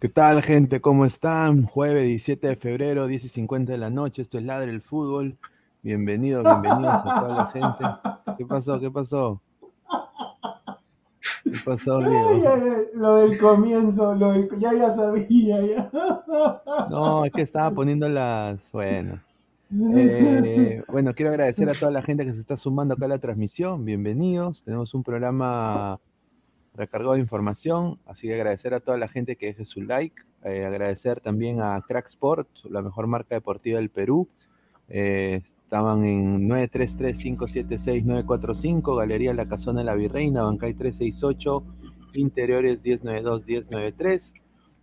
¿Qué tal, gente? ¿Cómo están? Jueves 17 de febrero, 10 y 50 de la noche. Esto es Ladre el Fútbol. Bienvenidos, bienvenidos a toda la gente. ¿Qué pasó? ¿Qué pasó? ¿Qué pasó, Diego? Lo del comienzo, lo del... ya ya sabía. Ya. No, es que estaba poniendo las. Bueno. Eh, bueno, quiero agradecer a toda la gente que se está sumando acá a la transmisión. Bienvenidos. Tenemos un programa recargado de información, así que agradecer a toda la gente que deje su like, eh, agradecer también a Crack Sport, la mejor marca deportiva del Perú. Eh, estaban en 933-576-945, Galería La Casona de la Virreina, Bancay 368, Interiores 1092-1093.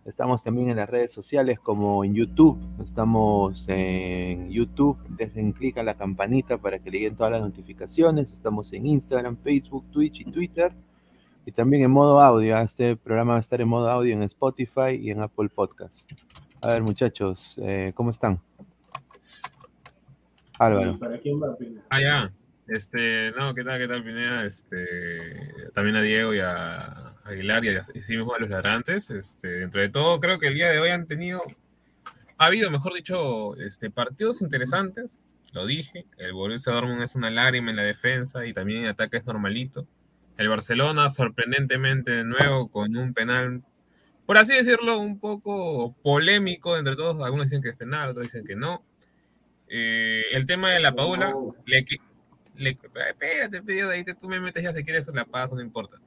Estamos también en las redes sociales como en YouTube. Estamos en YouTube. Dejen clic a la campanita para que le lleguen todas las notificaciones. Estamos en Instagram, Facebook, Twitch y Twitter. Y también en modo audio. Este programa va a estar en modo audio en Spotify y en Apple Podcast. A ver, muchachos, eh, ¿cómo están? Álvaro. ¿Para quién va Pineda? Ah, ya. Este, no, ¿qué tal, qué tal, Pineda? Este, también a Diego y a Aguilar y, a, y sí mismo a los ladrantes. Este, dentro de todo, creo que el día de hoy han tenido, ha habido, mejor dicho, este, partidos interesantes. Lo dije, el Borussia Dortmund es una lágrima en la defensa y también en ataque es normalito. El Barcelona, sorprendentemente, de nuevo, con un penal, por así decirlo, un poco polémico entre todos. Algunos dicen que es penal, otros dicen que no. Eh, el tema de la Paula, le, le, espérate, pedido de ahí te, tú me metes ya si quieres la paz, no importa.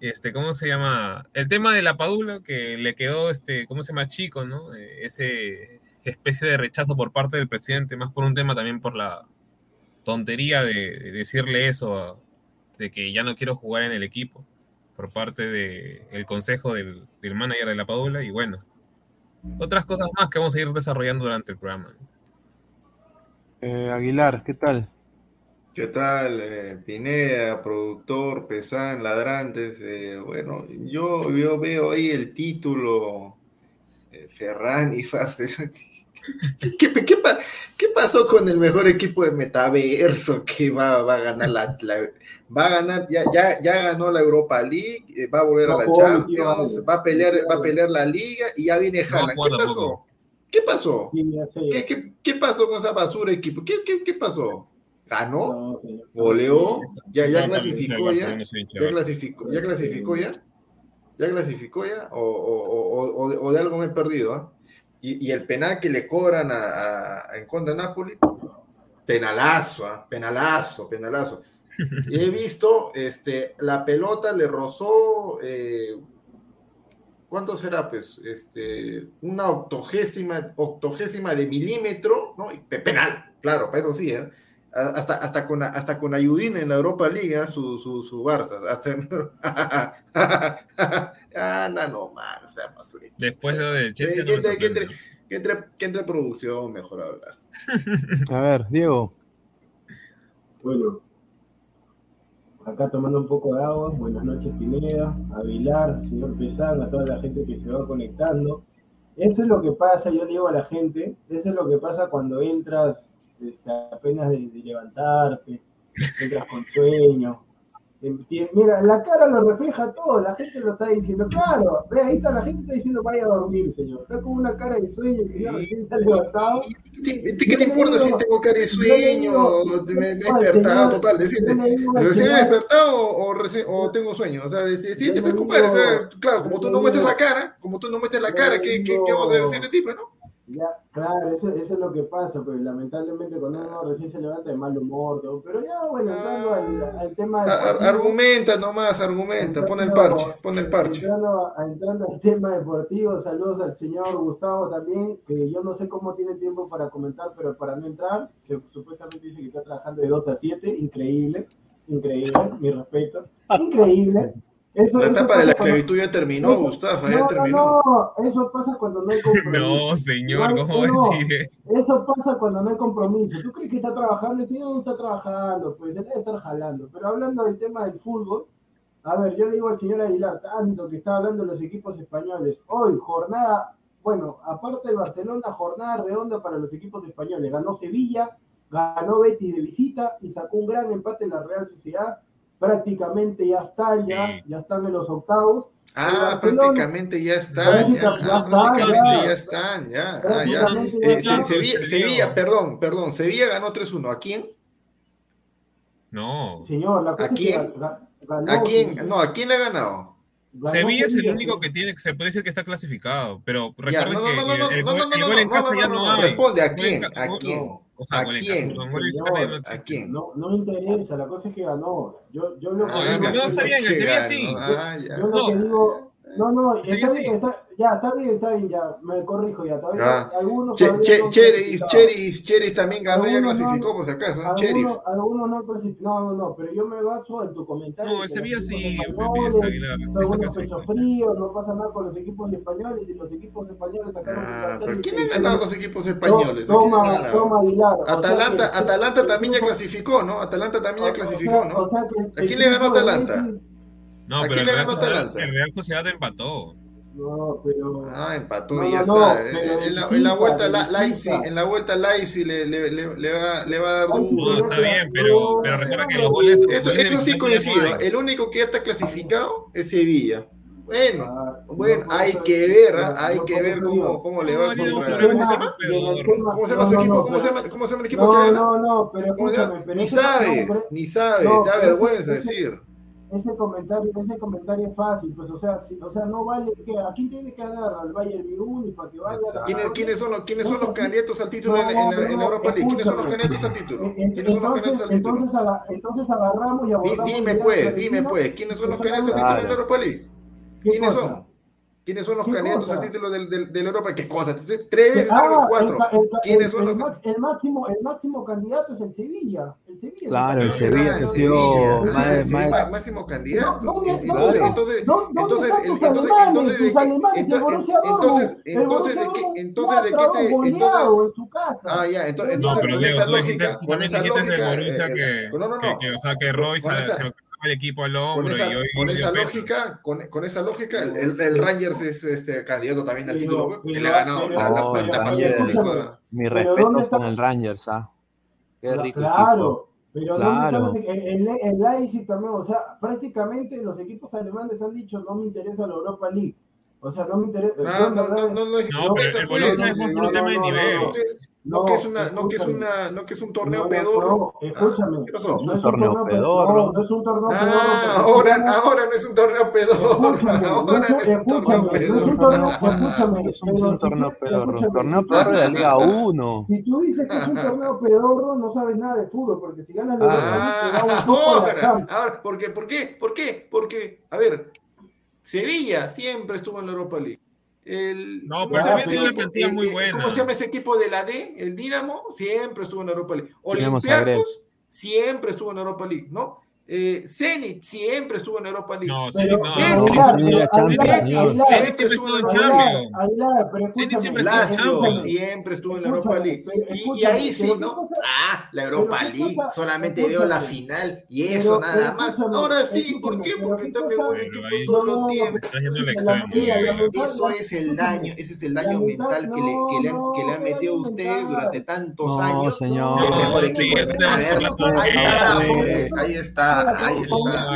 Este, ¿cómo se llama? El tema de la Padula, que le quedó, este, ¿cómo se llama? Chico, ¿no? Eh, ese especie de rechazo por parte del presidente, más por un tema también por la tontería de, de decirle eso, a, de que ya no quiero jugar en el equipo, por parte del el consejo del, del, manager de la Padula, y bueno, otras cosas más que vamos a ir desarrollando durante el programa. Eh, Aguilar, ¿qué tal? ¿Qué tal? Eh, Pineda, productor, Pesán, Ladrantes. Eh, bueno, yo, yo veo ahí el título eh, Ferran y Farce. ¿Qué, qué, qué, qué, pasó con el mejor equipo de metaverso que va, va a ganar la, la, va a ganar ya, ya, ya ganó la Europa League, va a volver a la Champions, va a pelear, va a pelear la liga y ya viene Haaland. ¿Qué pasó? ¿Qué pasó? ¿Qué, qué, qué pasó con esa basura equipo? ¿Qué, qué, qué pasó? ganó, no, goleó, ya, ya clasificó ya, ya clasificó, ya clasificó ya, ya clasificó ya, o, o, o, o de algo me he perdido, ¿eh? Y, y, el penal que le cobran a, a, en contra de Napoli, penalazo, ¿eh? penalazo, penalazo. He visto, este, la pelota le rozó, eh, ¿cuánto será? Pues, este, una octogésima, octogésima de milímetro, ¿no? Penal, claro, para eso sí, ¿eh? Hasta, hasta, con, hasta con Ayudín en la Europa League, su, su, su Barça. Hasta... Anda nomás, o sea, basurita. Después de lo del Chelsea. No que entre- que sorprende. entre- que entre, que entre producción, mejor hablar. A ver, Diego. Bueno, acá tomando un poco de agua. Buenas noches, Pineda, a Vilar, señor Pesán, a toda la gente que se va conectando. Eso es lo que pasa, yo digo a la gente, eso es lo que pasa cuando entras este, apenas de, de levantarte, entras con sueño. Enti- Mira, la cara lo refleja todo, la gente lo está diciendo, claro, ve, ahí está, la gente está diciendo vaya a dormir, señor. Está con una cara de sueño, el señor recién se ha levantado. ¿Qué te, qué te importa si tengo cara de sueño? Me, me he despertado, total. Decirte, ¿Recién he señor- despertado o, recién, o tengo sueño? O sea, decirte, pues, compadre, o sea, claro, como tú no muestras la cara, como tú no muestras la cara, ¿qué, qué, vamos a decirle, tipo, no? Ya, claro, eso, eso es lo que pasa, pero lamentablemente cuando uno recién se levanta de mal humor, todo. pero ya, bueno, entrando al, al tema Ar- ar- deportivo, Argumenta nomás, argumenta, pon el parche, pon el parche. Entrando, a- entrando al tema deportivo, saludos al señor Gustavo también, que yo no sé cómo tiene tiempo para comentar, pero para no entrar, se- supuestamente dice que está trabajando de 2 a 7, increíble, increíble, mi respeto, increíble. Eso, La eso etapa de la pasa cuando- esclavitud ya terminó, eso- Gustavo, no, ya no, terminó. no, eso pasa cuando no hay compromiso. No, señor, No, ¿cómo no. decir eso? Eso pasa cuando no hay compromiso. ¿Tú crees que está trabajando? El señor no está trabajando, pues él debe estar jalando. Pero hablando del tema del fútbol, a ver, yo le digo al señor Aguilar, tanto que está hablando de los equipos españoles. Hoy, jornada, bueno, aparte del Barcelona, jornada redonda para los equipos españoles. Ganó Sevilla, ganó Betis de visita y sacó un gran empate en la Real Sociedad. Prácticamente ya están, ya, Sí. ya están en los octavos. Ah, prácticamente ya están, ya, ah, prácticamente ya. ya están, ya, ah, ya. Prácticamente ya Eh. Se- Sevilla, perdón, perdón, Sevilla ganó 3-1, ¿a quién? No. Señor, la cosa ¿A es que quién? ga- ganó, ¿A quién? señor. No, ¿a quién le ha ganado? Ganó Sevilla es el Sevilla, único que tiene, se puede decir que está clasificado, pero Ya, recuerden no, no, que no, no, no, el, no, gol, no, el no, gol en no, casa no, ya no, no, hay. responde, ¿a quién? ¿A no, quién? No, O sea, ¿A quién? no Señor. ¿A quién? No, no me interesa, la cosa es que ganó. Yo, yo lo que Ah, digo- no, está bien, el Que Sevilla ganó, sí. ah, ya. Yo lo No. que digo, no, no, bien, está, ya, está bien, está bien, ya, me corrijo ya, todavía Ya. algunos Che- che- no Cheris también ganó y ya Algunos no- clasificó por si acaso, ¿eh? Cheris. Algunos, algunos no clasificaron, no, no, no, pero yo me baso en tu comentario. No, el Sevilla sí, fríos, no pasa nada con los equipos españoles y los equipos españoles sacaron Ah, pero ¿quién ha ganado los equipos españoles? ¿A quién ha Toma, toma Aguilar. o sea Atalanta, que- Atalanta también ya clasificó, ¿no? Atalanta también ya clasificó, ¿no? ¿A quién le ganó Atalanta? No, ¿A pero quién el le Real, ganó Sociedad, Atalanta? el Real Sociedad empató. No, pero. Ah, empató No, y ya no, no, está. en, la, visita, en la vuelta la. Leipzig, en la vuelta Leipzig le, le, le, le va, le va a dar duro. No, está bien, pero, pero recuerda que los goles. los Eso, eso sí no coincido. El único que ya está clasificado es Sevilla. Bueno, Ah, bueno, no, hay que ver, no, hay que ver cómo, cómo le No, va no, ¿Cómo se no, llama? ¿Cómo se llama no, su no, equipo? no, ¿Cómo se llama, cómo se llama el equipo No, que gana? no, no, pero Ni sabe, no, ni sabe, no, da vergüenza ese- decir. Ese comentario, ese comentario es fácil, pues, o sea, si- o sea, no vale que a quién tiene que ganar al Bayern Múnich para que valga. la ¿Quiénes, quiénes son los, quiénes No son los candidatos al título en, la- en en No, Europa League? ¿Quiénes son los candidatos al título? En- ¿Quiénes son los Entonces, candidatos al título? entonces, aga- entonces agarramos y abordamos. Dime pues, dime pues, ¿quiénes son los candidatos al título la Europa League? ¿Qué ¿Quiénes cosa? son? ¿Quiénes son los ¿Qué candidatos cosa? al título del, del, Europa? ¿Qué cosa? Tres Ah, cuatro. el el ¿Quiénes son el los el máximo, el máximo candidato es el Sevilla. El Sevilla Claro, el Sevilla Ah, ha sido Ah, máximo candidato. ¿Dónde- Entonces, entonces, ¿Dónde entonces, entonces, entonces, Tus ¿de qué- alemanes, el entonces, ¿de qué, Dortmund entonces, de qué 4 te, a 2 entonces, en su casa. Ah, ya, entonces, entonces con esa lógica, con esa lógica, eh, que, no, no, no, que, que, o sea, que Roy se, el equipo al con hombro esa, y hoy con y esa lógica, con, con esa lógica, el, el, el Rangers es este candidato también al título, pero- le ha ganado pero- la, Oh. Mi respeto ¿dónde está? con el Rangers, ¿ah? Qué rico Claro, pero ¿dónde Claro. el, el, el Leipzig también? O sea, prácticamente los equipos alemanes han dicho no me interesa la Europa League. O sea, no me interesa. Ah, no, no, no, no, No, no, pero el pues, Bologna no, es por un tema de no, no, nivel. No que es, no, No, que es una, no que es una, no que es un torneo No, pedorro. no, escúchame. ¿Qué pasó? No un torneo pedorro. No, no es un torneo pedorro. Ah, porque ahora, ahora no es un torneo pedorro. Ahora es no es un torneo escúchame, no es pedorro. un torneo, escúchame, Es un, torneo pedorro. Torneo si tú- pedorro de la Liga 1. Si tú dices que es un torneo pedorro, no sabes nada de fútbol, porque si ganas la Europa League, te da un Ah, la ahora, Champions. ahora, ¿por qué? ¿Por qué? ¿Por qué? Porque, a ver, Sevilla siempre estuvo en la Europa League. El, No, ¿cómo pero ese tiene una plantilla muy el- buena. ¿Cómo se llama ese equipo de la D? El Dinamo siempre estuvo en Europa League. Olympiacos siempre estuvo en Europa League, ¿no? Eh, Zenit siempre estuvo en Europa League. No, Pero, no. Señor. Siempre estuvo en. Champions. Siempre estuvo en Lazio Champions. siempre estuvo en Escúchame, Europa League. Y, ahí sí, ¿no? ah, la Europa League, solamente veo la final y eso nada más. Ahora sí, ¿por qué? Porque qué también un equipo ahí- todo No, lo no, tiempo. Está yendo al la- extremo. la- Eso la- es, la- eso es el daño, ese es el daño la mental que le, que le han, que le han metido a ustedes durante tantos años. señor. No, la tangente. ahí está, pues, está, ahí Con- está.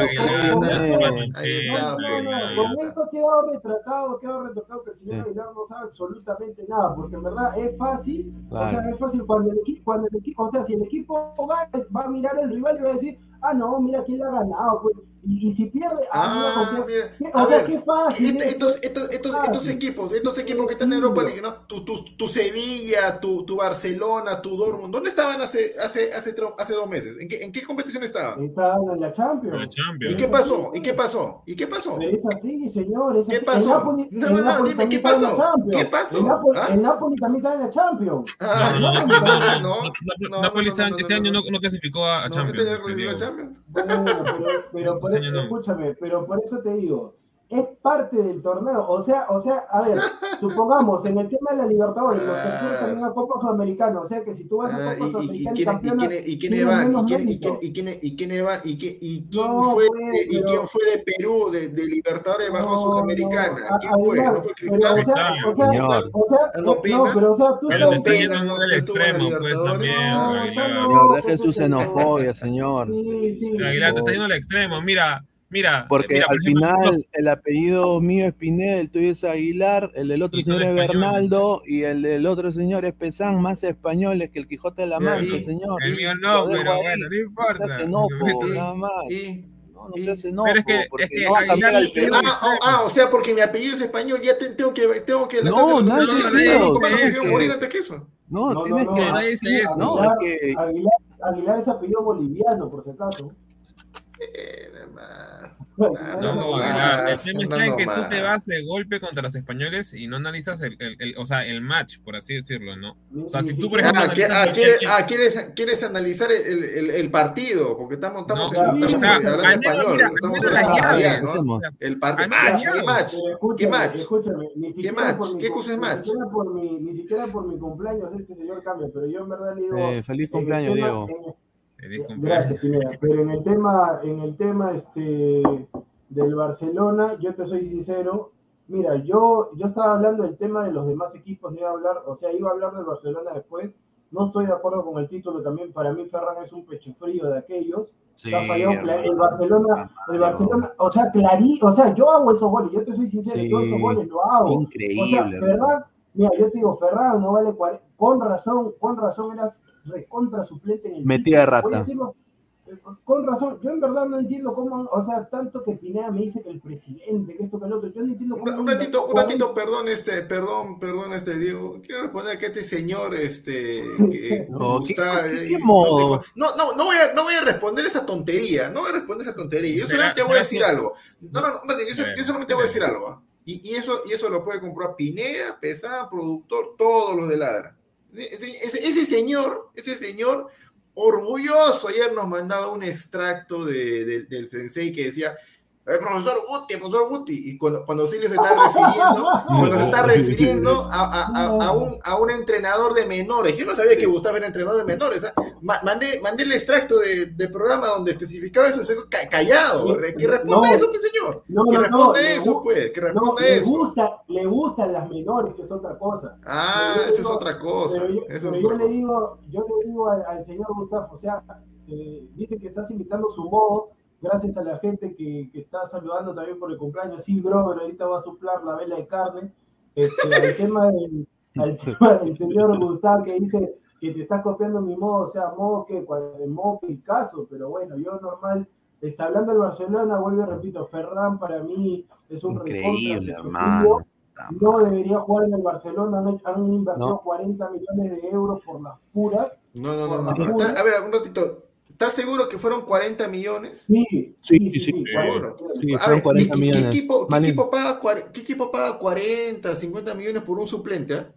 con- esto ha quedado retratado, quedado retratado que el señor Sí. Aguilar no sabe absolutamente nada, porque en verdad es fácil, o sea, es fácil cuando el equipo, cuando el equipo, o sea, si el equipo gana, va a mirar al rival y va a decir, ah, no, mira quién le ha ganado, pues, y, y si pierde, ah, mira, Ah, qué- mira, qué- a o sea, ver, qué fácil. Estos, es, estos, estos, estos, estos sí. equipos, estos equipos que están en Europa League, ¿no? Tu, tu, tu Sevilla, tu, tu Barcelona, tu Dortmund, ¿dónde estaban hace, hace, hace, hace dos meses? ¿En qué, en qué competición estaban? Está en la Champions. La Champions. ¿Y qué pasó? ¿Y qué pasó? ¿Y qué pasó? Es así, señor. Es ¿Qué así. pasó? El Napoli, No, no, no, dime, ¿qué pasó? ¿Qué pasó? El Napoli, ¿Ah? el Napoli también está en la Champions. Ah, no, Napoli no, no, no, Napoli no, Napoli no, este año- no, este no, año no. no no clasificó a Champions. Bueno, pero, pero por, no. escúchame, pero por eso te digo, es parte del torneo. O sea, o sea, a ver, supongamos en el tema de la Libertadores, los terceros también a Copa Sudamericana. O sea que si tú vas a Ah, Copa y, Sudamericana quiénes, van, quién, y quién, van, y, fue, pues, de- y pero- quién fue de Perú, de, de Libertadores bajo No, Sudamericana. no, ¿Quién a- fue? ¿No fue pero, o sea, o sea, Señor. o sea, ¿Dando no, pena? pero o sea, tú Pero estás te está diciendo- en extremo, pues también, No, deje su xenofobia, señor. Sí, sí. Aguilar, te está yendo al extremo. Mira, mira. Porque mira, por al ejemplo, final el apellido mío es Pineda, el tuyo es Aguilar, el del otro Y señor es. Bernaldo y el del otro señor es Pesán, más españoles que el Quijote de la Mancha, señor. El mío no, pero ahí. bueno, no No importa. seas xenófobo, Y- nada más. y- No, no seas xenófobo, Pero es que- porque es que no va a cambiar Aguilar el Y- Perú. ah, ah, ah, o sea, porque mi apellido es español, ya te- tengo que tengo que No, nadie no, dice no, no, eso. ¿cómo no morir antes que eso? No, No, tienes no, que. no, nadie dice eso. No, Aguilar, es que. Aguilar, Aguilar es apellido boliviano, por si acaso. Eh, No, es no, apellido- Aguilar, el tema no está en que tú más. te vas de golpe contra los españoles y no analizas el, el- el- o sea, el match, por así decirlo, ¿no? O sea, si tú, por ejemplo, Ah, ¿qué- ah, ¿quieres, ah, ¿quieres, quieres analizar el, el- el partido? Porque estamos, estamos, No, en- sí, estamos español. ¿no? El partido. Ah, ¿Qué match? ¿Qué match? siquiera match? ¿Qué cosa es match? ni siquiera por mi cumpleaños este señor cambia, pero yo en verdad le digo. Eh, feliz el cumpleaños, Diego. Feliz cumpleaños. Gracias, Pineda. Pero en el tema, en el tema este, del Barcelona, yo te soy sincero. Mira, yo, yo estaba hablando del tema de los demás equipos, no iba a hablar, o sea, iba a hablar del Barcelona después. No estoy de acuerdo con el título también. Para mí, Ferran es un pecho frío de aquellos. Sí, O sea, falló el hermano. Barcelona, el Barcelona, o sea, clarí, o sea, yo hago esos goles, yo te soy sincero, Sí. yo esos goles lo hago. O sea, Increíble. Ferran, mira, yo te digo, Ferran no vale 40, con razón, con razón eras recontra suplente en el Metida de rata. Voy a decirlo, eh, con razón, yo en verdad no entiendo cómo, o sea, tanto que Pineda me dice que el presidente, que esto, que el otro, yo no entiendo Un, cómo. un ratito, un ratito, perdón, este, perdón, perdón, este Diego. Quiero responder que este señor, este, que No, ¿qué- qué- eh? No, no, no voy a, no voy a responder esa tontería, no voy a responder esa tontería. Yo solamente voy a decir algo. No, no, no, espérate, yo, yo solamente voy a decir algo. Y, y eso, y eso lo puede comprar Pineda, Pesada, productor, todos los de Ladra. Ese, señor, ese señor orgulloso. Ayer nos mandaba un extracto de- de- del sensei que decía, el profesor Guti, el profesor Guti, y cuando, cuando Silvio se está refiriendo, cuando se está refiriendo a, a- a- a un, a un entrenador de menores, yo no sabía que Gustavo era entrenador de menores, ¿ah? Ma- mandé, mandé el extracto de- del programa donde especificaba eso, callado, que responda No. eso, pues señor, No, que no, no, responda le eso, pues, que No, responda le, eso. gusta, le gustan las menores, que es otra cosa. Ah, eso es otra cosa, Pero yo, eso pero es yo otra le digo, yo le digo al, al señor Gustavo, o sea, eh, dice que estás invitando su modo, gracias a la gente que, que está saludando también por el cumpleaños. Sí, Grover, ahorita va a soplar la vela de carne. Este, al, tema del, al tema del señor Gustavo que dice que te estás copiando mi modo, o sea, modo que, el modo Picasso, pero bueno, yo normal. Está hablando del Barcelona, vuelvo y repito, Ferran para mí es un Increíble, hermano. no debería jugar en el Barcelona, han, han invertido No. 40 millones de euros por las puras. No, no, no, no. Está- a ver, un ratito. ¿Estás seguro que fueron 40 millones? Sí, Sí, sí, sí, Bueno. Fueron ver, 40 ¿qué- qué, millones. equipo, qué Malin. equipo paga, qué equipo paga 40, 50 millones por un suplente? ah?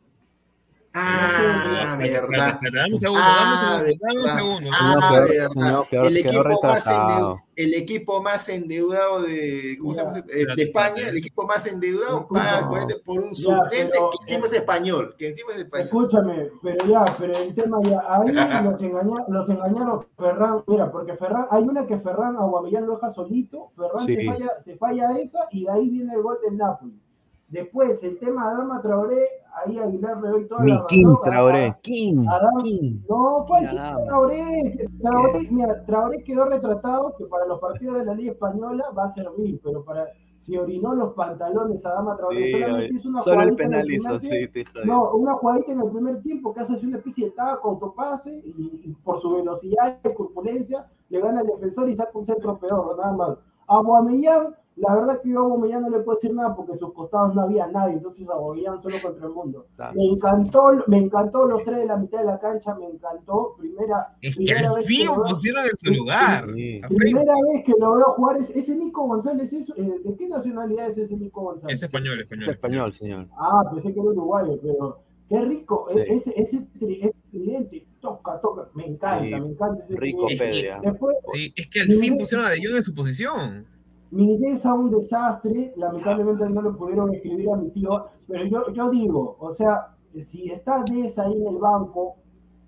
Ah, verdad. Dame un segundo, Ah, dame un segundo. Ah, quedó- el, equipo más retratado. endeu- el equipo más endeudado de, ¿cómo se llama? Eh, de España, el equipo más endeudado paga 40 por un suplente que encima es español, que encima es español. Escúchame, pero ya, pero el tema ya, ahí los, engaña- los engañaron Ferran, mira, porque Ferran, hay una que Ferran Aguamellán lo deja solito, Ferran Sí. se, falla, se falla esa y de ahí viene el gol del Napoli. Después, el tema de Adama Traoré, ahí Aguilar le doy toda Mi la King razón. Traoré. King. Adama- King. No, ¿cuál Adama. Traoré? Traoré, mira, Traoré quedó retratado que para los partidos de la Liga Española va a servir, pero para si orinó los pantalones a Dama Traoré, Sí, solamente hizo una solo el penal hizo, sí, te. No, una jugadita en el primer tiempo que hace así una especie de taco, autopase, y, y por su velocidad y corpulencia le gana al defensor y saca un centro peor, nada más. A Guamellán, la verdad que yo a Guamellán no le puedo decir nada porque a sus costados no había nadie, entonces a Guamellán solo contra el mundo. Me encantó, me encantó los tres de la mitad de la cancha, me encantó. Primera, Es que primera al vez fin que lo veo- pusieron en su lugar. Sí. Primera vez que lo veo jugar es ese Nico González, es, eh, ¿de qué nacionalidad es ese Nico González? Es español, Es español. español, señor. Ah, pensé que era uruguayo, pero qué rico. Sí. e- Ese, ese, tri- ese tridente, toca, toca. Me encanta, Sí. me encanta ese Rico. Después, Sí, es que al fin pusieron a De Jong en su posición. Mingueza un desastre. Lamentablemente no lo pudieron escribir a mi tío. Pero yo, yo digo, o sea, si está Des ahí en el banco,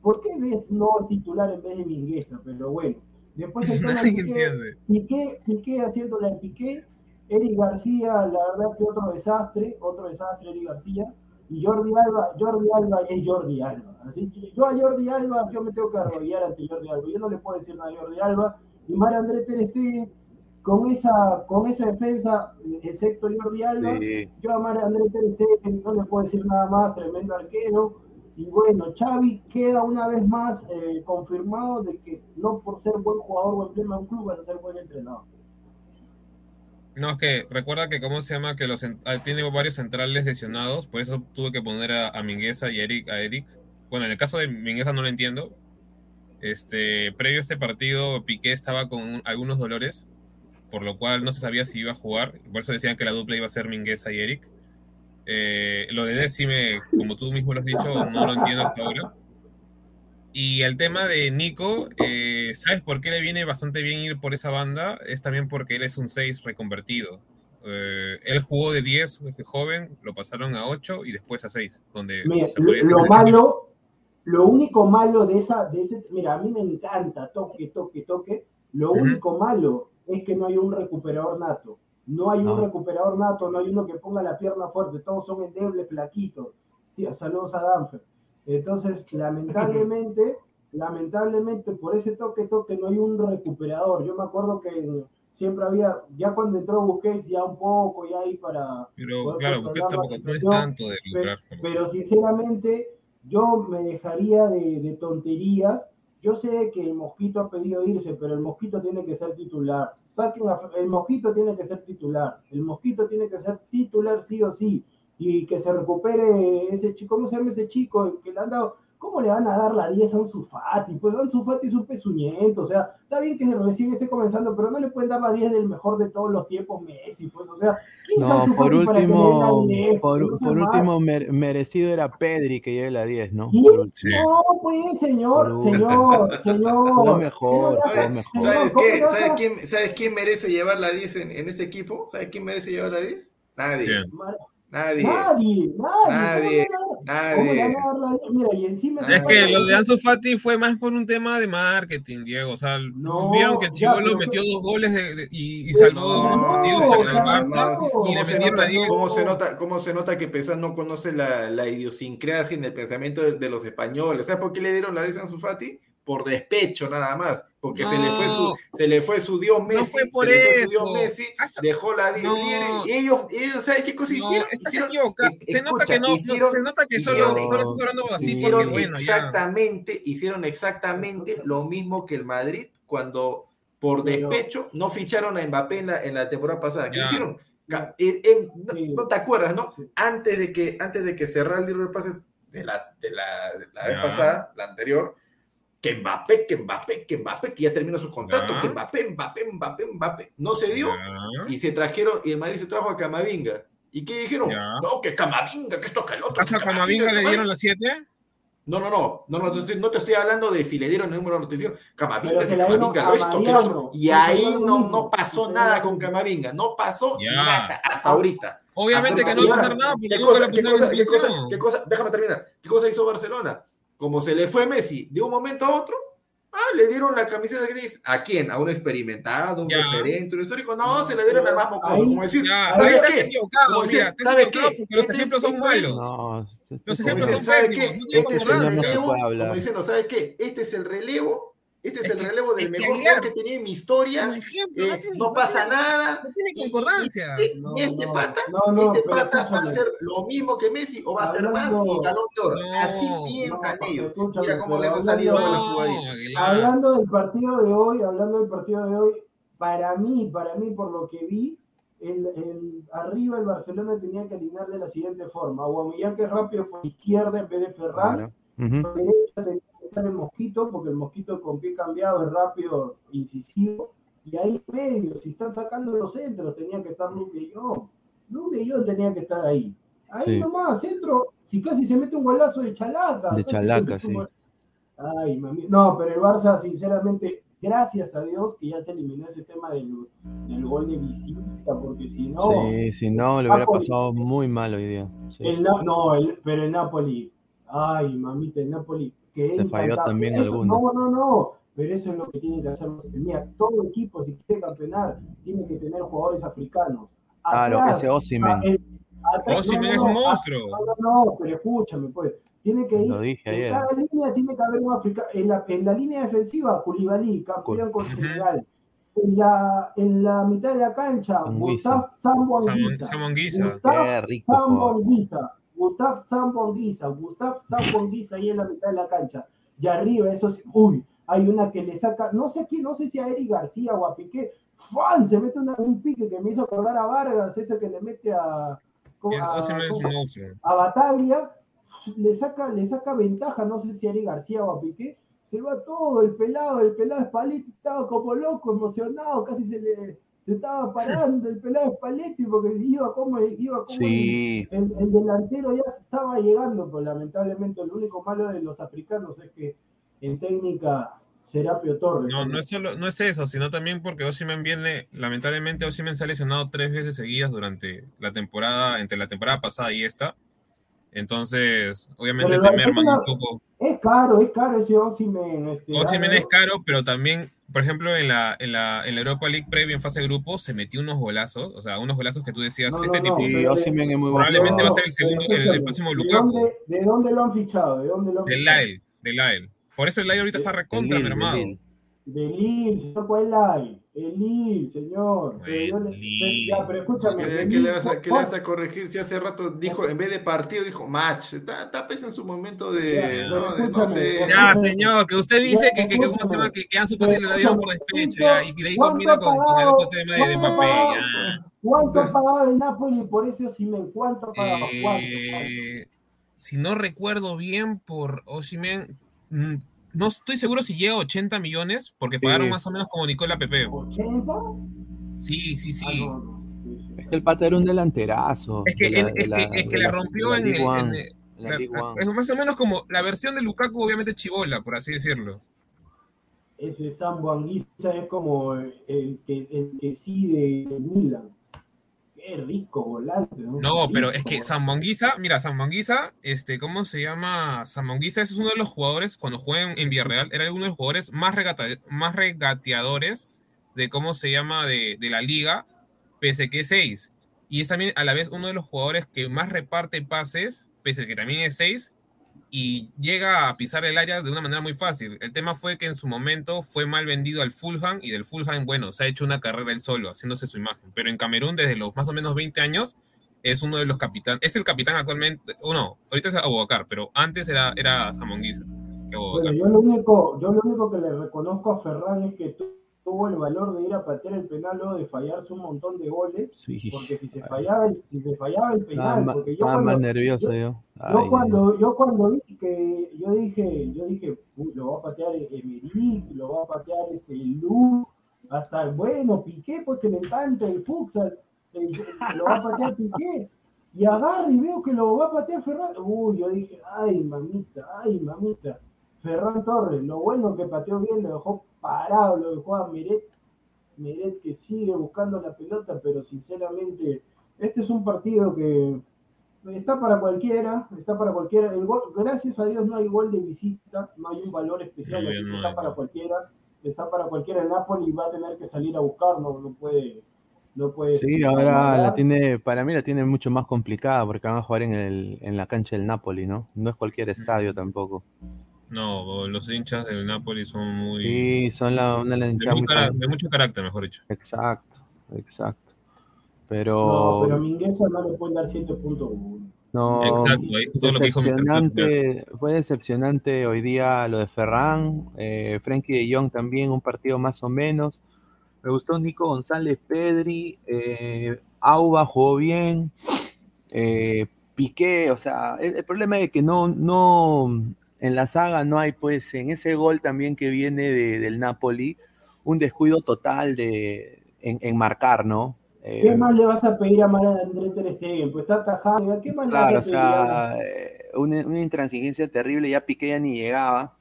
¿por qué Des no es titular en vez de Mingueza? Pero bueno. Después el tema Piqué. Piqué, Piqué haciendo la de Piqué, Eric García, la verdad que otro desastre, otro desastre Eric García, y Jordi Alba, Jordi Alba es Jordi Alba. Así que yo a Jordi Alba, yo me tengo que arrodillar ante Jordi Alba, yo no le puedo decir nada a Jordi Alba, y Mario André Ter Stegen, con esa, con esa defensa, excepto Jordi Alba, Sí. yo a Mario André Ter Stegen no le puedo decir nada más, tremendo arquero. Y bueno, Xavi queda una vez más eh, confirmado de que no por ser buen jugador o emblema de un club vas a ser buen entrenador. No, es que recuerda que, ¿cómo se llama? Que los ah, tiene varios centrales lesionados, por eso tuve que poner a, a Mingueza y Eric, a Eric. Bueno, en el caso de Mingueza no lo entiendo. Este, previo a este partido, Piqué estaba con un- algunos dolores, por lo cual no se sabía si iba a jugar. Por eso decían que la dupla iba a ser Mingueza y Eric. Eh, lo de Decime, como tú mismo lo has dicho, no lo entiendo hasta ahora. Y el tema de Nico, eh, ¿sabes por qué le viene bastante bien ir por esa banda? Es también porque él es un 6 reconvertido. Eh, él jugó de 10 desde joven, lo pasaron a 8 y después a 6, donde Mira, lo, lo malo, lo único malo de esa, de ese, mira, a mí me encanta toque, toque, toque. Lo Ujú. único malo es que no hay un recuperador nato. No hay un recuperador nato, no hay uno que ponga la pierna fuerte. Todos son endebles, flaquitos. Tía, saludos a Danfer. Entonces, lamentablemente, lamentablemente por ese toque, toque no hay un recuperador. Yo me acuerdo que siempre había, ya cuando entró Busquets, ya un poco, ya ahí para Pero claro, la tampoco no es tanto de lucrar. Pero, sinceramente, yo me dejaría de, de tonterías. Yo sé que el Mosquito ha pedido irse, pero el Mosquito tiene que ser titular. Saquen a- el Mosquito tiene que ser titular. El Mosquito tiene que ser titular sí o sí. Y que se recupere ese chico, ¿cómo se llama ese chico? El que le han dado, ¿cómo le van a dar la 10 a un Sufati? Pues un Sufati es un pezuñento, o sea, está bien que recién esté comenzando, pero no le pueden dar la 10 del mejor de todos los tiempos, Messi, pues, o sea, ¿quién es No, Ansu por Fati para que le den la último, 10? por, No por último mer- merecido era Pedri que lleve la 10, ¿no? Último. Sí. No, pues, señor, Por señor, señor. mejor, ¿Cómo le fue vas a- mejor. ¿Sabes ¿cómo qué? ¿Sabes quién, ¿Sabes quién merece llevar la 10 en, en ese equipo? ¿Sabes quién merece llevar la 10? Nadie. Nadie. Nadie, nadie. Nadie, ¿Cómo le van a dar- cómo le van Nadie. a dar la 10? Mira, y encima... Es que lo de Ansu Fati fue más por un tema de marketing, Diego. O sea, No, vieron que Chivolo metió dos goles de- de- y, y salvó no, dos partidos en el no, Barça no. y ¿Cómo le se, vendieron nota, a Diego. cómo se nota, cómo se nota que Pesán no conoce la, la idiosincrasia en el pensamiento de, de los españoles? ¿Sabes por qué le dieron la de Ansu Fati? Por despecho nada más, porque se, le fue su, No. se le fue su dios Messi, fue por se le fue su dios. Messi, dejó la No. y ellos, ellos, ¿sabes qué cosa No, hicieron? Hicieron- e- Se nota escucha, que no, no- hicieron- se nota que solo, hicieron- solo así hicieron porque bueno, ya. exactamente, hicieron exactamente lo mismo que el Madrid cuando por despecho no ficharon a Mbappé en la, en la temporada pasada. ¿Qué Ya. hicieron? Eh, eh, no, no te acuerdas, ¿no? Sí. Antes de que antes de que cerrara el libro de pases de la, de la, de la vez Ya. pasada, la anterior, que Mbappé, que Mbappé, que Mbappé, que ya terminó su contrato, que Mbappé, Mbappé, Mbappé, Mbappé. No se dio y se trajeron, y el Madrid se trajo a Camavinga. ¿Y qué dijeron? Ya. No, que Camavinga, que esto, que el otro. ¿Acaso que a Camavinga le dieron las 7? No, no, no, no, no, te estoy- no te estoy hablando de si le dieron el número, no te estoy diciendo Camavinga, que Camavinga, lo esto, que. Y ahí no, no pasó nada con. Camavinga, no pasó Ya. nada hasta ahorita. Obviamente Hasta que no va a hacer nada porque ¿Qué nunca cosa, la qué pusieron cosa, en qué cosa, prisión. qué cosa, déjame terminar, ¿qué cosa hizo Barcelona? Como se le fue Messi de un momento a otro, ah, le dieron la camiseta gris. ¿A quién? ¿A un experimentado, un Ya. referente, un histórico? No, se le dieron al más mocoso, como decir, Ya, ¿sabe ¿sabes qué? equivocado, mira, decir, te ¿sabe equivocado qué? porque los Este es- ejemplos son malos. No, este- Los este- ejemplos Como son diciendo, ¿sabe qué? Este es como el nada, no se relevo, puede hablar. como diciendo, ¿sabe qué? Este es el relevo, este es, Es el que- relevo del que mejor Aguilar- jugador que tenía en mi historia, eh, no pasa nada, No tiene concordancia. y, No, y este no, pata, no, no, este pata va a ser lo mismo que Messi o va a ser más y balón de oro. No, Así piensan ellos. Mira cómo les ha salido con la jugadita. Hablando del partido de hoy, hablando del partido de hoy, para mí, para mí, por lo que vi, el, el- arriba el Barcelona tenía que alinear de la siguiente forma. Aubameyang que es rápido por izquierda en vez de Ferran. Por derecha tenía que estar el Mosquito, porque el Mosquito con pie cambiado es rápido, incisivo. Y ahí en medio, si están sacando los centros, tenía que estar Luke de Jong. Luke de Jong tenía que estar ahí. Ahí Sí. nomás, centro, si casi se mete un golazo de chalaca. De chalaca, sí. Ay, mami. No, pero el Barça, sinceramente, gracias a Dios que ya se eliminó ese tema del, del gol de visita, porque si no, Sí, si no, le hubiera Napoli. pasado muy mal hoy día. Sí. el, Na- no, el- pero el Napoli, ay, mamita, el Napoli, que Se falló también Eso- alguno. No, no, no, pero eso es lo que tiene que hacer. Mira, todo equipo, si quiere campeonar, tiene que tener jugadores africanos. Claro, Atrás, ese Osimhen no, es un monstruo. No, no, no, pero escúchame, pues. Tiene que ir. Lo dije en ayer. cada línea tiene que haber un africano. En la, en la línea defensiva, Koulibaly, campeón con. Senegal. En la, en la mitad de la cancha, Anguissa. Gustav Sambo Samon- Anguissa. Samon Guisa. Gustav Qué rico Sambo jugador. Gustav Sambo Anguissa. Gustav Sambo Anguissa ahí en la mitad de la cancha. Y arriba, eso sí, uy, hay una que le saca, no sé a quién, no sé si a Eric García o a Piqué. ¡Fan! Se mete una- un pique que me hizo acordar a Vargas, ese que le mete a. ¿cómo- a- es a Bataglia le saca, le saca ventaja, no sé si a Eric García o a Piqué, se va todo, el pelado, el pelado Spalletti estaba como loco, emocionado, casi se le se estaba parando el pelado Spalletti porque iba como, iba como Sí, el, el delantero ya se estaba llegando, pues lamentablemente lo único malo de los africanos es que en técnica Serapio Torres. No, no es solo, no es eso, sino también porque Osimhen viene, lamentablemente Osimhen se ha lesionado tres veces seguidas durante la temporada, entre la temporada pasada y esta. Entonces, obviamente te merman un poco. Es caro, es caro ese Osimhen. Este, Osimhen es caro, pero también, por ejemplo, en la, en la, en la Europa League previo en fase de grupo se metió unos golazos, o sea, unos golazos que tú decías, No, este no, tipo no, sí, pero- Osimhen es muy buen probablemente va a ser el segundo, el, el próximo ¿de Lukaku, dónde, ¿De dónde lo han fichado? ¿De dónde lo han del fichado? Lyle, del Lyle. Por eso el Lyle ahorita está Del recontra Lille, del mermado. Lille. ¿cuál es la El Lille, señor. Le-. Ya, pero escúchame. ¿Qué, le vas a, qué le ¿cuál- vas a corregir si hace rato dijo, en vez de partido, dijo match? Está, está en su momento de, Ya, ¿no? de no sé. ya, señor, que usted dice Ya, que, que, que, ¿cómo se que, que Ansu Fati le la dieron por despecho, ya, y de ahí ¿Cuánto combina con, con el otro tema de, de ¿Cuánto ya. ¿Cuánto ha pagado el Napoli por ese Osimhen? ¿Cuánto ha pagado? ¿Cuánto? ¿Cuánto? Eh, si no recuerdo bien por Osimhen, mm, no estoy seguro si llega a 80 millones, porque pagaron Sí. más o menos como Nicola Pepe. ¿80? Sí, sí, Ah, sí. no, no. Sí. Es que el pata era un delanterazo. Es que, de la- es la- que, es que de la la- rompió en, en- es más o menos como la versión de Lukaku, obviamente chivola, por así decirlo. Ese Sambo Anguissa es como el que, el que sí de Milan. Qué rico volante. No, No, pero es Rico que volante. Sambuanguisa, mira, Sambuanguisa, este, ¿cómo se llama? Sambuanguisa es uno de los jugadores, cuando juega en, en Villarreal, era uno de los jugadores más, regata- más regateadores de cómo se llama de, de la liga, pese que es 6. Y es también a la vez uno de los jugadores que más reparte pases, pese que también es 6, y llega a pisar el área de una manera muy fácil. El tema fue que en su momento fue mal vendido al Fulham y del Fulham, bueno, se ha hecho una carrera él solo, haciéndose su imagen. Pero en Camerún, desde los más o menos 20 años, es uno de los capitanes, es el capitán actualmente, o no, ahorita es Abobacar, pero antes era, era Abobacar. Bueno, yo lo único, yo lo único que le reconozco a Ferran es que tu- tuvo el valor de ir a patear el penal luego de fallarse un montón de goles, Sí. porque si se fallaba el, si se fallaba el penal, ma- porque yo estaba cuando, más nervioso yo- yo. cuando, yo cuando vi que, yo dije, yo dije, "Uy, lo va a patear Emery, lo va a patear este Lu, hasta bueno Piqué, porque le encanta el futsal, lo va a patear Piqué, y agarra y veo que lo va a patear Ferran, uy, yo dije, ay mamita, ay mamita, Ferran Torres, lo bueno que pateó bien, lo dejó parado, lo dejó a Meret, Meret que sigue buscando la pelota, pero sinceramente, este es un partido que está para cualquiera, está para cualquiera. El gol, gracias a Dios no hay gol de visita, no hay un valor especial, así que está para cualquiera, está para cualquiera. El Napoli va a tener que salir a buscar, no, no puede, no puede. Sí, ahora la tiene, para mí la tiene mucho más complicada porque van a jugar en, el, en la cancha del Napoli, ¿no? No es cualquier estadio tampoco. No, los hinchas del Napoli son muy. Sí, son la, una de, cara- fan- de mucho carácter, mejor dicho. Exacto, exacto. No, Pero pero a Mingueza no le pueden dar 7.1. no, Exacto, ahí todo lo que dijo fue decepcionante hoy día lo de Ferran, eh, Frenkie de Jong también, un partido más o menos. Me gustó Nico González Pedri, eh, Auba jugó bien, eh, Piqué, o sea, el, el problema es que no, no, en la saga no hay, pues, en ese gol también que viene de- del Napoli, un descuido total de, en, en marcar, ¿no? Eh, ¿Qué más le vas a pedir a Mara André Ter Stegen? Pues está atajando, ¿qué más Claro, le o vas a pedir? sea, eh, una, una intransigencia terrible, ya Piqué ya ni llegaba.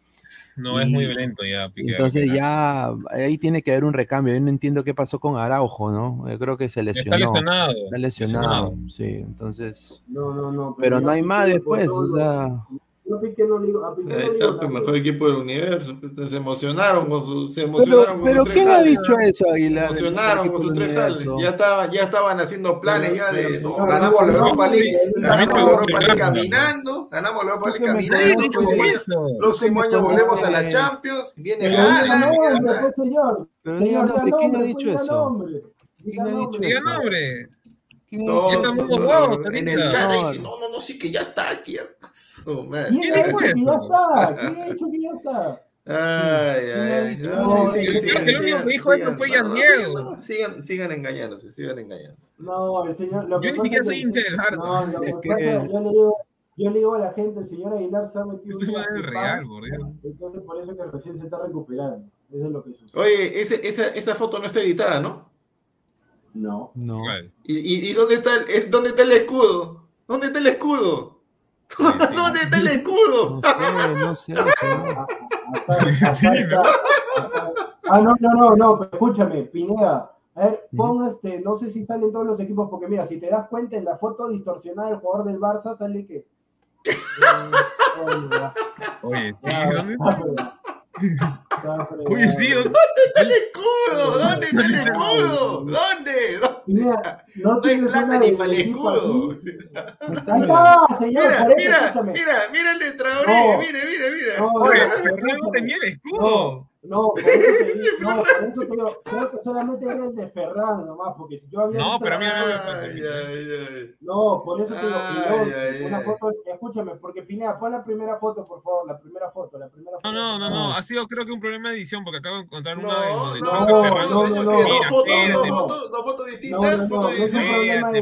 No, es muy lento ya. Piqué, Entonces ya ahí tiene que haber un recambio. Yo no entiendo qué pasó con Araujo, ¿no? Yo creo que se lesionó. Está lesionado. Está lesionado, sí. Entonces, No, no, no. pero no hay más después, o sea, yo a Piqué no le digo- a Piqué no Ahí le digo está, nada. mejor equipo del universo. pues, Se emocionaron con su, se pero, emocionaron con pero sus tres ¿quién ha dicho eso, Se Aguilar? emocionaron del con sus equipo tres jales. Ya estaban, ya estaban haciendo planes ya de Pero, no, pero, ganamos la Europa League, ganamos la Europa League caminando, ganamos la Europa League ¿Por qué me caminando. Próximo año, eso. próximo ¿Por qué año me volvemos a la? Champions. Viene Haaland, señor. Señor, ¿quién ha dicho eso? ¿Quién ha dicho eso? Nombre. ¿Quién ha Todo, dicho estamos todo, huevos todo. en el chat No. dice, no, no, no, sí que ya está aquí. ya. Su madre. ¿Quién ¿Quién ha dijo dicho que ya está? ¿Quién ha dicho que ya está? Ay, ay, ay. No, No, sí, yo sí, creo sigan, que el único que dijo sigan. fue No, Jan no, Diego. sigan, no, Sigan, engañándose, sigan engañándose. No, el señor. Lo Yo que ni pasa siquiera es soy que- hincha del. No, lo que Es pasa, que- yo le digo, yo le digo a la gente, el señor Aguilar se ha metido una es real. Entonces por eso que recién se está recuperando. Eso es lo que sucede. Oye, ese, esa, esa foto no está editada, ¿no? No. No. ¿Y, y, y dónde, está el, el- dónde está el escudo? ¿Dónde está el escudo? sí. ¿Dónde está el escudo? No sé, no sé, señor. Acá- acá Sí, está- acá- Ah, no, no, no, no, pero escúchame, Pineda. A ver, pon este, no sé si salen todos los equipos, porque mira, si te das cuenta en la foto distorsionada del jugador del Barça sale que. Eh, oye, ya, Oye, sí, ya, ¿dónde? está. Oye, sí, ¿dónde? ¿Dónde está el escudo? ¿Dónde está el escudo? ¿Dónde? ¿Dónde? Pineda, no No hay plata ni para el escudo. Ahí está, señor, Mira, por eso, mira, escúchame. mira, mira el de Traoré, No. mire, mire, mire. No, Oye, no, no tenía el escudo. No, por eso no, por eso te digo, creo que solamente era el de Ferran nomás, porque si yo había No, pero mira, mira, mira. No, por eso te digo, Ay, ay, una ay. foto, escúchame, porque Pineda, pon la primera foto, por favor, la primera foto, la primera foto. No, no, no, no, ha sido creo que un problema de edición porque acabo de encontrar una de No, donde no, Chuck no, Ferrando no, se no, señor, no, que mira, dos fotos, espérate, dos no. fotos, dos fotos No, distintas, no, no, fotos no es un distintas. problema de- Espérate, no, pues, ahorita no, te no, vamos- problema de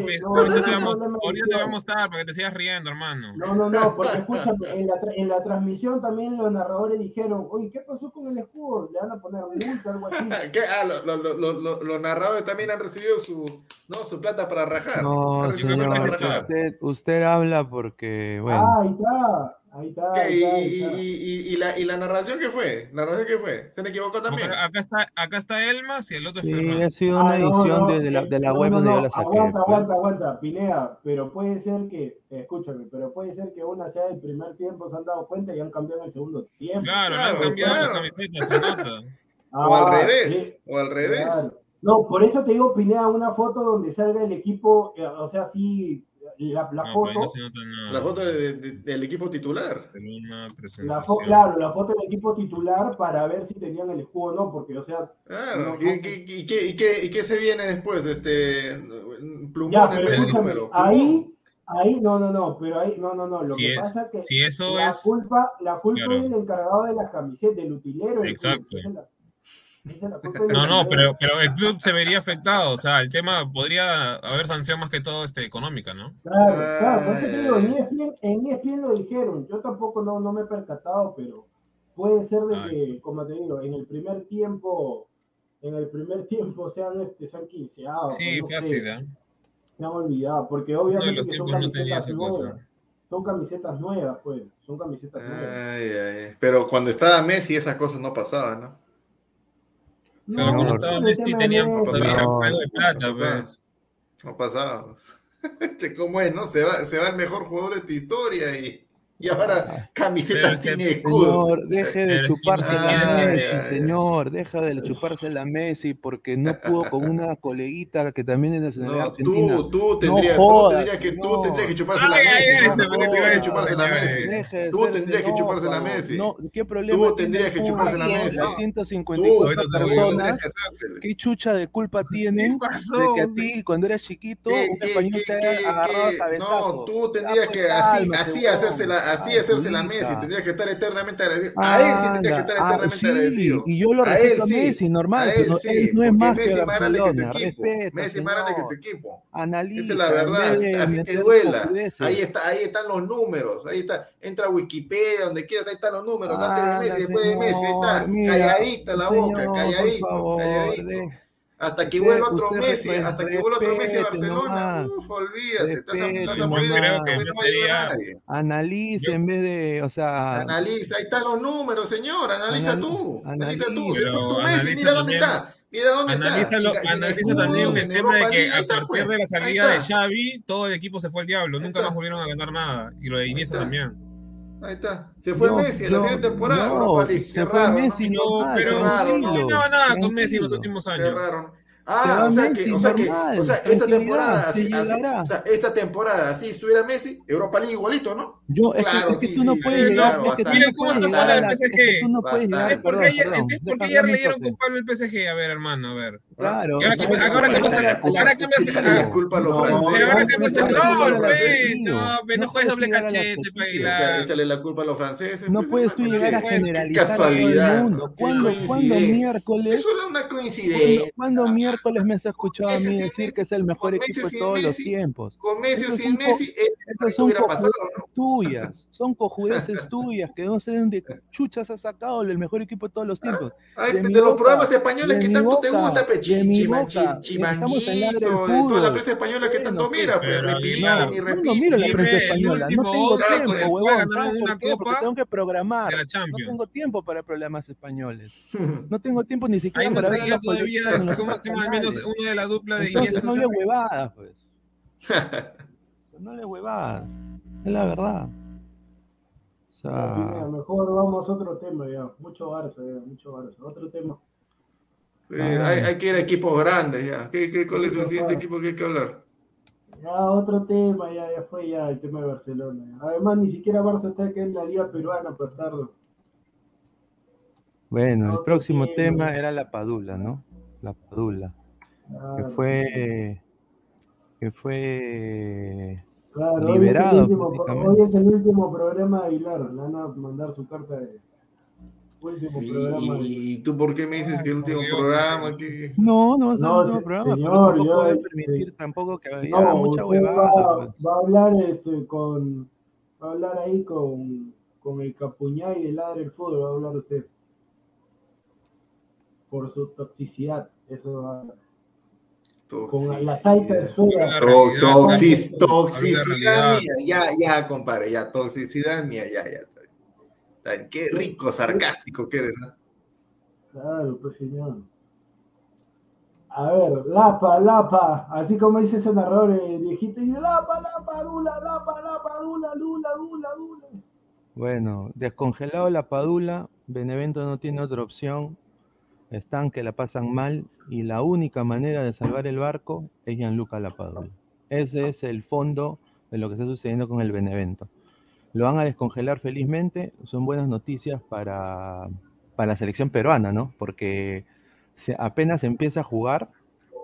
ahorita te voy a mostrar para que te sigas riendo, hermano. No, no, no, porque escúchame, en la, en la transmisión también los narradores dijeron, oye, ¿qué pasó con el escudo? Le van a poner multa, algo así. ¿Qué? Ah, lo- lo- lo- lo- lo- los narradores también han recibido su, no, su plata para rajar. No, señor, para rajar. usted, usted habla porque, bueno, Ah, ahí está, ahí está, ¿Y, está, ahí y- está. y- y- y la, ¿Y la narración qué fue? ¿La narración qué fue? ¿Se le equivocó también? Acá, acá está, acá está Elmas y el otro es sí, Ferran. ha sido una Ah, edición no, de, de la, de la no, web donde no, yo la saqué. Aguanta, pues. aguanta, aguanta, Pineda, pero puede ser que, escúchame, pero puede ser que una sea del primer tiempo, se han dado cuenta y han cambiado en el segundo tiempo. Claro, han cambiado claro. las camisetas, se nota. o al Ah, revés, sí, o al revés. claro. No, por eso te digo, Pineda, una foto donde salga el equipo, eh, o sea, así, la, la No, foto, pues no nada. La foto de- de- del equipo titular. La fo- claro, la foto del equipo titular para ver si tenían el escudo o no, porque, o sea, Claro. No, ¿Y, qué, y qué- y qué se viene después? Este, plumón ya, en pero vez de escúchame, número. plumón. ahí, ahí, no, no, no, pero ahí, no, no, no, lo Si que es- pasa es que Si eso la es. culpa, la culpa claro. es del encargado de las camisetas, del utilero. Exacto. de No, no, pero, pero el club se vería afectado. O sea, el tema podría haber sanción más que todo este, económica, ¿no? Claro, claro, por eso te digo, en. ESPN, en ESPN lo dijeron, yo tampoco no, no me he percatado, pero puede ser de Ay. que, como te digo, en el primer tiempo, en el primer tiempo sean este, sean quinceados, Sí, no sé, fácil, ¿eh? se han olvidado, porque obviamente los que son camisetas nuevas, son camisetas nuevas, pues, son camisetas Ay, nuevas. ay, ay. Pero cuando estaba Messi esas cosas no pasaban, ¿no? Pero No, cuando no, estaba el Messi tema tenían algo de plata, no pasaba. pues. No pasaba. Este, ¿Cómo es, no? Se va, se va el mejor jugador de tu historia y, y ahora camiseta Pero sin escudo. Señor, deje de chuparse la no- Messi, señor, deja de chuparse la Messi porque no pudo con una coleguita que también es nacionalidad No, argentina. tú, tú tendrías, jodas, tú tendrías que, tú señor. tendrías que chuparse la Messi. ¿no? Tú tendrías que chuparse la Messi. Tú tendrías que chuparse la. Messi. No, ¿Qué problema Tú tendrías que chuparse la Messi. Tú, 154 ahorita te lo voy a personas. ¿qué chucha de culpa tienen de que a ti cuando eras chiquito ¿Qué- un español te haya agarrado cabezazo? No, tú tendrías que así, así hacérsela, así Ay, hacérsela a pulita. Messi, tendrías que estar eternamente agradecido. A él sí tendrías que estar ah, eternamente sí, agradecido. y yo lo A respeto él a sí, Messi, normal, a él no- sí, él no es más Messi que más grande que tu equipo. respeta, Messi es más grande que tu equipo. Analiza, Esa es la verdad, así, te duela. Ahí está, ahí están los números, ahí está, entra a Wikipedia, donde quieras, ahí están los números, antes de Messi, después de Messi, ahí está, mira, calladita la boca, señor, calladito, calladito. Hasta que vuelva otro Messi, hasta que vuelva otro Messi a Barcelona, uf, olvídate, te vas a, vas a morir. Creo que no no va a ayudar a sería- nadie. Analice Yo- en vez de, o sea, Analiza, ahí están los números, señor, analiza Anal- tú, analiza tú, analiza. si tu Messi, analiza mira dónde está, mira dónde Analízalo, está, analiza también el tema de que a partir de la salida de. Xavi, todo el equipo se fue al diablo. Nunca más volvieron a ganar nada. Y lo de Iniesta también. Ahí está. Se fue Yo- Messi en la siguiente temporada. no, Europa League. se Qué fue raro, ¿no? Messi, Pero, tranquilo, no ganaba nada con Messi en los últimos Qué años. raro. Se Ah, o sea Messi, que, o sea que, o sea, esta temporada, se así, así, llegará. o sea, esta temporada, así estuviera Messi, Europa League igualito, ¿no? Yo, es que, Claro, es que sí, tú no sí, puedes sí, claro, es que no Miren cómo está jugando la, el es que PSG. tú no puedes llegar. Es porque ayer, le dieron toque. culpable el PSG. A ver, hermano, a ver. Claro. Ahora Échale la culpa- a los franceses. Ahora no, no juegues doble cachete, pe, Échale, la culpa a los franceses. No puedes tú llegar a generalizar casualidad. ¿Cuándo, ¿cuándo coincidencia. miércoles? Es solo una ¿Cuándo, coincidencia. cuándo miércoles me has escuchado a mí decir que es el mejor equipo de todos los tiempos? Con Messi o sin Messi, eh, Estas esto son tuyas, son cojudeces tuyas, que no sé de dónde chuchas has sacado el mejor equipo de todos los tiempos. Ay, de los programas españoles que tanto te gusta, pe, de mi boca. Estamos en del de toda la prensa española que tanto pues, mira, pues pero repiten. no miro la prensa española, no tengo tiempo, huevón. Porque tengo que programar. la No tengo tiempo para problemas españoles. No tengo tiempo ni siquiera para ver traía los todavía, colegas en los ¿cómo otros se llama? Al menos uno de la dupla de Iniesta. no le huevadas, pues. No le huevadas. Es la verdad. O Ya, Pineda, sea, mejor vamos a otro tema ya. Mucho Barça, ya, mucho Barça. Otro tema. Sí, hay, hay que ir a equipos grandes ya. ¿Qué, qué, ¿Cuál es el siguiente equipo que hay que hablar? Ya, otro tema, ya, ya fue ya el tema de Barcelona. Además, ni siquiera Barça está acá en la liga peruana para estar. bueno, el próximo tema. tema era la Padula, ¿no? La Padula. Que Claro, fue. Que fue. claro, hoy, es el liberado último, hoy es el último programa de Aguilar. Le van a mandar su carta de último programa ¿Y tú por qué me dices que el último Dios, programa? que- No, no va a ser No, programa, pero señor, yo- voy a permitir tampoco que haya No, mucha huevada. va, va a hablar este, con va a hablar ahí con, con el Capuñay de Ladre el Fútbol, va a hablar usted. Por su toxicidad, eso va a hablar. Con las altas toxicidad mía, ya, ya, compadre, ya, toxicidad mía, ya, ya. está bien. Está bien. Qué rico, sarcástico que eres, ¿no? Claro, pues señor. A ver, Lapa, Lapa, así como dice ese narrador, el viejito, y Lapa, Lapa, Dula, Lapa, Lapa, Dula, Dula, Dula, Dula. Bueno, descongelado la Padula, Benevento no tiene otra opción. Están que la pasan mal y la única manera de salvar el barco es Gianluca Lapadula. Ese es el fondo de lo que está sucediendo con el Benevento. Lo van a descongelar felizmente, son buenas noticias para, para la selección peruana, ¿no? Porque se, apenas empieza a jugar,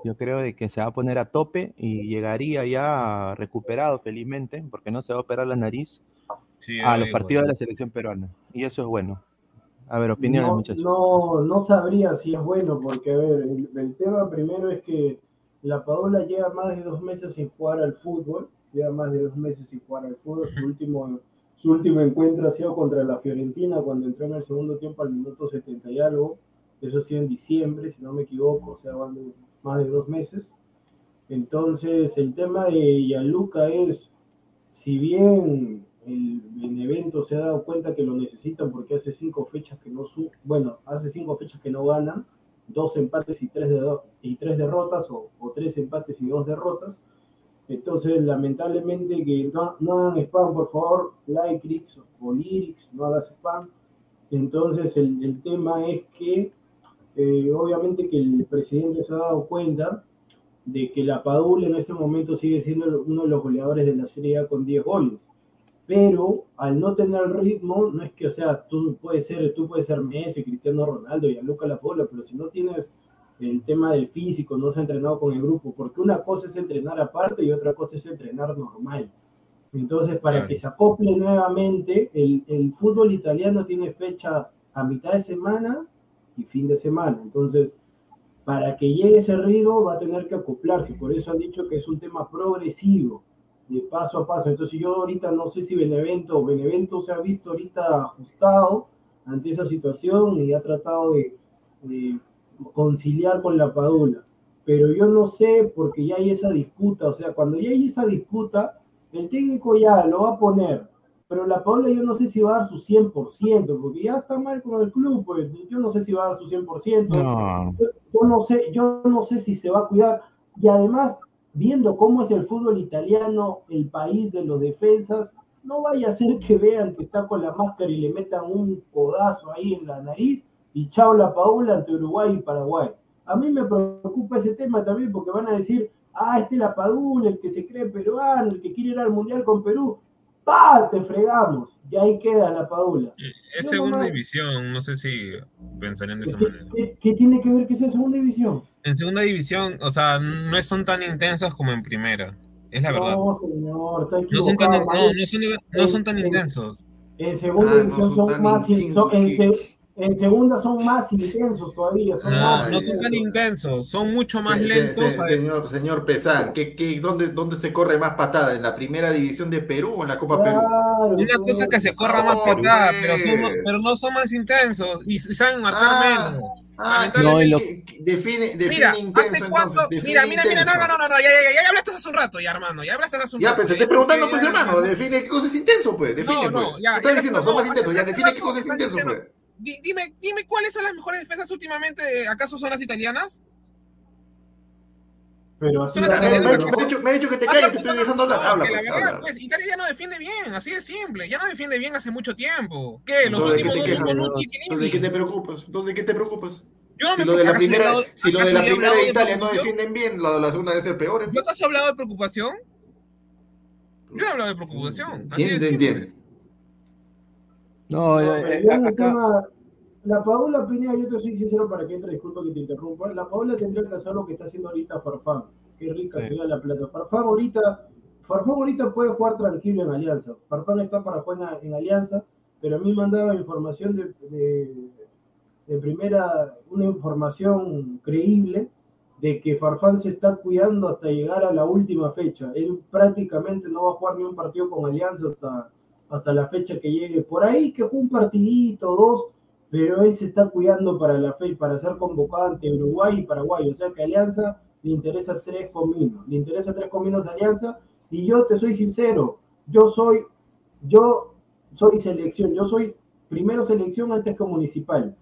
yo creo de que se va a poner a tope y llegaría ya recuperado felizmente, porque no se va a operar la nariz Sí, a los partidos de la selección peruana. Y eso es bueno. A ver, opiniones, no, muchachos. No, no sabría si es bueno, porque a ver, el, el tema primero es que la Paola lleva más de dos meses sin jugar al fútbol, lleva más de dos meses sin jugar al fútbol. Su último, su último encuentro ha sido contra la Fiorentina cuando entró en el segundo tiempo al minuto 70 y algo. Eso ha sido en diciembre, si no me equivoco, o sea, van más de dos meses. Entonces, el tema de Yaluca es, si bien el Benevento se ha dado cuenta que lo necesitan porque hace cinco fechas que no su bueno, hace cinco fechas que no ganan, dos empates y tres, derrotas, o tres empates y dos derrotas. Entonces, lamentablemente, que no, no hagan spam, por favor, Lycrix o Lyrics, no hagas spam. Entonces, el, el tema es que, eh, obviamente, que el presidente se ha dado cuenta de que la Padula en este momento sigue siendo uno de los goleadores de la Serie A con 10 goles. Pero al no tener ritmo, no es que, o sea, tú puedes ser, tú puedes ser Messi, Cristiano Ronaldo y a Luca La Paula, pero si no tienes el tema del físico, no se ha entrenado con el grupo, porque una cosa es entrenar aparte y otra cosa es entrenar normal. Entonces, para Claro. que se acople nuevamente, el, el fútbol italiano tiene fecha a mitad de semana y fin de semana. Entonces, para que llegue ese ritmo va a tener que acoplarse. Por eso han dicho que es un tema progresivo, de paso a paso. Entonces yo ahorita no sé si Benevento, Benevento se ha visto ahorita ajustado ante esa situación y ha tratado de, de conciliar con la Padula. Pero yo no sé porque ya hay esa disputa. O sea, cuando ya hay esa disputa, el técnico ya lo va a poner. Pero la Paula yo no sé si va a dar su 100%, porque ya está mal con el club, pues yo no sé si va a dar su 100% No, yo no sé, yo no sé si se va a cuidar. Y además, viendo cómo es el fútbol italiano, el país de los defensas, no vaya a ser que vean que está con la máscara y le metan un codazo ahí en la nariz y chao la Paula ante Uruguay y Paraguay. A mí me preocupa ese tema también porque van a decir, ah, este es la Padula, el que se cree peruano, el que quiere ir al Mundial con Perú. ¡Pah! Te fregamos. Y ahí queda la Padula. Es No, segunda no. división, no sé si pensarían de ¿Qué, esa manera. qué- qué tiene que ver que sea segunda división? En segunda división, o sea, no son tan intensos como en primera. Es la verdad. No, señor, está No son tan, no, no son, no son tan En- intensos. En segunda Ah, no división son son, tan más, in- intensos en, en segunda son más intensos todavía, son No, más no son tan intensos, son mucho más se- lentos. señor, señor Pesán, ¿qué, qué, dónde, ¿dónde se corre más patada? ¿En la primera división de Perú o en la Copa Perú? Claro, Una pues. cosa que se corra más patada, pues. pero, son- pero no son más intensos y, y saben marcar Ah, menos. Ah, No, ¿qué- y lo- define, define Mira, intenso ¿hace cuánto? entonces. define Mira, mira, mira, no, no, no, no, ya, ya, ya, ya hablaste hace un rato, ya, hermano, ya hablaste hace un Ya, rato. pero te ya, estoy preguntando, ya, pues, ya, hermano, ya. define qué cosa es intenso, pues, define, No, no, pues. ya, ¿Qué estás ya, diciendo? no, Son más no, intensos, ya, define qué cosa es intenso, diciendo- pues. Di- Dime, dime cuáles son las mejores defensas últimamente, ¿acaso son las italianas? Pero así Son la las Me, me- me- ha dicho, me ha dicho que te Ah, calles, te estoy dejando hablar. Habla, pues, la verdad, habla. pues, Italia ya no defiende bien, así de simple, ya no defiende bien hace mucho tiempo. ¿Qué? Los Entonces, ¿de qué últimos te dos quejas? Entonces, ¿de qué te preocupas? Entonces, ¿de qué te preocupas? Yo no Si me lo de la ¿acaso he primera, hablado- si lo de la primera de Italia no defienden bien, lo de la segunda debe ser peor. ¿eh? ¿Yo acaso he hablado de preocupación? Yo no he hablado de preocupación. así de ¿Quién te simple. entiende? No, No, eh, eh, acá, tema- la Paola Pineda, yo te soy sincero para que entre, disculpa que te interrumpa. La Paola tendría que hacer lo que está haciendo ahorita Farfán. Qué rica Sí. sería la plata. Farfán ahorita, Farfán ahorita puede jugar tranquilo en Alianza. Farfán está para jugar en Alianza, pero a mí me han dado información de, de, de primera, una información creíble de que Farfán se está cuidando hasta llegar a la última fecha. Él prácticamente no va a jugar ni un partido con Alianza hasta, hasta la fecha que llegue. Por ahí que un partidito, dos, pero él se está cuidando para la fe, para ser convocado ante Uruguay y Paraguay. O sea que Alianza le interesa tres cominos. Le interesa tres cominos Alianza. Y yo te soy sincero, yo soy, yo soy selección, yo soy primero selección antes que municipal.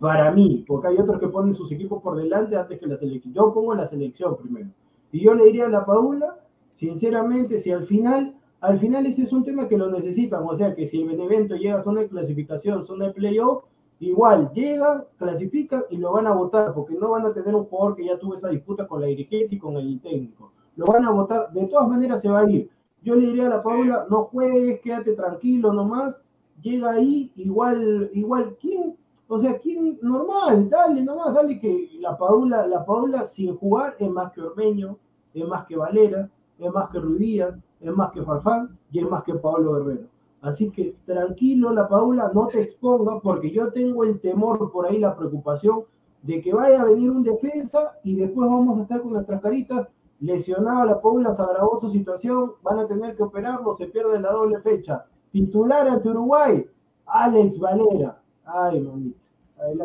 Para mí, porque hay otros que ponen sus equipos por delante antes que la selección. Yo pongo la selección primero. Y yo le diría a la Paula, sinceramente, si al final, al final ese es un tema que lo necesitan. O sea que si el Benevento llega a zona de clasificación, zona de playoff, igual llegan, clasifican y lo van a votar, porque no van a tener un jugador que ya tuvo esa disputa con la dirigencia y con el técnico. Lo van a votar, de todas maneras se va a ir. Yo le diría a la Paula, no juegues, quédate tranquilo nomás, llega ahí, igual, igual, ¿quién? O sea, ¿quién? Normal, dale nomás, dale que la Paula, la Paula sin jugar es más que Ormeño, es más que Valera, es más que Rudía, es más que Farfán y es más que Pablo Guerrero. Así que tranquilo, la Paula, no te exponga, porque yo tengo el temor por ahí, la preocupación de que vaya a venir un defensa y después vamos a estar con nuestras caritas lesionado la Paula, se agravó su situación, van a tener que operarlo, se pierde la doble fecha. Titular ante Uruguay, Alex Valera. Ay, mamita.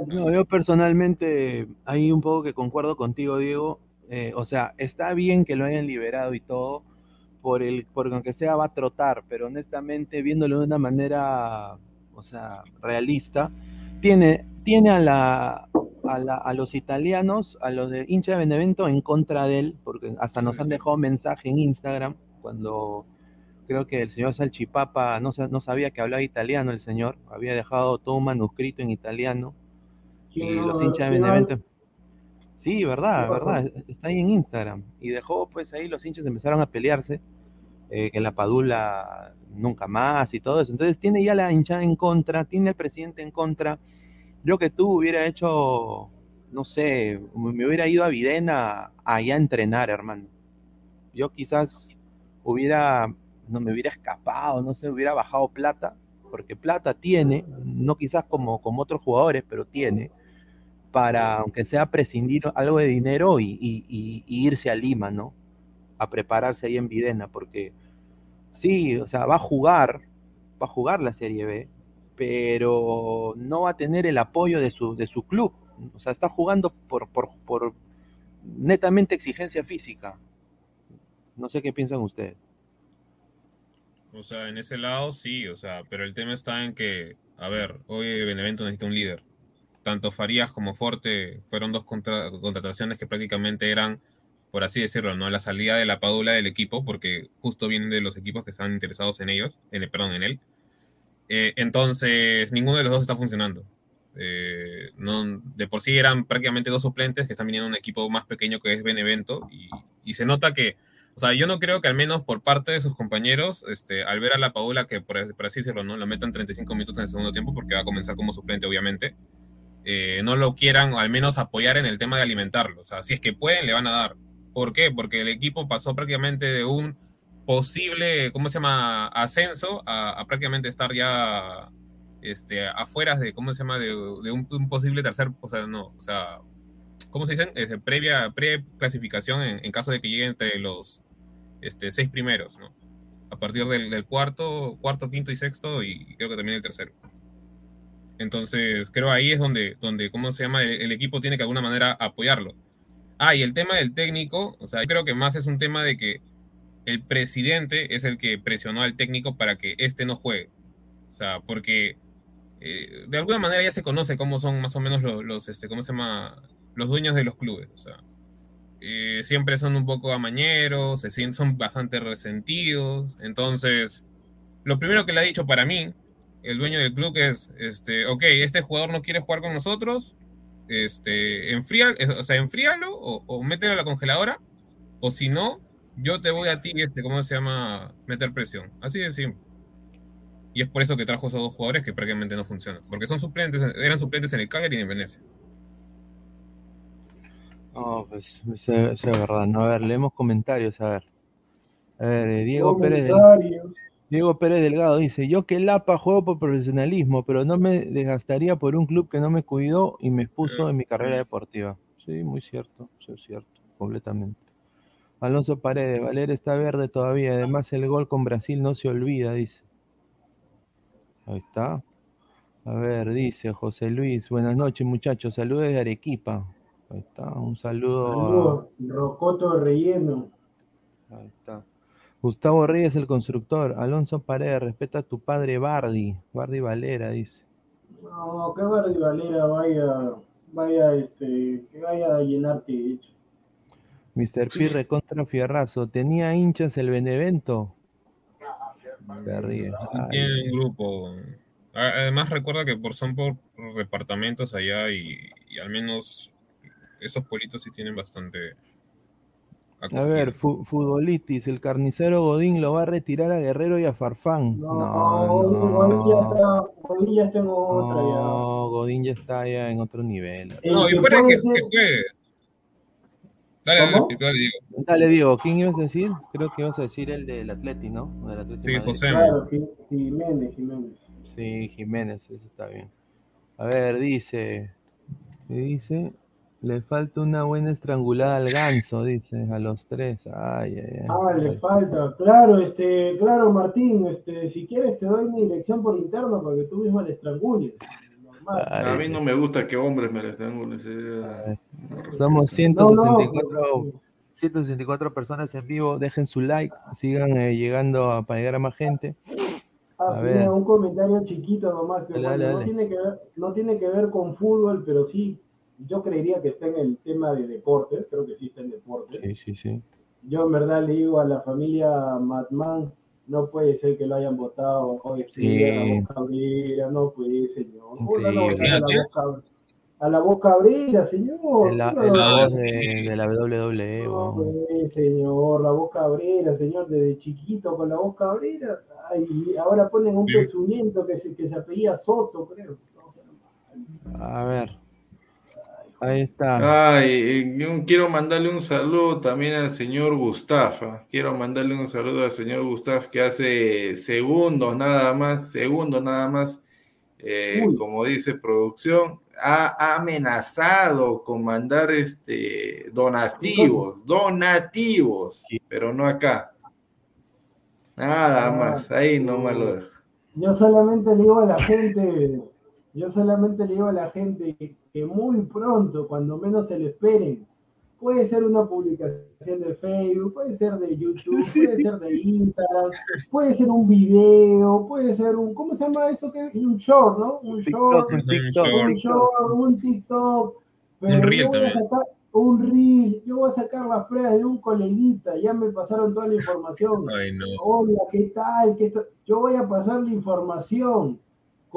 No, yo personalmente, ahí un poco que concuerdo contigo, Diego. Eh, o sea, está bien que lo hayan liberado y todo, por el, porque aunque sea va a trotar, pero honestamente, viéndolo de una manera, o sea, realista, tiene, tiene a la, a, los italianos, a los de hincha de Benevento en contra de él, porque hasta nos han dejado mensaje en Instagram cuando creo que el señor Salchipapa no, no sabía que hablaba italiano el señor, había dejado todo un manuscrito en italiano. Y los hinchas de Benevento... Sí, verdad, verdad, está ahí en Instagram. Y dejó, pues ahí los hinchas empezaron a pelearse, eh, que la Padula nunca más y todo eso. Entonces tiene ya la hinchada en contra, tiene el presidente en contra, yo que tú hubiera hecho, no sé, me hubiera ido a Videna allá a entrenar, hermano. Yo quizás hubiera, no me hubiera escapado, no sé, hubiera bajado plata, porque plata tiene, no quizás como, como otros jugadores, pero tiene, para, aunque sea prescindir algo de dinero y, y irse a Lima, ¿no? A prepararse ahí en Videna, porque sí, o sea, va a jugar, va a jugar la Serie B, pero no va a tener el apoyo de su, de su club. O sea, está jugando por, por, por netamente exigencia física. No sé qué piensan ustedes. O sea, en ese lado sí, o sea, pero el tema está en que, a ver, hoy Benevento necesita un líder. Tanto Farías como Forte fueron dos contrataciones que prácticamente eran, por así decirlo, ¿no? La salida de la padula del equipo, porque justo vienen de los equipos que estaban interesados en ellos, en, perdón, en él. Eh, entonces, ninguno de los dos está funcionando. Eh, no, de por sí eran prácticamente dos suplentes que están viniendo a un equipo más pequeño que es Benevento y, y, se nota que, o sea, yo no creo que al menos por parte de sus compañeros, este, al ver a la Paula que por, así decirlo, ¿no? la metan 35 minutos en el segundo tiempo porque va a comenzar como suplente obviamente, eh, no lo quieran al menos apoyar en el tema de alimentarlo. O sea, si es que pueden, le van a dar. ¿Por qué? Porque el equipo pasó prácticamente de un posible, ¿cómo se llama?, ascenso a, prácticamente estar ya este, afuera de, ¿cómo se llama?, de, un, posible tercer, o sea, no, o sea, ¿cómo se dicen? Este, previa, pre-clasificación en, caso de que llegue entre los este, seis primeros, ¿no? A partir del, cuarto, cuarto, quinto y sexto y creo que también el tercero. Entonces, creo ahí es donde, donde ¿cómo se llama? El, el, equipo tiene que de alguna manera apoyarlo. Ah, y el tema del técnico, o sea, yo creo que más es un tema de que el presidente es el que presionó al técnico para que este no juegue. O sea, porque eh, de alguna manera ya se conoce cómo son más o menos los, este, ¿cómo se llama? Los dueños de los clubes. O sea, eh, siempre son un poco amañeros, se sienten, son bastante resentidos. Entonces, lo primero que le ha dicho para mí, el dueño del club es, este, ok, este jugador no quiere jugar con nosotros, este, enfría, o sea, enfríalo o, o mételo a la congeladora, o si no, yo te voy a ti, este, ¿cómo se llama? Meter presión. Así de simple. Y es por eso que trajo esos dos jugadores que prácticamente no funcionan. Porque son suplentes, eran suplentes en el Cagliari y en Venecia. No, pues, eso es verdad. No, a ver, leemos comentarios, a ver. A ver, Diego Pérez. Diego Pérez Delgado dice, yo que Lapa juego por profesionalismo, pero no me desgastaría por un club que no me cuidó y me expuso en mi carrera deportiva. Sí, muy cierto, eso es cierto, completamente. Alonso Paredes, Valer está verde todavía. Además, el gol con Brasil no se olvida, dice. Ahí está. A ver, dice José Luis. Buenas noches, muchachos. Saludos de Arequipa. Ahí está. Un saludo. Saludos, Rocoto Relleno. Ahí está. Gustavo Reyes, el constructor. Alonso Paredes, respeta a tu padre Bardi. Bardi Valera, dice. No, que Bardi Valera vaya, vaya, este, que vaya a llenarte, de hecho. Mr. Pirre contra Fierrazo. ¿Tenía hinchas el Benevento? Se ríe. Tiene un grupo. Además, recuerda que por, son por departamentos allá y, al menos esos politos sí tienen bastante. A ver, futbolitis, el carnicero Godín lo va a retirar a Guerrero y a Farfán. No, no, Godín, ya está, Godín ya está en otra. No, Godín ya está ya en otro nivel. no, y fuera que, que, Dale, ¿Cómo? dale, dale, Diego. Dale, Diego, ¿quién ibas a decir? Creo que ibas a decir el del Atleti, ¿no? Del Atleti Sí, Madrid. José. Claro, Jiménez, Jiménez. Sí, Jiménez, eso está bien. A ver, dice. ¿Qué dice? Le falta una buena estrangulada al ganso, dice, a los tres. Ay, ay, ay. Ah, le falta. Claro, este, claro, Martín, este, si quieres te doy mi dirección por interno para que tú mismo le estrangules. Ay, A mí no me gusta que hombres me la estrangulen. sería- Ay. no respeto. Somos No, no, 164, 164 personas en vivo. Dejen su like, sigan eh, llegando a, para llegar a más gente. Ah, A mira, ver. un comentario chiquito nomás que Dale, bueno, dale, no, dale. tiene que ver, no tiene que ver con fútbol, pero sí, yo creería que está en el tema de deportes, creo que sí está en deportes. Sí, sí, sí. Yo en verdad le digo a la familia Matman, no puede ser que lo hayan votado o a la Cabrera, no puede, señor. ¿Cómo lo van a la Voz Cabrera? A la señor. Es la, ¿Cómo es lo la voz sí. de, de la WWE. No, pues, señor, la voz cabrera, señor, desde chiquito con la voz cabrera. Ay, y ahora ponen un Sí. pezuñento que se, que se apellía Soto, creo. No, o sea, A ver. Ahí está. Ay, yo quiero mandarle un saludo también al señor Gustafa. Quiero mandarle un saludo al señor Gustaf que hace segundos nada más, segundos nada más, eh, como dice producción, ha, ha amenazado con mandar este donativos, donativos, pero no acá. Nada Ah, más, ahí nomás lo dejo. Yo solamente le digo a la gente, yo solamente le digo a la gente que, muy pronto, cuando menos se lo esperen, puede ser una publicación de Facebook, puede ser de YouTube, puede ser de Instagram, puede ser un video, puede ser un, ¿cómo se llama eso? que Un short, ¿no? Un short, TikTok, un TikTok. un short, un TikTok, pero Un reel yo voy a también. sacar un reel, yo voy a sacar las pruebas de un coleguita, ya me pasaron toda la información. Ay, no. Hola, ¿qué tal? ¿Qué tal? Yo voy a pasar la información.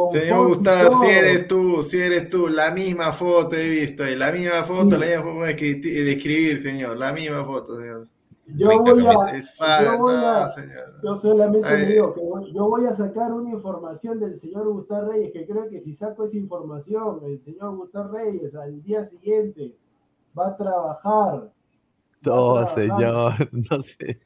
Señor Gustavo, si eres tú, si eres tú, la misma foto he visto, y la misma foto, Sí. la misma forma de escri- de escribir, señor, la misma foto, señor. Yo voy a. Es falta, yo voy a- señor. yo solamente Ay. digo que voy- yo voy a sacar una información del señor Gustavo Reyes, que creo que si saco esa información, el señor Gustavo Reyes al día siguiente va a trabajar. No, señor, no sé.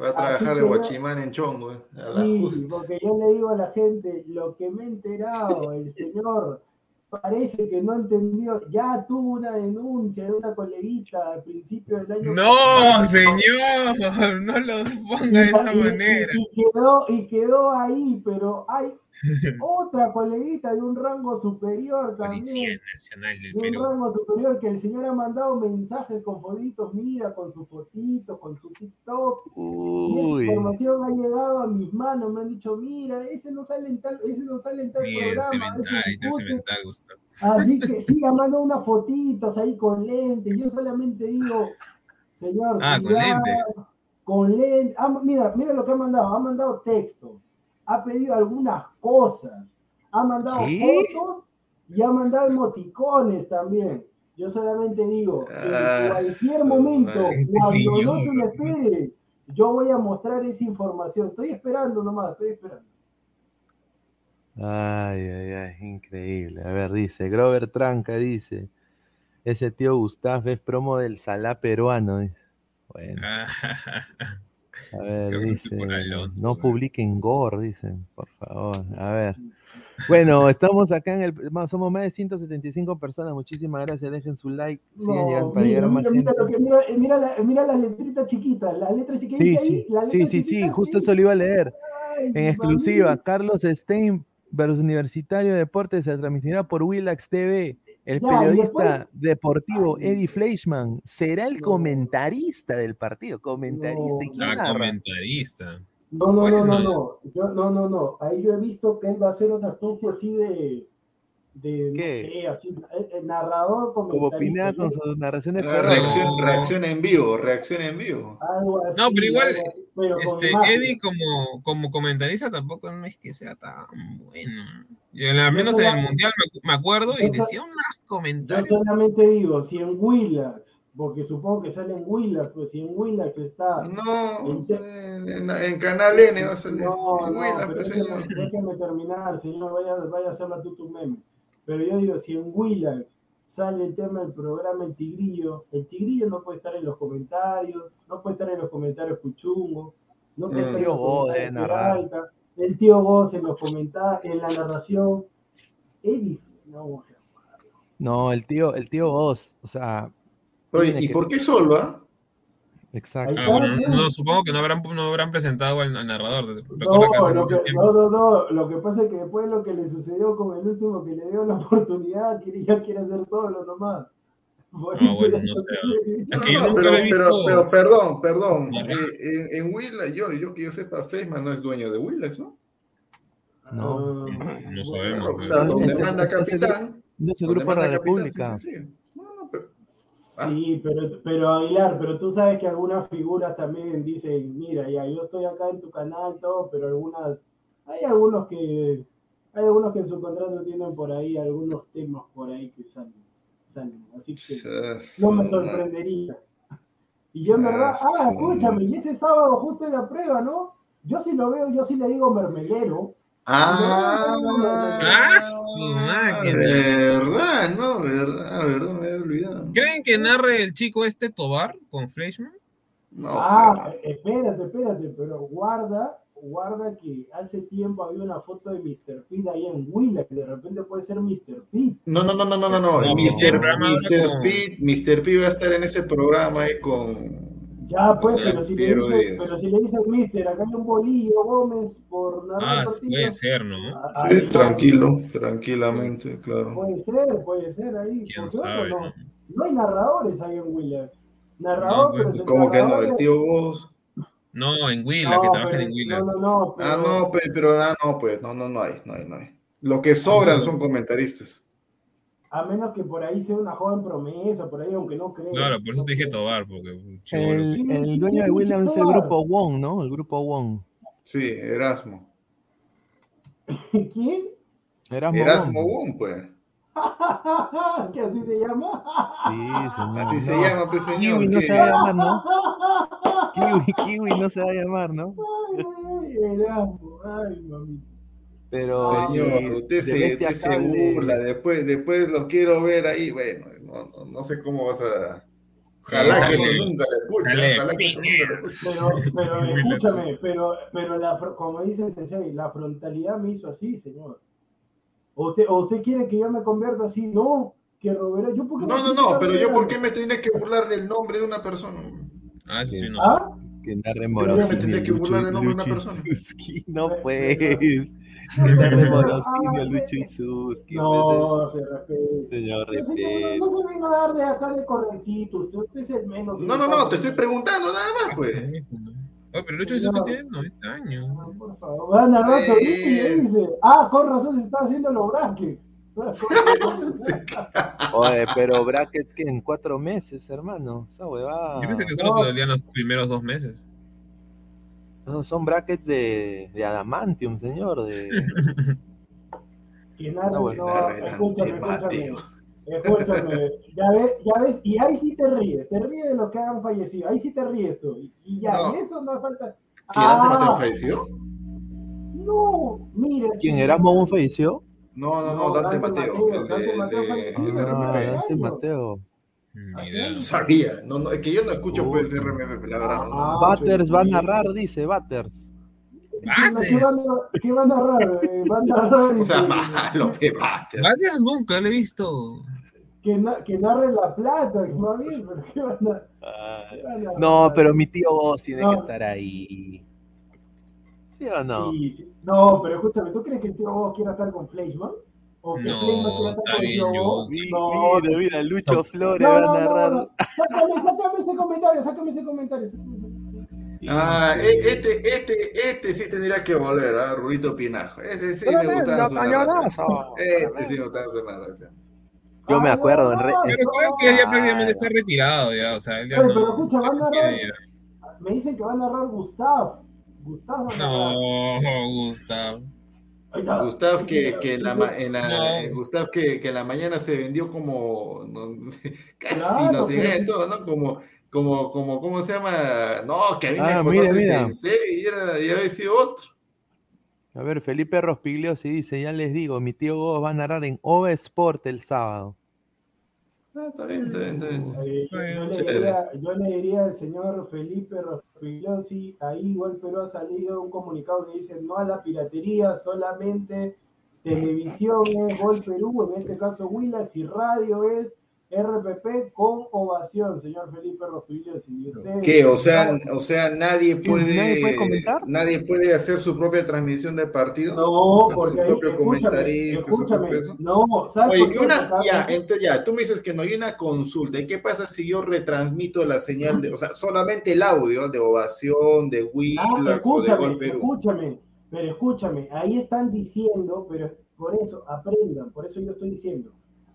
Va a trabajar de guachimán en chongo, eh, Sí, justa. porque yo le digo a la gente, lo que me he enterado, el señor parece que no entendió, ya tuvo una denuncia de una coleguita al principio del año No, pasado. señor, no lo ponga de esa y- manera. Y, quedó, y quedó ahí, pero hay otra coleguita de un rango superior Policía también. Nacional del De un Perú. rango superior que el señor ha mandado mensajes con fotitos, mira, con su fotito, con su TikTok. Y esa Uy. información ha llegado a mis manos, me han dicho, mira, ese no sale en tal, ese no sale en tal Mira, programa, ese cemental, ahí está discute". cemental, Gustavo. Así que sí, ha mandado unas fotitos ahí con lentes. Yo solamente digo, señor, Ah, con cuidado, lente. con lente. Ah, mira, mira lo que ha mandado. Ha mandado texto, ha pedido algunas cosas, ha mandado ¿Qué? fotos y ha mandado emoticones también. Yo solamente digo, en Ah, cualquier momento, cuando no se lo espere, yo voy a mostrar esa información. Estoy esperando nomás, estoy esperando. Ay, ay, ay, increíble. A ver, dice, Grover Tranca dice, ese tío Gustavo es promo del Salá peruano. Bueno, a ver, no publiquen gore, dicen, por favor. A ver. Bueno, estamos acá en el, somos más de 175 personas, muchísimas gracias, dejen su like, sigan llegando para mira, llegar a más mira, mira, gente. lo que, mira, mira, la, mira las letritas chiquitas, las letras chiquitas Sí, sí, sí, sí, sí, justo eso lo iba a leer. Ay, En exclusiva. Carlos Stein versus Universitario de Deportes se transmitirá por Willax TV. El Ya, y periodista después- deportivo Eddie Fleischman será el No. comentarista del partido. Comentarista. ¿Y No. quién Ah, narra? comentarista. No, no, no, no, no, yo, no, no, no, ahí yo he visto que él va a hacer una especie así de, de ¿Qué? no sé, así, el, narrador Como Pineda con yo- sus narraciones reacción, No. reacción en vivo, reacción en vivo. algo así. No, pero igual, así, pero Este. Eddie como, como comentarista tampoco no es que sea tan bueno. Yo, al menos sola- en el Mundial me, me acuerdo y yo so- decía unos Yo comentarios. solamente digo, si en Willax, porque supongo que sale en Willax, pues si en Willax está... No, En en, en Canal N va a salir. No, En no, Huila, pero pero déjeme, déjeme terminar, señor, vaya, vaya a hacerla tú tu meme. Pero yo digo, si en Willax sale el tema del programa El Tigrillo. El Tigrillo no puede estar en los comentarios, no puede estar en los comentarios Puchungo, no puede Mm. estar en Tío los comentarios debe narrar. Peralta, el tío Goz en los comentarios, en la narración. No, o sea, No, el tío, el tío Oz, o sea, Oye, ¿y que- por qué solo, ah? Exacto. Ah, bueno, no, supongo que no habrán, no habrán presentado al, al narrador. Que No, lo que, no, no, no, lo que pasa es que después de lo que le sucedió con el último que le dio la oportunidad, quiere, ya quiere hacer solo nomás. Por Ah, eso bueno, no sé. que No, pero, lo he visto. pero, pero perdón, perdón. Eh, en, en Willax, yo, yo que yo sepa, Feisman no es dueño de Willax, ¿no? No. No bueno. sabemos. o sea, donde manda capitán. No es el donde grupo de la capitán, República. sí, sí, sí. Pero- Sí, pero, pero Aguilar, pero tú sabes que algunas figuras también dicen, mira, ya yo estoy acá en tu canal, todo, pero algunas, hay algunos que, hay algunos que en su contrato tienen por ahí algunos temas por ahí que salen, salen, así que no me sorprendería. Y yo en verdad, Ah, ah, escúchame, y ese sábado justo en la prueba, ¿no? Yo sí lo veo, yo sí le digo mermelero. Ah, Ah, verdad, no, verdad, verdad, me había olvidado. ¿Creen que narre el chico este Tobar con Fleischman? No ah, sé. espérate, espérate, pero guarda, guarda que hace tiempo había una foto de Mr. Pete ahí en Willax, de repente puede ser Mr. Pete. No, no, no, no, no, no, no. Mr. Pete, Mr. Pete va a estar en ese programa ahí con. Ya, pues, pero si, le dice, pero si le dice al Mister, acá hay un bolillo Gómez por narrar Ah, puede ser, ¿no? ah, Sí, tranquilo, tranquilamente, claro. Puede ser, puede ser ahí. ¿Quién sabe? no. no? No hay narradores ahí en Willax. Narrador, No, pues, pero es el ¿Cómo que no? El de- tío vos. No, en Willa, No, que trabaja pero- en Willa. no, no, no, pero, Ah, no, pe- pero, ah, no, pues, no, no, no hay, no hay, no hay. Lo que sobran son comentaristas. A menos que por ahí sea una joven promesa, por ahí, aunque no creo. Claro, por eso te dije. Tobar, porque. El, ¿Quién- el dueño de Williams es el grupo Wong, ¿no? El grupo Wong. Sí, Erasmo. ¿Quién? Erasmo, Erasmo Wong. Wong, pues. ¿Que así se llama? Sí, señor. Así se llama, pues, señor. Kiwi no ¿qué? se va a llamar, ¿no? Kiwi, Kiwi no se va a llamar, ¿no? Ay, ay, Erasmo, ay, mami. Pero Señor, sí, usted, se, usted se burla, después, después lo quiero ver ahí, bueno, no, no, no sé cómo vas a... Ojalá Sí, que esto nunca lo escuche, ojalá que nunca lo escuche. Pero, pero escúchame, pero, pero la, como dice el sensei, la frontalidad me hizo así, señor. ¿O usted, o usted quiere que yo me convierta así? No, que Robert, yo No, no, no, pero yo por qué me tenía que burlar del nombre de una persona. Ah, sí, Sí. no sé. ¿Ah? Que narre Morosini, tendría que Lucho, burlar del nombre de una persona. Izuski, no pues. Que narre Ah, Morosini, Lucho ve- Izuski. No, se pues, Señor, No, señor, respeto. no, se venga a dar de acá de correntito, usted, es el menos. No, no, no, te estoy preguntando nada más, pues. Oye, pero Lucho dice que tiene 90 años. No, por favor, va a narrar y dice, ah, con razón se está haciendo los brackets. Oye, pero brackets que en cuatro meses, hermano. Esa huevada. Yo pensé que solo no. te dolían los primeros dos meses. No, son brackets de, de adamantium, señor. De... Que nada, no, escúchame, escúchame. Ya ves, ya ves, y ahí sí te ríes, te ríes de los que han fallecido, ahí sí te ríes tú, y, y ya, No. y eso no falta. ¿Que Dante Mateo Ah, falleció? no, mira. ¿Quién? ¿Erasmo Wong falleció? No, no, No, no, Dante, Dante Mateo. El Dante Mateo Ah. No sabía, no, no, es que yo no escucho pues RMP, la verdad. no, Ah, no. Butters va a narrar, dice Butters. ¿Qué van a- ¿Qué van a narrar? Eh, Van a narrar O sea, malo, te mates. Gracias, nunca lo he visto. que, na- que narre la plata, que más bien, pero ¿qué van a, qué van a No, narrar? pero mi tío Oz tiene No. que estar ahí. ¿Sí o no? Sí, sí. No, pero escúchame, ¿tú crees que el tío Bobo quiera estar con Fleischman? ¿O que No, Fleischman quiera estar está con el tío bien, Bobo? yo- No, mira, mira, Lucho Flores no, va a narrar. no. Sácame, sácame ese comentario, sácame ese comentario. sácame ese comentario. Ah, e- este, este, este sí tendría que volver, ¿ah? Rurito Pinajo. Este sí me gustaba su narración. Este sí me gustaba su narración. Yo me acuerdo, en re- Pero creo que ya prácticamente está retirado ya, o sea, él ya Oye, no. pero escucha, van a narrar-. Me dicen que va a narrar Gustav. Gustav va a narrar. No, Gustavo. Gustav que, que en la, en la- No. eh, Gustav que, que en la mañana se vendió como no, casi Claro, nos engaña sí. todo, ¿no? Como, como, como, ¿cómo se llama? No, que a mí Ah, me mira, conoce mira. Y era, y había sido otro. A ver, Felipe Rospigliosi dice, ya les digo, mi tío va a narrar en OVA Sport el sábado. Ah, está bien, está bien, está bien. Eh, yo, Bueno, yo le chévere. diría, yo le diría al señor Felipe Rospigliosi, ahí igual pero ha salido un comunicado que dice no a la piratería, solamente televisión es Gol Perú, en este caso Willax, y radio es RPP con ovación, señor Felipe Rospigliosi. Y usted- ¿Qué? O sea, o sea, nadie puede, ¿Nadie puede comentar? nadie puede hacer su propia transmisión de partido. No, O sea, porque su propio escúchame, comentarista, su escúchame, propio eso. no, ¿sabes Oye, una, ya, entonces ya, tú me dices que no hay una consulta. ¿Y qué pasa si yo retransmito la señal de, o sea, solamente el audio de ovación, de Ah, o de escúchame, escúchame, pero escúchame, ahí están diciendo, pero por eso aprendan, por eso yo estoy diciendo.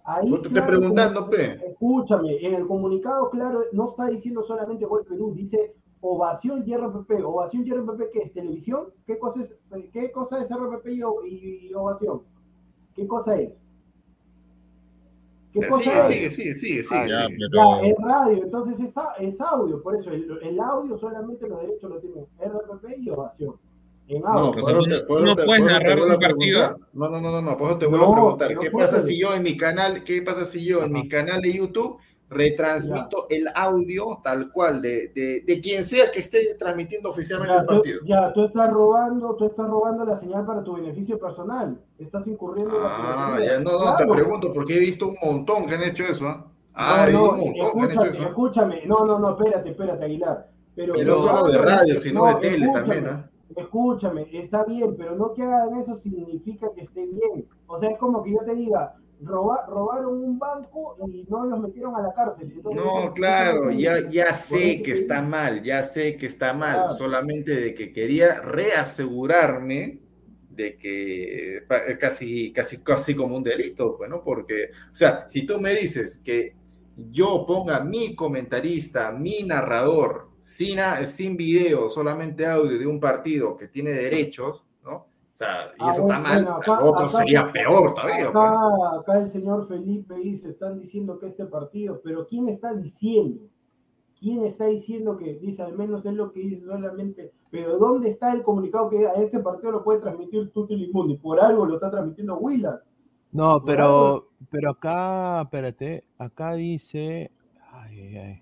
Ahí, Pues te estoy preguntando, como- pe. Escúchame, en el comunicado, claro, no está diciendo solamente Gol Perú, dice ovación y RPP. Ovación y RPP, ¿qué es? ¿Televisión? ¿Qué cosa es, qué cosa es RPP y, y ovación? ¿Qué cosa es? ¿Qué cosa Sigue, es? sigue, sigue, sigue, sigue. Ya, sigue. pero- Ya, es radio, entonces es, es audio, por eso el, el audio solamente los derechos lo tienen RPP y ovación. En No, eso tú te- no- tú no te- puedes te narrar un partido. No, no, no, no, no, por eso te vuelvo No, a preguntar. no ¿Qué pasa si yo en mi canal, qué pasa si yo en mi canal de YouTube retransmito el audio tal cual de, de, de quien sea que esté transmitiendo oficialmente Ya el tú, partido? ya, tú estás robando, tú estás robando la señal para tu beneficio personal. Estás incurriendo en la Ah, ya, no, no, te Claro. pregunto porque he visto un montón que han hecho eso, ¿ah? Ah, No, visto no, escúchame, eso. ¿ah? escúchame. No, no, no, espérate, espérate, Aguilar. Pero, Y no solo de radio, sino de tele también, ¿ah? Escúchame, está bien, pero no que hagan eso significa que esté bien. O sea, es como que yo te diga, roba- robaron un banco y no los metieron a la cárcel. Entonces, No, claro, ya, ya sé que está mal, ya sé que está mal, Claro. solamente de que quería reasegurarme de que es casi, casi, casi como un delito, bueno, porque, o sea, si tú me dices que yo ponga mi comentarista, mi narrador, sin, sin video, solamente audio de un partido que tiene derechos, ¿no? O sea, y Ah, eso bueno, está mal, bueno, acá- lo otro acá- sería peor todavía. pues. Acá, el señor Felipe dice, están diciendo que este partido, pero ¿quién está diciendo? ¿Quién está diciendo que dice, al menos es lo que dice solamente, pero ¿dónde está el comunicado que a este partido lo puede transmitir Tutilimundi? Por algo lo está transmitiendo Willa. No, pero, pero acá, espérate, acá dice. Ay, ay, ay.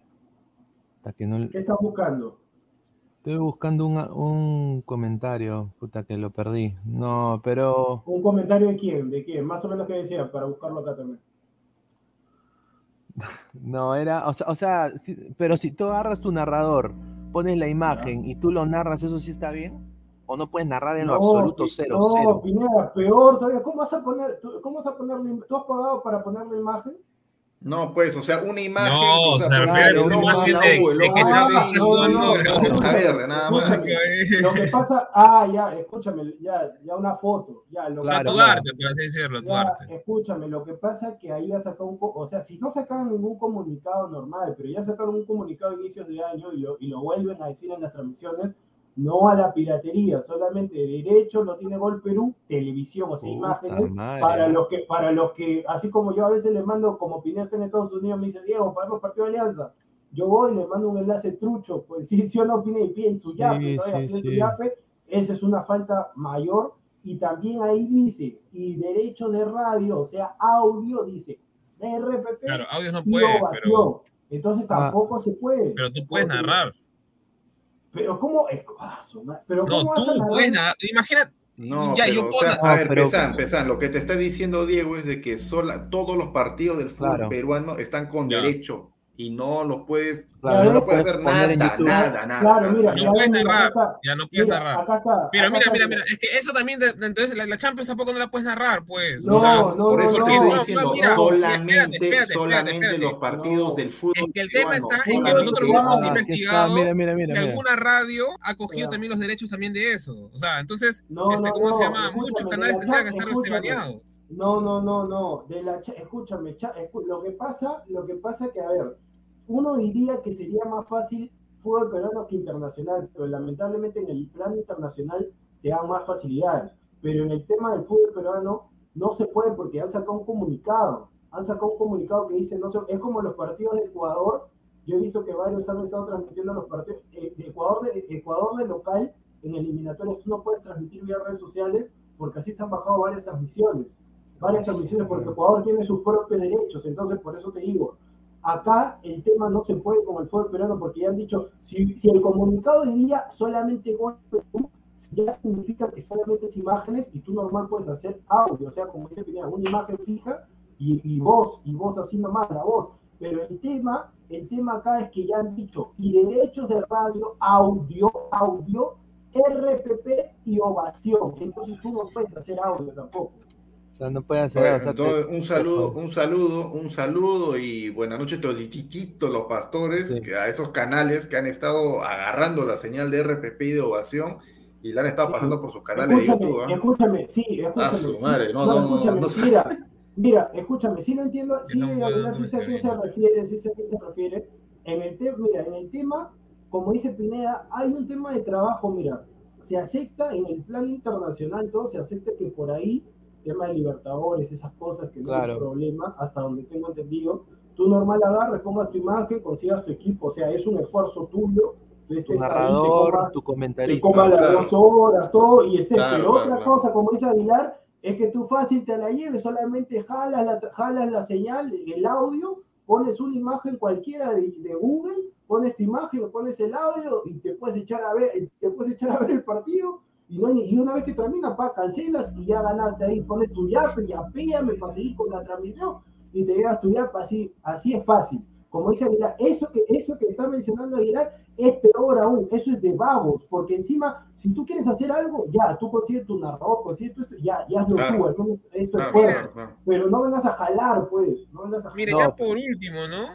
Hasta que no. ¿Qué estás buscando? Estoy buscando un, un comentario, puta que lo perdí. No, pero. ¿Un comentario de quién? ¿De quién? Más o menos que decía, para buscarlo acá también. No, era. O sea, o sea, si- pero si tú agarras tu narrador, pones la imagen y tú lo narras, ¿eso sí está bien? ¿O no puedes narrar en lo absoluto cero, no, cero? Pineda, peor todavía. ¿Cómo vas a poner, tú, cómo vas a poner, tú has pagado para poner la imagen? No, pues, o sea, una imagen. No, o sea, se refiere a una imagen de- U, de que jugando, nada más. Lo que pasa, ah, ya, escúchame, ya, ya una foto, ya, lo O sea, Claro, tu claro. arte, por así decirlo, tu arte. escúchame, lo que pasa es que ahí ya sacaron, un co- o sea, si no sacaban ningún comunicado normal, pero ya sacaron un comunicado a inicios de año y lo, y lo vuelven a decir en las transmisiones, no a la piratería, solamente derecho lo tiene Gol Perú, televisión, o sea, Puta imágenes, madre. para los que, para los que, así como yo a veces le mando, como Pineda está en Estados Unidos, me dice, Diego, para los partidos de Alianza, yo voy y le mando un enlace trucho, pues sí, sí o no, Pineda, y piden su Sí, yape, todavía sí, piden su sí. yape, esa es una falta mayor, y también ahí dice, y derecho de radio, o sea, audio, dice, RPP Claro, audios no puede, pero, Entonces Ah. tampoco se puede. pero tú puedes Porque- narrar. Pero cómo es, ah, pero No, cómo a tú narrar? puedes narrar. Imagina, No, ya, pero, yo o sea, a No, ver, pero- Pesan, Pesan, lo que te está diciendo Diego es de que sola, todos los partidos del fútbol Claro. peruano están con Ya. derecho y no los puedes, Claro, no no lo puedes puedes hacer nada, nada, nada. Claro, nada. mira, No ya puedes ven, mira, narrar, está. ya no puedes Mira, narrar. acá está. Pero acá mira, está, mira, mira, es que eso también, de- de- entonces la, la Champions tampoco no la puedes narrar, pues. No, o sea, no, Por eso no, te no, estoy no, diciendo, mira, solamente, espérate, espérate, solamente espérate. los partidos No. del fútbol. Es que el tema está en que nosotros Ah, hemos investigado mira, mira, mira, que mira. alguna radio ha cogido también los derechos también de eso. O sea, entonces, No, este, no, ¿cómo no, se llama? Muchos canales de la tendrían que estar baneados. No, no, no, no. De la, cha- escúchame, lo que pasa, lo que pasa que, a ver, uno diría que sería más fácil fútbol peruano que internacional, pero lamentablemente en el plano internacional te dan más facilidades. Pero en el tema del fútbol peruano no se puede porque han sacado un comunicado. Han sacado un comunicado que dice, no se, es como los partidos de Ecuador. Yo he visto que varios han estado transmitiendo los partidos eh, de Ecuador de, Ecuador de local en eliminatorias. Tú no puedes transmitir vía redes sociales porque así se han bajado varias transmisiones. varias transmisiones porque el jugador tiene sus propios derechos. Entonces, por eso te digo, acá el tema no se puede como el fútbol peruano porque ya han dicho, si, si el comunicado diría solamente gol ya significa que solamente es imágenes y tú normal puedes hacer audio, o sea, como dice Pineda, una imagen fija y, y voz, y voz así nomás, la voz. Pero el tema, el tema acá es que ya han dicho, y derechos de radio, audio, audio, RPP y ovación. Entonces tú no puedes hacer audio tampoco. Sea, no puede hacer Bueno, o sea, entonces, te- un saludo, un saludo, un saludo y buenas noches todititos los pastores, Sí. que a esos canales que han estado agarrando la señal de RPP y de ovación y la han estado Sí. pasando por sus canales de YouTube. ¿ah? escúchame, sí, escúchame. A su sí. madre, no, no, no, escúchame, no mira, mira, escúchame, sí lo entiendo, sí, no no sí sé a qué se refiere, sí sé a qué se refiere. En el tema, mira, en el tema, como dice Pineda, hay un tema de trabajo, mira, se acepta en el plan internacional, todo se acepta que por ahí, tema de Libertadores, esas cosas que no Claro. hay problema, hasta donde tengo entendido, tú normal agarras, pongas tu imagen, consigas tu equipo, o sea, es un esfuerzo tuyo, tú tu estés ahí, te narrador, comas- tu te comentarista. coma las claro. dos horas, todo, y esté. Claro, Pero claro, otra claro. cosa, como dice Aguilar, es que tú fácil te la lleves, solamente jalas la, jalas la señal, el audio, pones una imagen cualquiera de, de Google, pones tu imagen, pones el audio y te puedes echar a ver, te puedes echar a ver el partido. Y, no, hay y una vez que termina, pa, cancelas y ya ganaste ahí, pones tu yape, yapéame para seguir con la transmisión y te llevas tu yape, así, así es fácil. Como dice Aguilar, eso que, eso que está mencionando Aguilar es peor aún, eso es de vagos, porque encima, si tú quieres hacer algo, ya, tú consigues tu narrador, consigues tu esto, ya, ya hazlo Claro. tú, al menos es tu Claro, claro, claro. pero no vengas a jalar, pues, no vengas a jalar. Mire, No. ya por último, ¿no?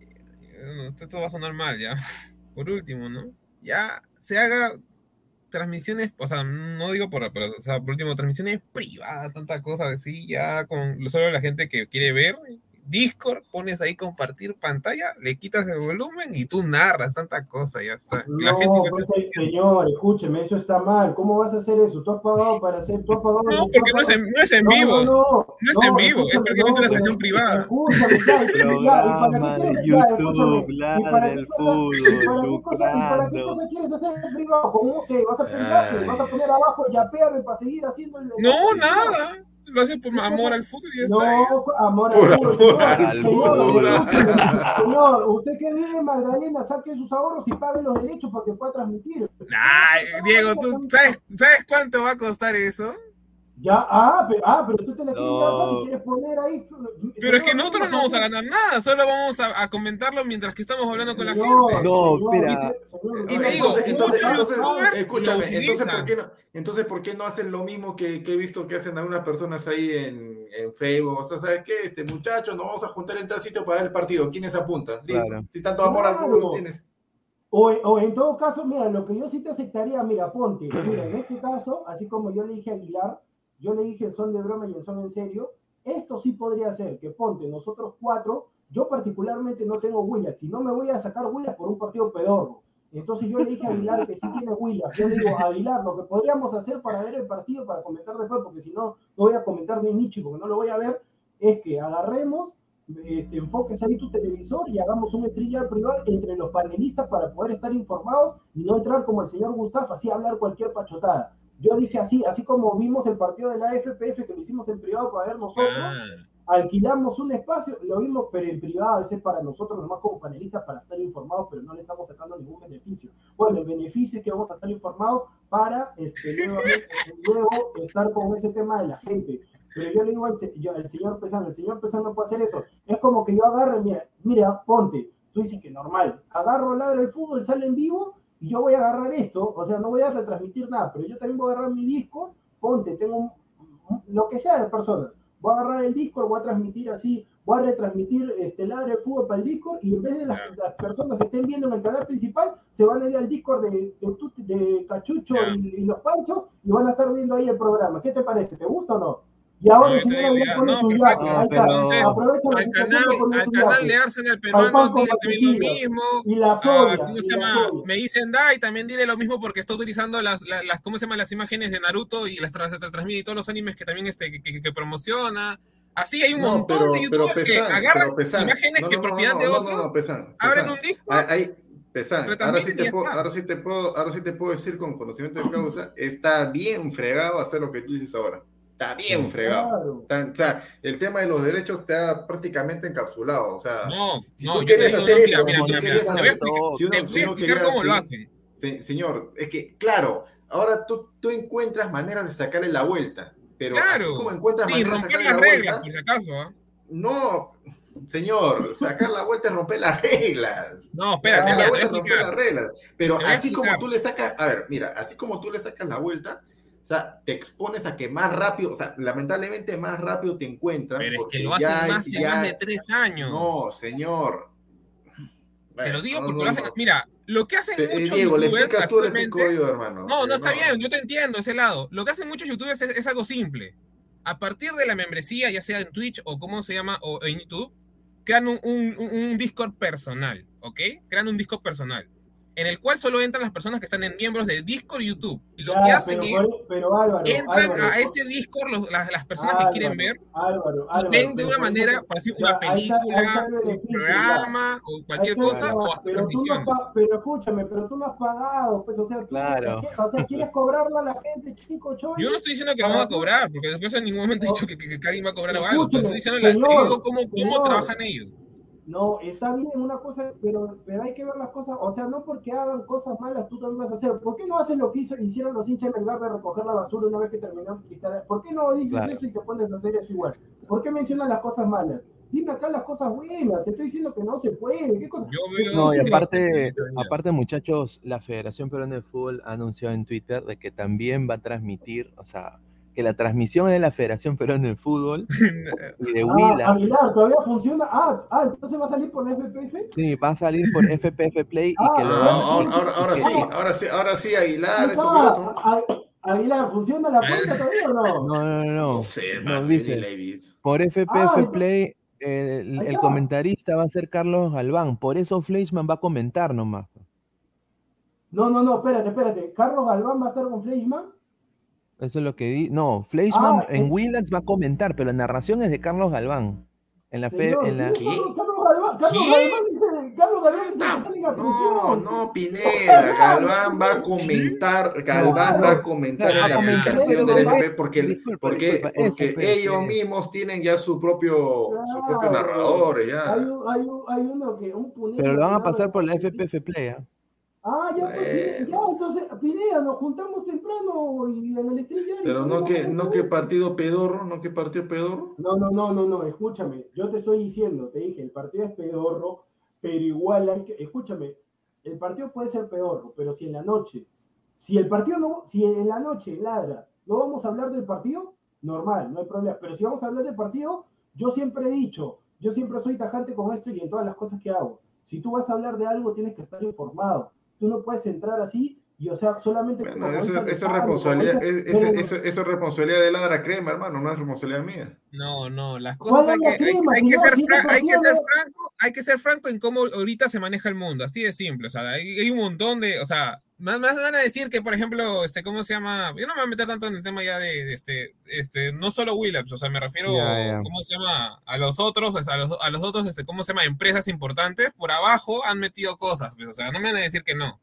Eh, Esto va a sonar mal ya. Por último, ¿no? Ya se haga transmisiones, o sea, no digo por, pero, o sea, por último, transmisiones privadas, tanta cosa así, ya con solo la gente que quiere ver. Discord, pones ahí compartir pantalla, le quitas el volumen y tú narras tanta cosa, ya está. No, pues, eh, señor, escúcheme, eso está mal. ¿Cómo vas a hacer eso? Tú has pagado para hacer, tú has pagado. No, porque no es en, no es en No, vivo. No, no, No es en vivo, es prácticamente una sesión privada. Escúchame, ya, y- para qué YouTube, ¿y ladra para el cosa- fútbol, para qué quieres hacer en privado? ¿Cómo que vas a poner yape? vas a poner abajo yapeame para seguir haciendo el No, nada. Lo haces por amor al fútbol y ya está. No, amor al fútbol, amor al señor, fútbol. señor, señor, usted que vive en Magdalena, saque sus ahorros y pague los derechos para que pueda transmitir. Ay, Diego, ¿tú sabes, sabes cuánto va a costar eso? Ya, ah, pero, ah, pero tú te la quieres No. fácil, quieres poner ahí. Pero es que nosotros no vamos a ganar nada, solo vamos a, a comentarlo mientras que estamos hablando con la gente. No, señor, Y te digo, entonces, escúchame, entonces ¿por, qué no, entonces, ¿por qué no hacen lo mismo que, que he visto que hacen algunas personas ahí en, en Facebook? O sea, ¿sabes qué? Este muchacho, nos vamos a juntar en tal sitio para el partido. ¿Quiénes apuntan? Listo. Claro. Si tanto amor al fútbol tienes. O, o en todo caso, mira, lo que yo sí te aceptaría, mira, ponte, mira, en este caso, así como yo le dije a Aguilar, yo le dije son de broma y el son en serio, esto sí podría ser que ponte nosotros cuatro, yo particularmente no tengo Williams, si no me voy a sacar Williams por un partido pedorro. Entonces yo le dije a Aguilar que sí tiene Williams. Yo le digo, Aguilar, lo que podríamos hacer para ver el partido, para comentar después, porque si no, no voy a comentar ni Michi, porque no lo voy a ver, es que agarremos este, enfoques ahí tu televisor y hagamos un streamer privado entre los panelistas para poder estar informados y no entrar como el señor Gustavo, así a hablar cualquier pachotada. Yo dije así, así como vimos el partido de la FPF que lo hicimos en privado para ver nosotros, Ah, alquilamos un espacio, lo vimos, pero en privado, ese es para nosotros nomás como panelistas para estar informados, pero no le estamos sacando ningún beneficio. Bueno, el beneficio es que vamos a estar informados para este, luego, luego estar con ese tema de la gente. Pero yo le digo al, yo- al señor Pesano, el señor Pesano no puede hacer eso. Es como que yo agarre, mira, mira, ponte, tú dices que normal, agarro ladra el fútbol, sale en vivo y yo voy a agarrar esto, o sea, no voy a retransmitir nada, pero yo también voy a agarrar mi disco, ponte, tengo un- lo que sea de personas, voy a agarrar el Discord, voy a transmitir así, voy a retransmitir este ladre el fútbol para el Discord y en vez de las, las personas que estén viendo en el canal principal, se van a ir al Discord de, de, Cachucho y los Panchos y van a estar viendo ahí el programa. ¿Qué te parece? ¿Te gusta o no? Y ahora No, el señor Aguilar ya, pone su yape, ahí está. Aprovecha la al situación canal, poner al canal de Arsenal Al peruano, dile también lo mismo. Y la Ah, soya. ¿Cómo y se la llama? soya. Me dicen da y también dile lo mismo porque está utilizando las, las, las- ¿cómo se llama? Las imágenes de Naruto y las tra- tra- transmite y todos los animes que también este, que, que- que promociona. Así hay un No, montón pero, de pero youtubers que Pesan, agarran pero Pesan. imágenes No, que no, no, propiedad no, de otros, No, no, Pesan. abren un disco. Ahí- ahora sí, te puedo, ahora, sí te puedo, ahora sí te puedo decir con conocimiento de causa, está bien fregado hacer lo que tú dices ahora. Está bien fregado. Claro. Está- o sea, el tema de los derechos está prácticamente encapsulado. O sea, No, Si no, tú quieres digo, hacer no, eso, mira, mira, si tú mira, quieres mira, te voy a hacer- explicar, si uno- si uno explicar cómo lo así- hacen. se- señor, es que, claro, ahora tú, tú encuentras maneras de sacarle la vuelta. Pero así Claro. como encuentras Sí, maneras de romper sacarle las la reglas, vuelta, por si acaso. ¿ah? no, señor, sacar la vuelta es romper las reglas. No, espérate, Sacar la vuelta es romper las reglas. Pero así como tú le sacas, a ver, mira, así como tú le sacas la vuelta, o sea, te expones a que más rápido, o sea, lamentablemente más rápido te encuentran. Pero es que lo hacen ya- más ya- más de tres años. No, señor. Te lo digo no, porque no, lo hacen. no. Mira, lo que hacen muchos Diego, youtubers tú, le hermano. No, no está bien, yo te entiendo ese lado. Lo que hacen muchos youtubers es, es algo simple. A partir de la membresía, ya sea en Twitch o cómo se llama, o en YouTube, crean un- un- un Discord personal, ¿ok? Crean un Discord personal, en el cual solo entran las personas que están en miembros de Discord y YouTube. Y lo Ya, que hacen pero, es, pero Álvaro, entran Álvaro, a ese Discord los- las, las personas Álvaro, que quieren ver, Álvaro, y Álvaro, ven de una manera, por decir, una ahí está- ahí película, está el un beneficio, ya. programa, o cualquier está, cosa, o hasta pero tú no pa- pero escúchame, pero tú no has pagado, pues, o sea, tú- Claro. o sea, quieres cobrarle a la gente, chico. Yo no estoy diciendo que vamos a cobrar, porque después en ningún momento he dicho que, que- que alguien va a cobrar o algo. Pero estoy diciendo la- Escúcheme, digo cómo, cómo señor. trabajan ellos. No, está bien una cosa, pero, pero hay que ver las cosas, o sea, no porque hagan cosas malas tú también vas a hacer. ¿Por qué no haces lo que hizo, hicieron los hinchas de Melgar de recoger la basura una vez que terminaron Cristal? ¿Por qué no dices Claro. eso y te pones a hacer eso igual? ¿Por qué mencionas las cosas malas? Dime acá las cosas buenas, te estoy diciendo que no se puede, ¿qué cosa? Yo veo. No, y aparte, aparte, muchachos, la Federación Peruana de Fútbol ha anunciado en Twitter de que también va a transmitir, o sea, que la transmisión es de la Federación Peruana de Fútbol y de Ah, Willax. Aguilar, ¿todavía funciona? Ah, ah, entonces va a salir por FPF. Sí, va a salir por FPF Play y Ah, que lo No, van a- ahora, sí, ahora sí, ahora sí, Aguilar, Ah, ah, Aguilar, ¿funciona la puerta todavía o no? No, no, no, no. Sé, No, hermano, dice. Por FPF Ah, Play, el, comentarista va a ser Carlos Galván. Por eso Fleischman va a comentar nomás. No, no, no, espérate, espérate. ¿Carlos Galván va a estar con Fleischman? Eso es lo que di. No, Fleischman Ah, en eh. Willax va a comentar, pero la narración es de Carlos Galván. En la fe, en la. ¿quién es Carlos, Galván? Carlos ¿Qué? Galván dice, Carlos Galván dice que está en la No, prisión. no, Pineda, Galván va a comentar, Galván va a comentar en la aplicación del FP porque, Disculpa, porque, disculpa, porque pues, ellos sí. mismos tienen ya su propio, su propio Claro. narrador, ya. Hay, un, hay, un, hay uno que, un punero Pero lo van a pasar por la FPF Play. ¿ah? Ah, ya, pues, ya, entonces, Pineda, nos juntamos temprano y en el stream ya. Pero no que, no vez. que partido pedorro, no que partido pedorro. No, no, no, no, no, escúchame, yo te estoy diciendo, te dije, el partido es pedorro, pero igual hay que, escúchame, el partido puede ser pedorro, pero si en la noche, si el partido no, si en la noche ladra, no vamos a hablar del partido, normal, no hay problema, pero si vamos a hablar del partido, yo siempre he dicho, yo siempre soy tajante con esto y en todas las cosas que hago. Si tú vas a hablar de algo, tienes que estar informado. Tú no puedes entrar así y, o sea, solamente... Bueno, eso, eso es responsabilidad, eso, eso es responsabilidad de Ladra Crema, hermano, no es responsabilidad mía. No, no, las ¿Cuál cosas hay que, hay, crema, hay que señor? ser Si ese fra- hay que ser franco, hay que ser franco en cómo ahorita se maneja el mundo, así de simple, o sea, hay, hay un montón de, o sea, más, más van a decir que, por ejemplo, este, ¿cómo se llama? Yo no me voy a meter tanto en el tema ya de, de este, este, no solo Williams, o sea, me refiero, Ya, ya. ¿cómo se llama? A los otros, o sea, a los, a los otros, este, ¿cómo se llama? Empresas importantes, por abajo han metido cosas, pues, o sea, no me van a decir que no.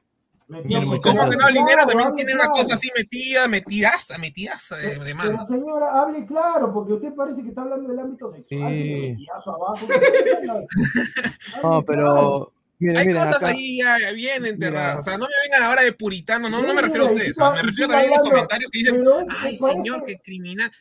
Por cómo que no, el dinero claro, también tiene una cosa así metida, metidaza, metidaza de, de mano. Pero señora, hable claro, porque usted parece que está hablando del ámbito sexual, Sí. abajo. No, pero. Miren, Hay miren, cosas acá- ahí ya, bien enterradas. Mira. O sea, no me vengan ahora de puritano, no, no me Mira, refiero a ustedes. Me refiero también a los comentarios que dicen, ay, señor, qué criminal.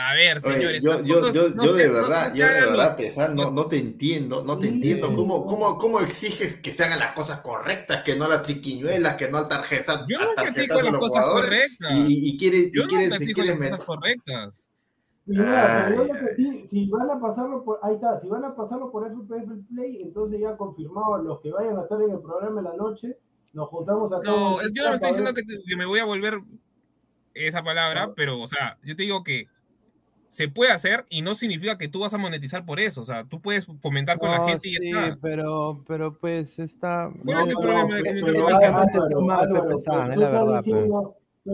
A ver, Oye, señores. yo, yo, yo, no yo se- de no- verdad, no yo de verdad, los- Pesar, no, los- no te entiendo, no te entiendo. ¿Cómo, no. cómo, ¿Cómo exiges que se hagan las cosas correctas, que no las triquiñuelas, que no al tarjeta, Yo tarjetazo exijo las los cosas jugadores? correctas. Y, y, y quieres, Yo y quieres, exijo quieres las cosas correctas. Mira, que sí, si van a pasarlo por, ahí está, si van a pasarlo por FPF Play, entonces ya confirmado los que vayan a estar en el programa en la noche, nos juntamos a No, yo no me estoy diciendo que, me voy a volver esa palabra, pero, o sea, yo te digo que se puede hacer y no significa que tú vas a monetizar por eso. O sea, tú puedes fomentar con la No, gente y ya sí, está. pero, pero pues está. ¿Cuál es el No, problema no, de que no tú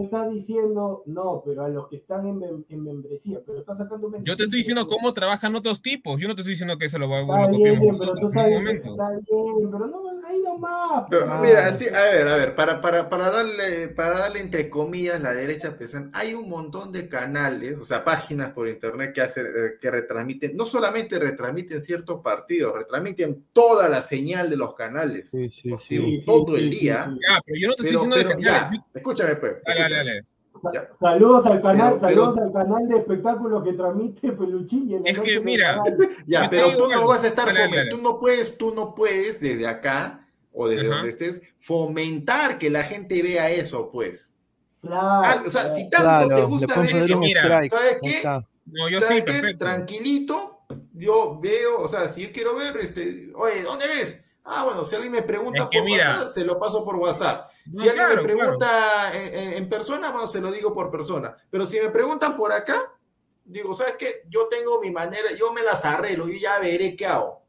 estás pues. diciendo- no, pero a los que están en, mem- en membresía, pero estás sacando Yo te estoy diciendo cómo trabajan otros tipos. Yo no te estoy diciendo que se lo, va- Está lo bien, pero tú estás diciendo, está bien, pero no, ahí no nomás. Pero, pues. mira, sí, a ver, a ver, para, para, para darle, para darle entre comillas la derecha pesante, hay un montón de canales, o sea, páginas por internet que hace, eh, que retransmiten, no solamente retransmiten ciertos partidos, retransmiten toda la señal de los canales. Sí, sí, sí. Sí, sí, todo sí, el día. sí. Ya, pero yo no te estoy Pero, diciendo de pero canales. ya, yo- escúchame, pues. Dale, dale, dale. Ya. Saludos al canal, Pero- saludos pero- al canal de espectáculos que transmite Peluchín. Es que, mira. Ya, pero tú no vas a estar tú no puedes, tú no puedes desde acá o desde donde estés fomentar que la gente vea eso, pues. Claro, Ah, o sea, claro. si tanto Claro, te gusta ver eso, mira, strike. ¿sabes qué? está. No, yo ¿sabes sí, qué? Tranquilito, yo veo, o sea, si yo quiero ver, este, oye, ¿dónde ves? Ah, bueno, si alguien me pregunta Es que por mira. WhatsApp, se lo paso por WhatsApp. No, si alguien claro, me pregunta en, en- en persona, bueno, se lo digo por persona. Pero si me preguntan por acá, digo, ¿sabes qué? Yo tengo mi manera, yo me las arreglo, yo ya veré qué hago.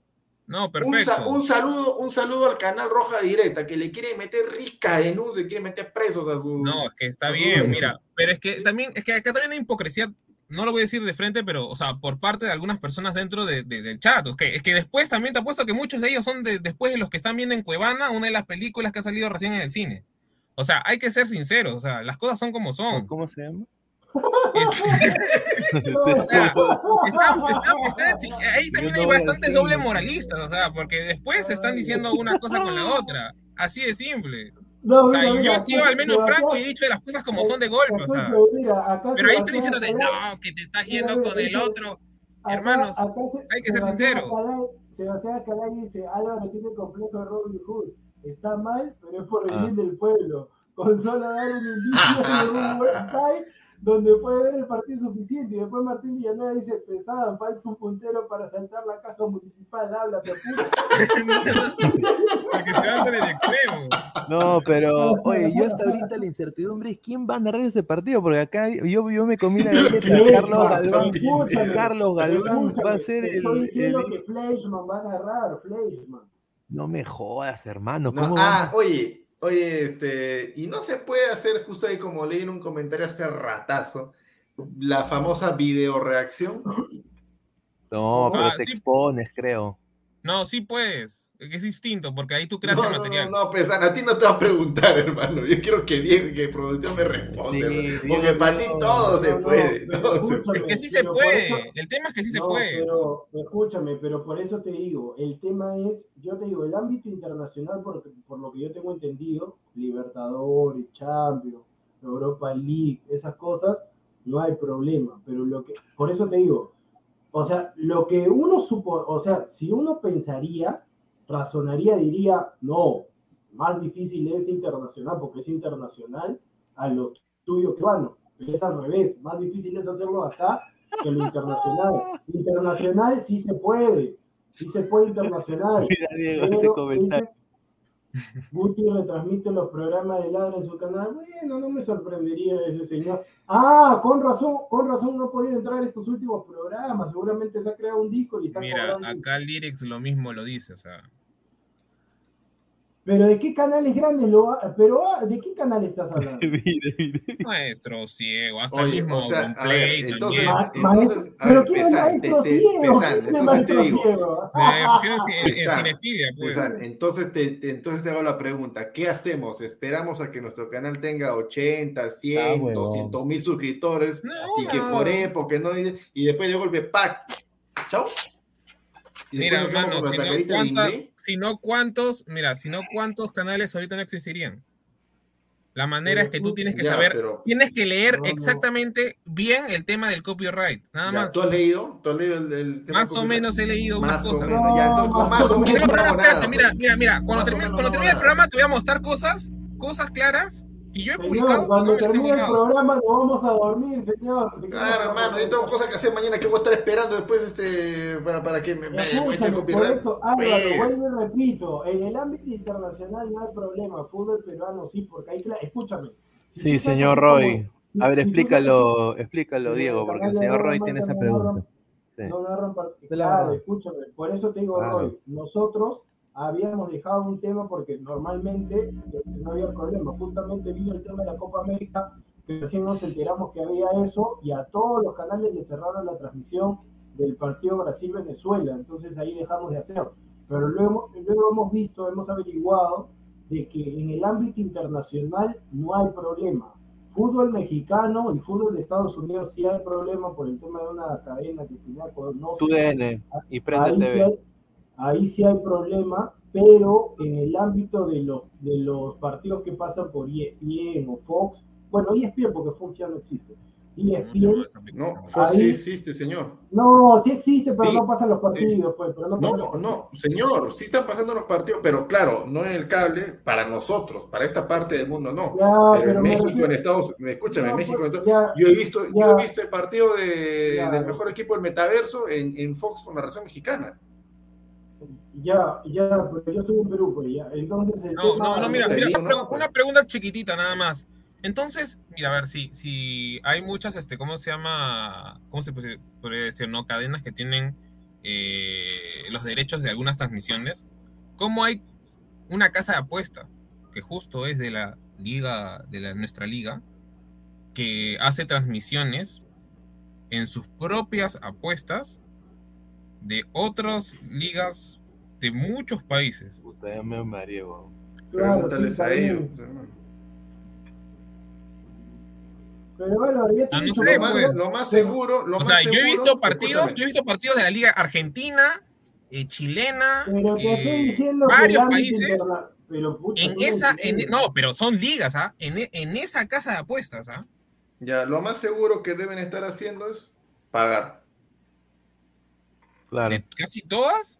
No, Un, perfecto. sa- un saludo, un saludo al canal Roja Directa, que le quiere meter rica denuncia, quiere meter presos a su. No, es que está bien, mira, pero es que también, es que acá también hay hipocresía, no lo voy a decir de frente, pero, o sea, por parte de algunas personas dentro de- de- del chat, es que, es que después también te apuesto que muchos de ellos son de- después de los que están viendo en Cuevana, una de las películas que ha salido recién en el cine. O sea, hay que ser sinceros, o sea, las cosas son como son. ¿Cómo se llama? Ahí también hay bastantes doble moralistas, o sea, porque después se están diciendo una cosa con la otra. Así de simple. No, O sea, mira, yo he sido al menos franco y he dicho las cosas como son de golpe, o sea. Escucha, mira, acá Pero ahí están diciéndote, no, que te estás yendo mira, con el otro. acá- Hermanos, acá se- hay que ser sincero. Sebastián Calay dice, Álvaro tiene complejo de Robin Hood. Está mal, pero es por el Ah. bien del pueblo. Con solo dar un indicio de un website donde puede ver el partido suficiente. Y después Martín Villanueva dice, pesada, falta un puntero para saltar la caja municipal. Háblate, puta. Porque se van con el extremo. No, pero oye, yo hasta ahorita la incertidumbre es quién va a narrar ese partido, porque acá yo, yo me comí la galleta. Carlos Galván, Escúchame, Carlos Galván va a ser el, Estoy diciendo el- que Fleischmann va a narrar, Fleischmann. No me jodas, hermano. No, ¿Cómo ah, oye, oye, este, y no se puede hacer justo ahí como leí en un comentario hace ratazo, la famosa video reacción. No, pero Ah, te sí. expones, creo. No, sí puedes. Es distinto, porque ahí tú creas No, el no, material. no, no, pues a ti no te va a preguntar, hermano. Yo quiero que Diego, que producción me responda. Sí, porque para ti no, todo se no, no, puede. Es que sí se puede. eso- El tema es que sí se no, puede. pero escúchame, pero por eso te digo, el tema es, yo te digo, el ámbito internacional, por, por lo que yo tengo entendido, Libertadores, Champions, Europa League, esas cosas, no hay problema, pero lo que, por eso te digo, o sea, lo que uno supo, o sea, si uno pensaría, razonaría, diría, no, más difícil es internacional, porque es internacional a lo tuyo que bueno, pero es al revés, más difícil es hacerlo acá que lo internacional. Internacional sí se puede, sí se puede internacional. Mira, Diego, ese comentario. Guti retransmite los programas de Ladra en su canal. Bueno, no me sorprendería ese señor. Ah, con razón, con razón no podía entrar a estos últimos programas. Seguramente se ha creado un disco y está Mira, acá el Lyrics lo mismo lo dice, o sea. Pero ¿de qué canales grandes lo ha- Pero ah, ¿de qué canal estás hablando? Mire, mire. Maestro ciego, hasta el Oye, mismo o sea, a ver, Play entonces. Ma- entonces, a Pero ver, ¿quién es Pesan, maestro te- te- ciego? Pesan, ¿Quién es entonces te maestro digo, ciego? Me refiero en, pues. Pesan, entonces te, te- entonces te hago la pregunta, ¿qué hacemos? ¿Esperamos a que nuestro canal tenga 80, 100, Ah, huevón. 200 mil suscriptores No, y que no. por época no y después de golpe ¡pac! ¡Chao! Y Mira, hermano, si no, cuántas- inglés. Si no cuántos, mira, si no cuántos canales ahorita no existirían. La manera es que tú tienes que Ya, saber, pero- tienes que leer No, no. exactamente bien el tema del copyright, nada Ya, más. ¿Tú has leído? ¿Tú has leído el, el tema Más o menos he leído Más unas o cosas. menos, ya, entonces con No, más o menos mira, mira, mira, cuando termine, cuando termine el programa te voy a mostrar cosas, cosas claras que yo he publicado Señor, y cuando termine el programa nos vamos a dormir, señor. Claro, hermano, yo tengo cosas que hacer mañana que voy a estar esperando después este, para, para que me, me por eso, Álvaro, Pues. vuelvo y repito, en el ámbito internacional no hay problema, fútbol peruano sí, porque hay, escúchame. si Sí, señor Roy. A ver, explícalo, explícalo, Diego, porque el señor Roy tiene esa no pregunta. No narran Claro. Claro, escúchame, por eso te digo. Roy, nosotros habíamos dejado un tema porque normalmente este, no había problema. Justamente vino el tema de la Copa América, que recién nos enteramos que había eso, y a todos los canales le cerraron la transmisión del partido Brasil-Venezuela. Entonces ahí dejamos de hacer. pero luego, luego hemos visto, hemos averiguado de que en el ámbito internacional no hay problema. Fútbol mexicano y fútbol de Estados Unidos sí hay problema por el tema de una cadena que tenía no Tu DN y Prende TV. Sí ahí sí hay problema, pero en el ámbito de, los de los partidos que pasan por ESPN o Fox, bueno, ESPN porque Fox ya no existe. ESPN, No, Fox Ahí- sí existe, señor. no, sí existe, pero Sí, no pasan los partidos, pues, pero no, pasan los No, partidos. no, señor, sí están pasando los partidos, pero claro, no en el cable para nosotros, para esta parte del mundo no. Ya, pero en me México, refiero- en Estados Unidos, escúchame, No, en México, pues, entonces, ya, yo he visto, yo ya. he visto el partido de, Ya. del mejor equipo del metaverso en, en Fox con la razón mexicana. Ya, ya, pero yo estuve en Perú, pues ya. Entonces, el No, tema- no, no, mira, mira, una, pregunta chiquitita nada más. Entonces, mira, a ver, si, si hay muchas, este, ¿cómo se llama? ¿Cómo se puede- podría decir, no? Cadenas que tienen eh, los derechos de algunas transmisiones. ¿Cómo hay una casa de apuesta que justo es de la liga, de la, nuestra liga, que hace transmisiones en sus propias apuestas de otras ligas de muchos países? Puta, ya me mareé, weón. Claro, Pregúntales sí, a ellos. hermano. Pero bueno, ya te he no dicho, sé, Lo pero- más, pues. lo más seguro, lo O más sea, yo he visto partidos, yo he visto partidos de la liga argentina, eh, chilena, Pero te estoy eh, diciendo varios países. pero pucha, En esa, en, no, pero son ligas, ¿ah? En, e- en esa casa de apuestas, ¿ah? Ya, lo más seguro que deben estar haciendo es pagar. Claro. De casi todas.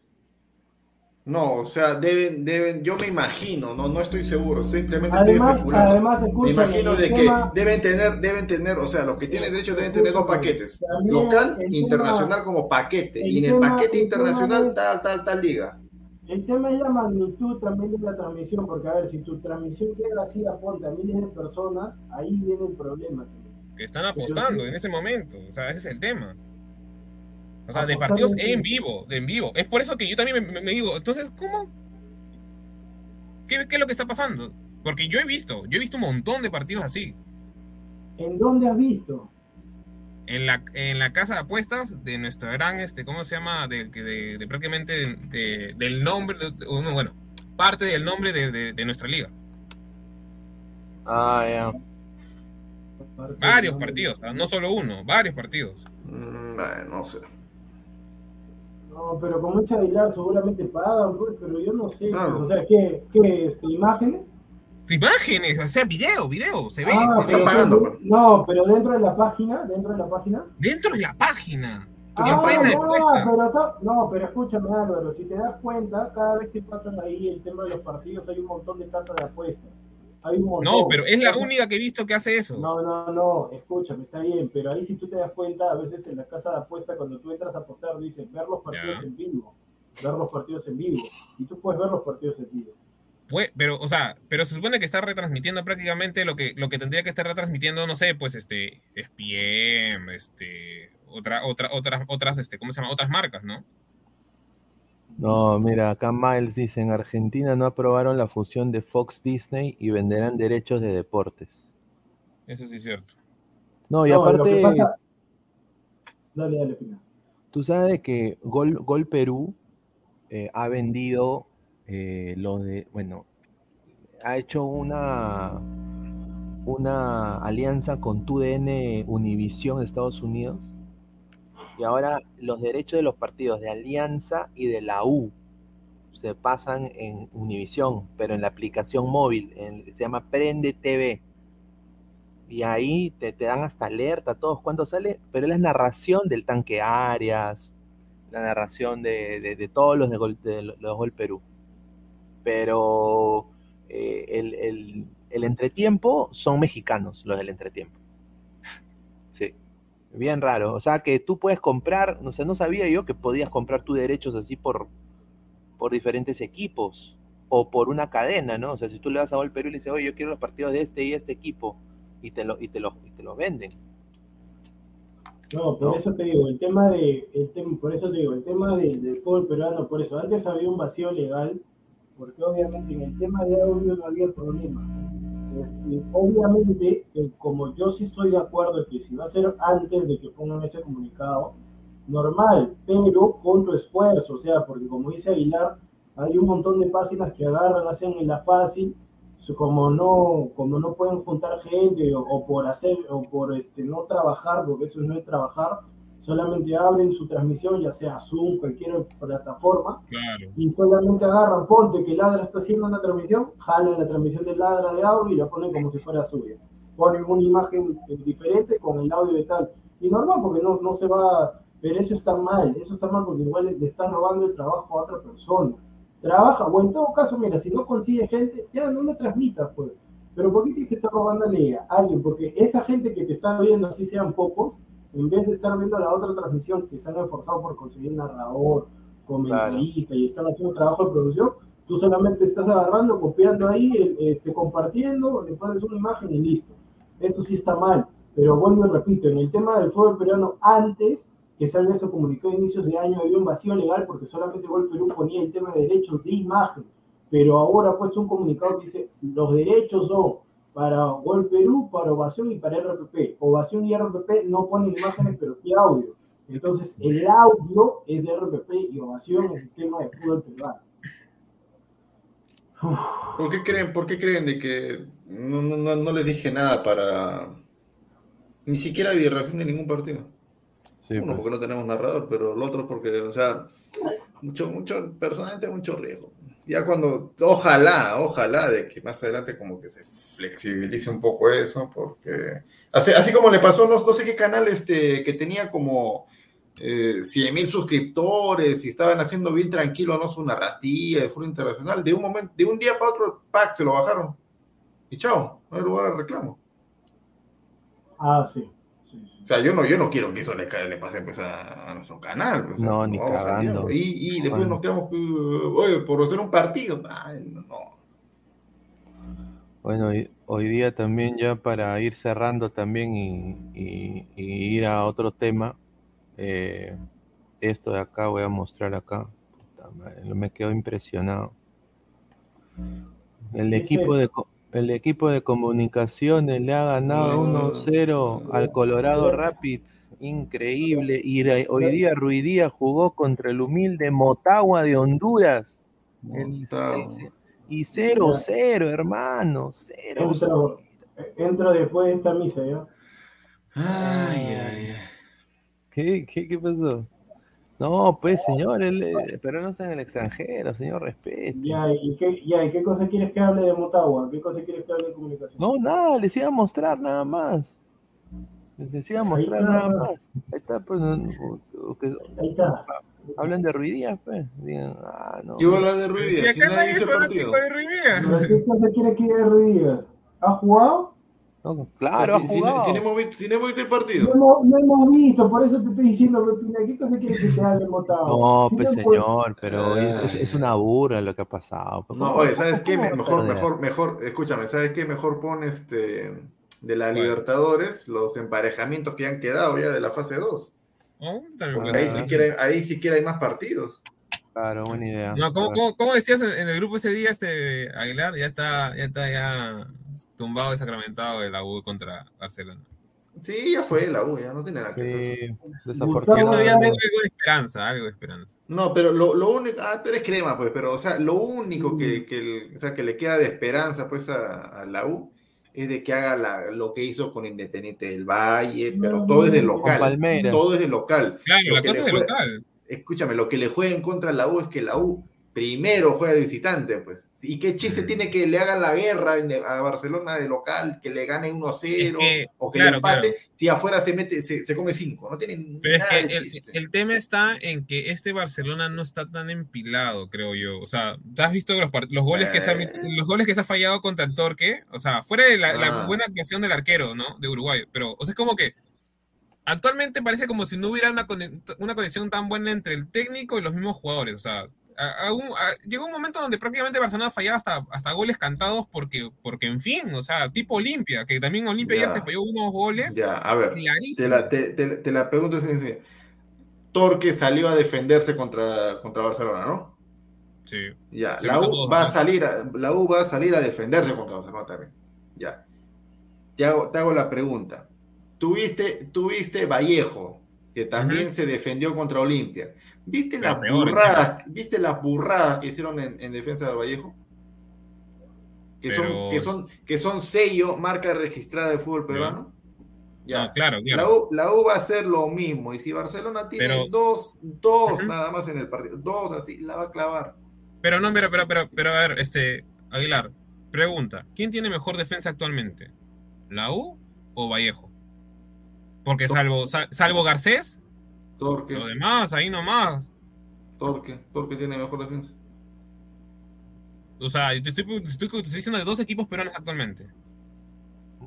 No, o sea, deben, deben, yo me imagino, no, no estoy seguro, simplemente Además, estoy especulando. además, Me imagino de que tema- deben tener, deben tener, o sea, los que tienen derecho deben tener dos paquetes, también local, el internacional tema- como paquete, y en el tema- paquete internacional tema es- tal, tal, tal liga. El tema es la magnitud también de la transmisión, porque a ver, si tu transmisión llega así a ponte a miles de personas, ahí viene el problema. que están apostando en ese momento. O sea, ese es el tema. O sea, de partidos en vivo, de en vivo. Es por eso que yo también me, me- me digo, entonces, ¿cómo? ¿Qué, ¿Qué es lo que está pasando? Porque yo he visto, yo he visto un montón de partidos así. ¿En dónde has visto? En la, en la casa de apuestas de nuestro gran, este, ¿cómo se llama? De, de, de prácticamente de- de- del nombre, de- de- uno, bueno, parte del nombre de, de- de nuestra liga. Ah, ya. Varios partidos, ¿ah? no solo uno, varios partidos. Mm, no sé. No, pero como dice Aguilar, seguramente pagan, pues, pero yo no sé. Claro. pues, o sea, ¿qué, qué este, imágenes? Imágenes, o sea, video, video, se ve, Ah, se está pero- pagando, pues. No, pero dentro de la página, dentro de la página. dentro de la página. Ah, no, pero no, pero escúchame Álvaro, si te das cuenta, cada vez que pasan ahí el tema de los partidos hay un montón de casas de apuestas. Hay un montón. No, pero es la única que he visto que hace eso. No, no, no, escúchame, está bien, pero ahí si tú te das cuenta, a veces en la casa de apuesta, cuando tú entras a apostar, dice ver los partidos Ya. en vivo, ver los partidos en vivo, y tú puedes ver los partidos en vivo. Pues, pero, o sea, pero se supone que está retransmitiendo prácticamente lo que, lo que tendría que estar retransmitiendo, no sé, pues este, SPM, este, otra, otra, otras, otras, este, ¿cómo se llama? Otras marcas, ¿no? No, mira, acá Miles dice, en Argentina no aprobaron la fusión de Fox Disney y venderán derechos de deportes. Eso sí es cierto. No, y No, lo aparte, que pasa- Dale, dale, Pina. tú sabes que Gol, Gol Perú eh, ha vendido eh, los de, bueno, ha hecho una, una alianza con TUDN Univisión de Estados Unidos y ahora los derechos de los partidos de Alianza y de la U se pasan en Univisión, pero en la aplicación móvil, en- se llama Prende TV. Y ahí te, te dan hasta alerta, todos cuando sale, pero es la narración del tanque Arias, la narración de, de- todos los de Gol, de los Gol Perú. Pero eh, el, el- el entretiempo son mexicanos, los del entretiempo. Bien raro. O sea que tú puedes comprar, no sé, no sabía yo que podías comprar tus derechos así por, por diferentes equipos o por una cadena, ¿no? O sea, si tú le vas a Gol Perú y le dices, oye, yo quiero los partidos de este y este equipo, y te lo, y te lo, y te lo venden. No, por ¿no? eso te digo, el tema de, el tema, por eso te digo, el tema de- del fútbol peruano, por eso, antes había un vacío legal, porque obviamente en el tema de audio no había problema. Obviamente, como yo sí estoy de acuerdo en que si va a ser antes de que pongan ese comunicado, normal, pero con tu esfuerzo, o sea, porque como dice Aguilar, hay un montón de páginas que agarran, hacen en la fácil, como no, como no pueden juntar gente o, por hacer, o por este, no trabajar, porque eso no es trabajar, solamente abren su transmisión, ya sea Zoom, cualquier plataforma, y solamente agarran, ponte que Ladra está haciendo una transmisión, jalan la transmisión de Ladra de audio y la ponen como si fuera suya. Ponen una imagen diferente con el audio de tal. Y normal, porque no, no se va, pero eso está mal, eso está mal porque igual le está robando el trabajo a otra persona trabaja, o en todo caso, mira, si no consigue gente, ya no lo transmitas, pues. Pero ¿por qué tienes que estar robándole a alguien? Porque esa gente que te está viendo, así sean pocos, en vez de estar viendo la otra transmisión que se han esforzado por conseguir narrador, comentarista y están haciendo trabajo de producción, tú solamente estás agarrando, copiando ahí, este, compartiendo, le pones una imagen y listo. Eso sí está mal. Pero vuelvo y repito, en el tema del fútbol peruano, antes que Salve se comunicó a inicios de año, había un vacío legal porque solamente Gol Perú ponía el tema de derechos de imagen, pero ahora ha puesto un comunicado que dice, los derechos son para Gol Perú, para Ovación y para RPP. Ovación y RPP no ponen imágenes, pero sí audio. Entonces, el audio es de RPP y Ovación es el tema de fútbol peruano. ¿Por qué creen, por qué creen de que no, no, no les dije nada para ni siquiera reacción de ningún partido? Uno, pues. porque no tenemos narrador, pero el otro porque, o sea, mucho, mucho, personalmente mucho riesgo. Ya cuando, ojalá, ojalá de que más adelante como que se flexibilice un poco eso, porque así, así como le pasó, no, no sé qué canal este, que tenía como eh, 100 mil suscriptores y estaban haciendo bien tranquilo, no es una rastilla de foro internacional, de un momento, de un día para otro, pack, se lo bajaron. Y chao, no hay lugar al reclamo. Ah, sí. O sea, yo no, yo no quiero que eso le, le pase pues, a, nuestro canal. Pues, no, ni cagando. Y, y después nos quedamos, oye, por hacer un partido. no. Bueno, hoy, día también ya para ir cerrando también y, ir a otro tema, eh, esto de acá voy a mostrar acá. me quedo impresionado. El equipo de, el equipo de comunicaciones le ha ganado 1-0 al Colorado Rapids. Increíble. Y hoy día Ruidía jugó contra el humilde Motagua de Honduras. y 0-0, hermano. 0 entro, entro, después de esta misa, ¿ya? Ay, ay, ay. ¿Qué, qué, qué pasó? No, pues señor, él, pero no está en el extranjero, señor, respeto. Ya, ¿y qué, ya, ¿y qué cosa quieres que hable de Motagua? ¿Qué cosa quieres que hable de comunicación? No, nada, les iba a mostrar nada más. Les iba a mostrar nada más. Ahí está, pues. Ahí está. Hablan de Ruidías, pues. Digan, ah, no. ¿Qué hablar de Ruidías? Si nadie dice partido. De ¿Qué cosa quieres que hable de Ruidías? ¿Ha jugado? Claro, si, hemos visto, el partido. No, hemos visto, por eso te estoy diciendo, Pepina, ¿qué cosa quieres que te haya votado? No, pues señor, pero es, una burla lo que ha pasado. No, oye, ¿sabes qué? Mejor, mejor, mejor, escúchame, ¿sabes qué? Mejor pon este de la Libertadores los emparejamientos que han quedado ya de la fase 2. ahí, siquiera, ahí siquiera hay más partidos. Claro, buena idea. No, ¿cómo, decías en, el grupo ese día, este Aguilar? Ya está, ya está, ya tumbado y sacramentado de la U contra Barcelona. Sí, ya fue la U, ya no tiene nada que hacer. Todavía algo de esperanza, algo de esperanza. No, pero lo, lo, único, ah, tú eres crema, pues, pero, o sea, lo único que, que, o sea, que le queda de esperanza, pues, a, a la U es de que haga la, lo que hizo con Independiente del Valle, pero todo es de local. Todo es de local. Claro, la cosa es de local. Escúchame, lo que le juega en contra a la U es que la U primero juega de visitante, pues. ¿Y qué chiste tiene que le hagan la guerra a Barcelona de local, que le gane 1-0 o que le empate, si afuera se mete, se, come 5? No tiene nada el, el, tema está en que este Barcelona no está tan empilado, creo yo. O sea, has visto los, los goles, que se ha, los goles que se ha fallado contra el Torque? O sea, fuera de la, ah. buena actuación del arquero, ¿no? De Uruguay. Pero, o sea, es como que actualmente parece como si no hubiera una, una conexión tan buena entre el técnico y los mismos jugadores. O sea, llegó un momento donde prácticamente Barcelona fallaba hasta, hasta goles cantados porque, porque, en fin, o sea, tipo Olimpia, que también Olimpia ya, se falló unos goles. Ya, a ver, te la, te, te, la, pregunto es Torque salió a defenderse contra, contra Barcelona, ¿no? Sí. Ya, la U, va a salir a, la U va a salir a defenderse contra Barcelona también. Ya. Te hago, te hago la pregunta. Tuviste, tuviste Vallejo, que también se defendió contra Olimpia. ¿Viste las peor, burradas, ¿viste las burradas que hicieron en, en defensa de Vallejo? Que, son, que, son, que son sello, marca registrada de fútbol peruano. Ya. No, claro, La. U, la U va a hacer lo mismo. Y si Barcelona tiene Pero- dos, dos nada más en el partido, dos así, la va a clavar. Pero no, pero, pero, pero, pero a ver, este, Aguilar, pregunta, ¿quién tiene mejor defensa actualmente? ¿La U o Vallejo? Porque salvo, sal- salvo Garcés, Torque, lo demás, ahí nomás. Torque, Torque tiene mejor defensa. O sea, te estoy, te estoy- te estoy diciendo de dos equipos peruanos actualmente.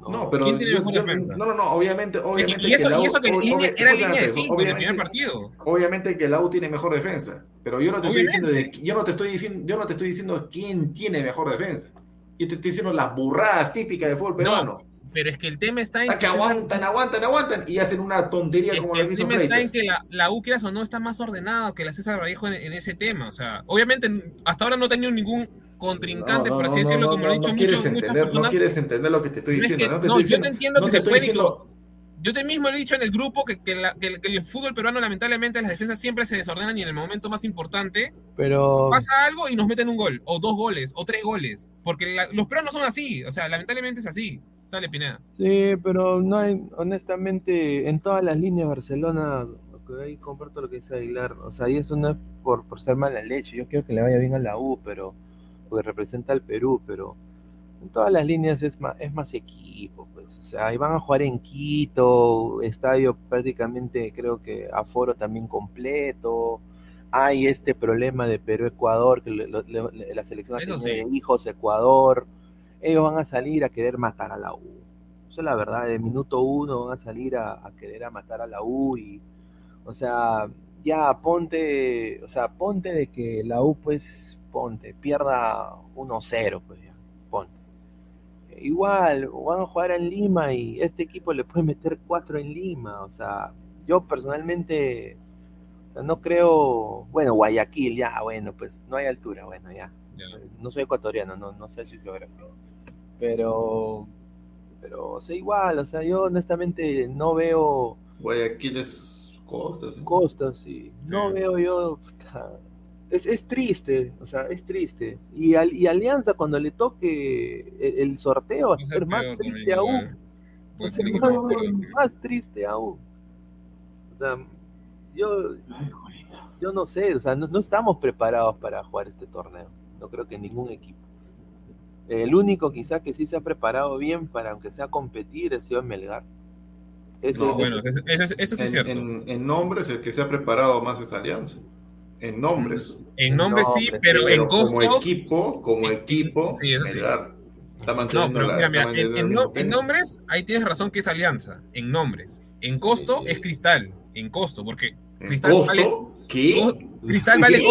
No, pero ¿Quién tiene yo- mejor yo- defensa? No, no, no, obviamente, obviamente y, eso, la y eso que línea- era línea de eso, 5 en el primer partido. Obviamente que la U tiene mejor defensa, pero yo no te estoy diciendo yo no te estoy diciendo, yo no te estoy diciendo quién tiene mejor defensa. Yo te estoy diciendo las burradas típicas de fútbol peruano. Pero es que el tema está en Ah, que César- aguantan, aguantan, aguantan y hacen una tontería Es como que la el que tema está en que la, la U, o no, está más ordenada que la César Vallejo en, en ese tema. O sea, obviamente hasta ahora no ha tenido ningún contrincante, No, no, por así no, decirlo, no, como no, lo he dicho no mucho- quieres muchas entender, personas. No quieres entender lo que te estoy No, es diciendo. que- no, te no, estoy yo te diciendo- entiendo no que te se puede diciendo- Yo te mismo lo he dicho en el grupo que, que la- que el, que el fútbol peruano lamentablemente las defensas siempre se desordenan y en el momento más importante Pero pasa algo y nos meten un gol, o dos goles, o tres goles. Porque la- los peruanos son así, o sea, lamentablemente es así. Dale, Pineda. sí, pero no hay, honestamente, en todas las líneas Barcelona, lo que ahí comparto lo que dice Aguilar, o sea, y eso no es por, por ser mala leche, yo quiero que le vaya bien a la U, pero porque representa al Perú, pero en todas las líneas es más, es más equipo, pues, o sea, y van a jugar en Quito, estadio prácticamente creo que aforo también completo, hay este problema de Perú-Ecuador, que le- lo- le- la selección tiene sí. hijos Ecuador, ellos van a salir a querer matar a la U. Eso es la verdad, de minuto uno van a salir a, querer a matar a la U y, o sea, ya ponte, o sea, ponte de que la U, pues, ponte, pierda 1-0, pues ya, ponte. Igual, van a jugar en Lima y este equipo le puede meter 4 en Lima, o sea, yo personalmente, o sea, no creo, bueno, Guayaquil, ya, bueno, pues no hay altura, bueno, Ya. No soy ecuatoriano, no, no sé su geografía. Pero, pero, o sea, igual, o sea, yo honestamente no veo Guayaquil es costas. ¿eh? costas y no Sí. veo yo. Es, es triste, o sea, es triste. Y, al- y Alianza, cuando le toque el, el sorteo, va a ser más triste aún. igual. Va a Puede ser ser más, triste aún. O sea, yo, yo no sé, o sea, no, no estamos preparados para jugar este torneo. No creo que ningún equipo. El único quizás que sí se ha preparado bien para, aunque sea competir, ha sido Melgar. No, Bueno, eso, eso- eso sí es En, cierto. en- en nombres, el que se ha preparado más es Alianza. En nombres. En nombre sí, pero en Pero como costos. equipo, como equipo, Sí, eso sí. Está No, pero la- mira, está en, en no- nombres, ahí tienes razón que es alianza. En nombres. En costo Sí. es cristal. En costo, porque ¿En Cristal costo? vale- ¿Qué? cristal vale.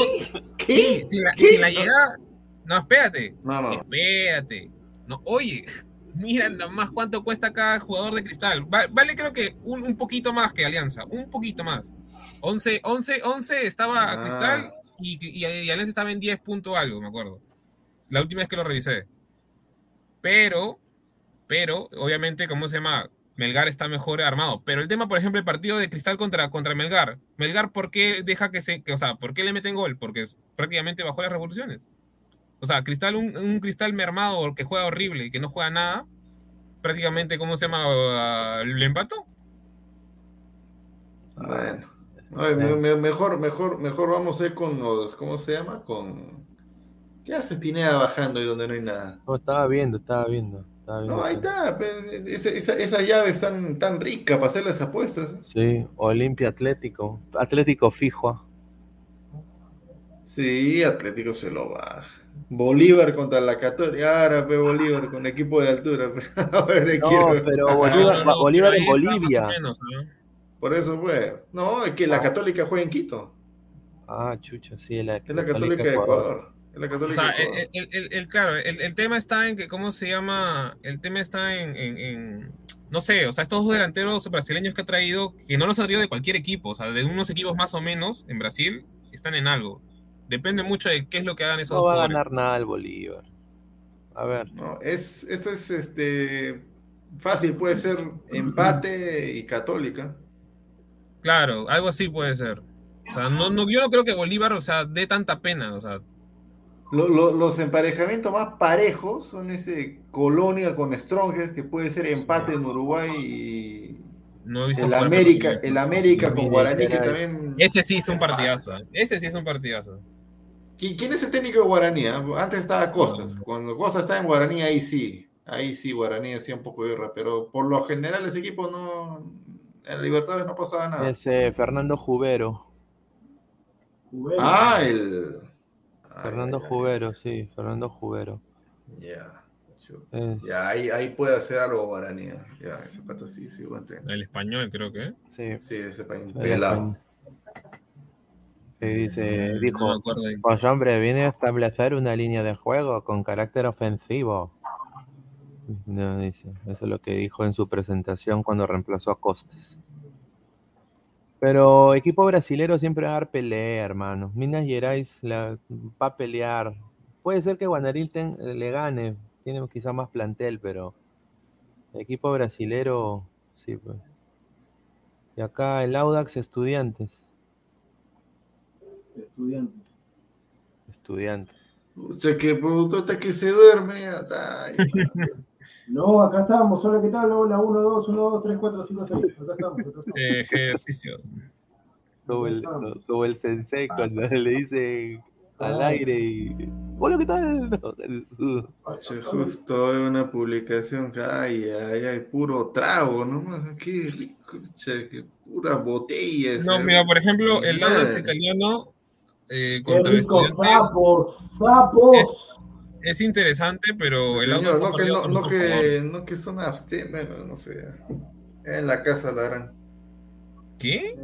¿Qué? Sí, sin la, ¿Qué? sin la llegada. No, espérate. No, no. Espérate. No, oye, mira nomás cuánto cuesta cada jugador de cristal. Va- vale, creo que un, un poquito más que Alianza. Un poquito más. 11, 11, 11 estaba Ah. cristal y, y- y Alianza estaba en 10 punto algo, me acuerdo. La última vez que lo revisé. Pero, pero, obviamente, ¿cómo se llama? Melgar está mejor armado. Pero el tema, por ejemplo, el partido de Cristal contra, contra Melgar. Melgar, ¿por qué deja que se, que, o sea, ¿por qué le meten gol? Porque es- prácticamente bajó las revoluciones. O sea, Cristal, un, un Cristal mermado que juega horrible y que no juega nada, prácticamente, ¿cómo se llama? ¿Le empató? Bueno. Ay, me- me- mejor, mejor, mejor vamos a ir con los, ¿cómo se llama? Con. ¿Qué hace Pineda bajando ahí donde no hay nada? No, estaba viendo, estaba viendo. No, ahí está. pe- esa, esa, esa llave es tan, tan rica para hacer las apuestas. Sí, Olimpia Atlético. Atlético fijo. Sí, Atlético se lo baja. Bolívar contra la Católica. Ahora, pe, Bolívar con equipo de altura. pe. A ver, No, quiero- pero Bolívar- No, no, no, Bolívar pero en Bolivia. menos, ¿no? Por eso fue. No, es que la Católica juega en Quito. Ah, chucha, sí, la, Es la Católica de Ecuador. La O Católica sea, de Ecuador. el, el- el- el- claro, el, el tema está en que, ¿cómo se llama? El tema está en, en- en- no sé, o sea, estos dos delanteros brasileños que ha traído, que no los ha traído de cualquier equipo, o sea, de unos equipos más o menos en Brasil, están en algo. Depende mucho de qué es lo que hagan esos No va a ganar nada el Bolívar. A ver. No, es, eso es este fácil, puede ser empate y católica. Claro, algo así puede ser. O sea, no, no, yo no creo que Bolívar, o sea, dé tanta pena, o sea, Lo- lo- los emparejamientos más parejos son ese Colonia con Strongest, que puede ser empate en Uruguay y no he visto el América, el América con Guaraní, que también... Ese sí es un partidazo, ¿eh? ese sí es un partidazo. ¿Qui- ¿Quién es el técnico de Guaraní? ah? Antes estaba Costas. Cuando Costas estaba en Guaraní, ahí sí. Ahí sí, Guaraní hacía un poco de guerra. Pero por lo general ese equipo no... En Libertadores no pasaba nada. Ese Fernando Jubero. Jubero. Ah, el... Ay, Fernando ay, ay. Jubero, sí, Fernando Jubero. Ya. Es- Ya, ahí, ahí puede hacer algo Guaraní. Ya, ese pato sí, sí, buen. El español, creo que. sí, Sí, ese país pelado. Sí, dice, No dijo, de- pues hombre, viene a establecer una línea de juego con carácter ofensivo. No, dice, eso es lo que dijo en su presentación cuando reemplazó a Costes. Pero equipo brasilero siempre va a dar pelea, hermano. Minas Gerais la, va a pelear. Puede ser que Guanaril ten- le gane, tiene quizá más plantel, pero equipo brasilero, sí, pues. Y acá el Audax Estudiantes. Estudiantes. Estudiantes. O sea, que el productor está que se duerme. está. No, acá estábamos, solo que tal, la 1, 2, 1, 2, 3, 4, 5, 6. Acá estamos, acá estamos. Eh, ejercicio. Como el, Estamos. como el sensei cuando le dice al Ah. aire y. Hola, ¿qué tal? No, Jesús. Yo justo veo una publicación que ay, ay, ay, puro trago, ¿no? Qué rico, che, qué pura botella. No, mira, por ejemplo, el Madre. italiano eh, Qué contra rico, estudiantes sapos, sapos. es interesante, pero el Señor, Audax ha no, que, no, no que, no que son abste- bueno, no sé. En la casa la harán. ¿Qué?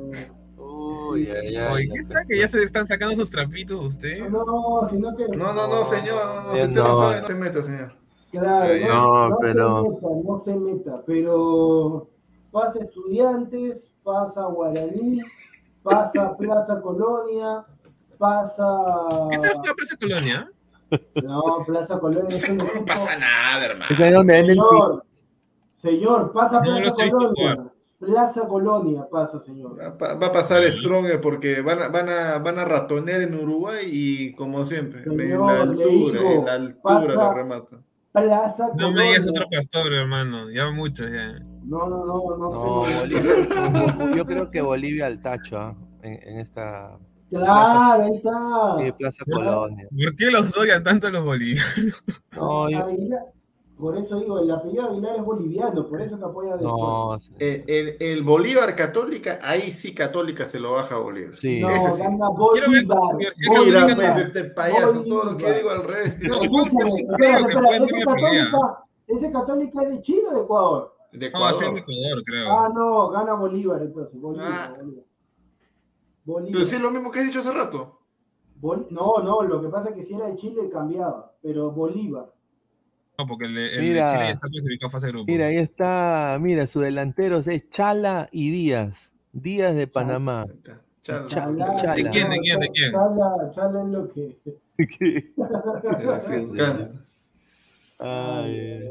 Uy, ay, ay, ¿qué está? Que ya se están sacando sus trapitos usted. No, sino que. No, no, no, señor, no, no, si usted no no. sabe, no se meta, señor. Claro, No, no, no pero- se meta, no se meta, pero pasa estudiantes, pasa Guaraní, pasa Plaza Colonia, pasa. ¿Qué tal juega Plaza Colonia? No, Plaza Colonia es un No equipo- pasa nada, hermano. Es ahí donde ven el Señor, señor, pasa No Plaza visto Colonia. Plaza Colonia pasa, señor. Va, a pasar Strong porque van a, van, a, van a ratonear en Uruguay y como siempre, en Señor, la altura, digo, en la altura rematan. Plaza No Colonia. me digas otro pastor, hermano. Ya muchos, ya. No, no, no, no, No, Bolivia- yo creo que Bolivia al tacho ¿ah? en, en esta Claro, ahí está. sí, Plaza Claro. Colonia. ¿Por qué los odian tanto los bolivianos? No, yo- por eso digo, el apellido Aguilar es boliviano, por eso que apoya de no, sí. El, el- el Bolívar Católica, ahí sí Católica se lo baja a Bolívar. Sí. No, Ese sí. gana Quiero ver la Bolívar. Universidad Mira, Católica pues, Bolívar. este payaso, todo lo que Bolívar. digo al revés. No, Escúchame, yo sí espera, espera, ¿ese católica, ¿ese católica es de Chile o de Ecuador? De No, es Ecuador. el Ecuador, creo. Ah, no, gana Bolívar entonces. Bolívar, Ah. Bolívar. Bolívar. Pero sí es lo mismo que has dicho hace rato. Bol- No, no, lo que pasa es que si era de Chile cambiaba, pero Bolívar. No, porque el, de- el Mira. de Chile ya está clasificado a fase de grupo. Mira, ahí está, mira, sus delanteros es Chala y Díaz. Díaz de Panamá. Chale. Chala. Chala, ¿De quién, de quién, de quién? Chala, Chala es lo que. Encanta. Ay,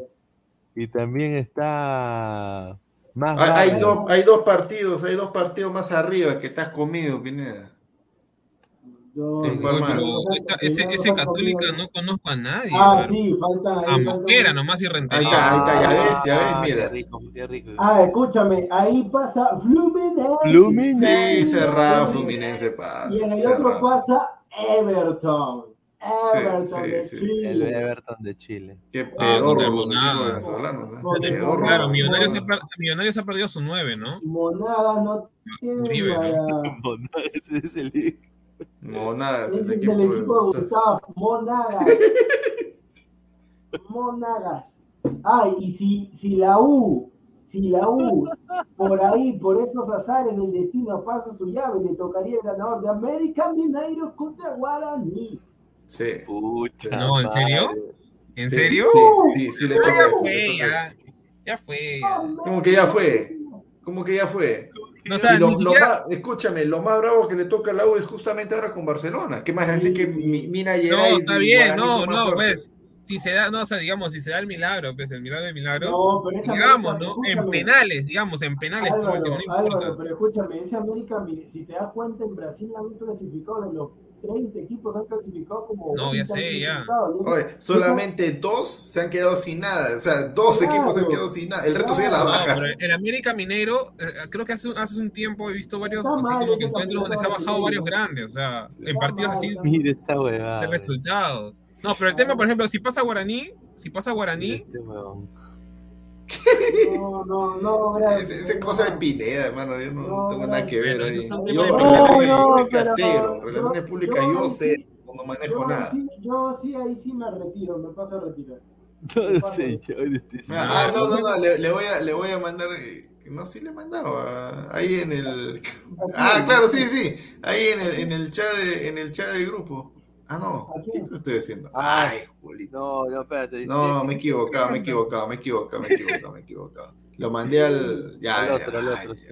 y también está más Hay, dos, hay dos partidos, hay dos partidos más arriba que estás comido, Pineda. Yo- pero esa- ese, ese católica no conozco a nadie. Ah, sí, falta. ahí A falta- Mosquera nomás y Ahí Rentería. está, ahí está, ya ves, ya ves, Ah, mira. Qué rico, qué rico. Ah, escúchame, ahí pasa Fluminense. Fluminense. Sí, cerrado Fluminense pasa. Y en el cerrado. otro pasa Everton. Everton sí, de sí, sí. Chile. El Everton de Chile. Qué Ah, peor venezolanos. ¿eh? Peor, Monagas. Claro, ¿no? Millonarios ha, Millonarios ha perdido su 9, ¿no? Monada no tiene para- Ese es el Monagas, Ese el es equipo el de equipo de Gustavo. Gustavo. Monagas. Monagas. Ay, y si, si la U, si la U, por ahí, por esos azares del destino pasa su llave, le tocaría el ganador de American Mineiro contra Guaraní. Sí. Pucha. No, ¿en serio? madre. ¿En Sí, serio? Sí, sí, sí le Ah, toca ya fue, ya. fue. ya. ¿Cómo que ya fue? ¿Cómo que ya fue? No, o sea, Si lo- más- escúchame, lo más bravo que le toca a la U es justamente ahora con Barcelona. ¿Qué más decir que Mina No, Gerais está y bien, no, no, pues. si se da, no, o sea, digamos, si se da el milagro, pues el milagro de milagros, No, pero esa digamos, América, ¿no? En penales, digamos, en penales, Álvaro, último, no importa. Álvaro, pero escúchame, ese América, si te das cuenta, en Brasil han clasificado de los 30 equipos, han clasificado como. No, ya 20 han sé, ya. Oye, solamente dos se han quedado sin nada. O sea, dos Claro. equipos se han quedado sin nada. El resto sigue a la Claro, No, baja. pero el América Minero, eh, creo que hace, hace un tiempo he visto varios Está así mal como ese que encuentros donde se ha bajado varios grandes, o sea, en partidos mal, así Mira esta huevada. de resultados. No, pero el tema, por ejemplo, si pasa Guaraní, si pasa Guaraní, Este. No, no, no, gracias. Es, es cosa de Pineda, hermano. Yo no, No, tengo nada que ver. Yo, relaciones No, no, públicas cero. yo- Relaciones públicas yo sí- No manejo Yo, nada. sí, yo sí, ahí sí me retiro, me paso a retirar. No sé, yo este Ah, no, no, no, le, le voy a, le voy a mandar. eh, No, sí le he mandado. ah, Ahí en el. Ah, claro, sí, sí. Ahí en el, en el chat de, en el chat de grupo. Ah, no. ¿A ¿Qué estoy haciendo? Ay, Julito. No, no, espérate. No, me he equivocado, me he equivocado, me he equivocado, me he equivocado, me he equivocado. Lo mandé al. Ya, Al otro, al otro, sí.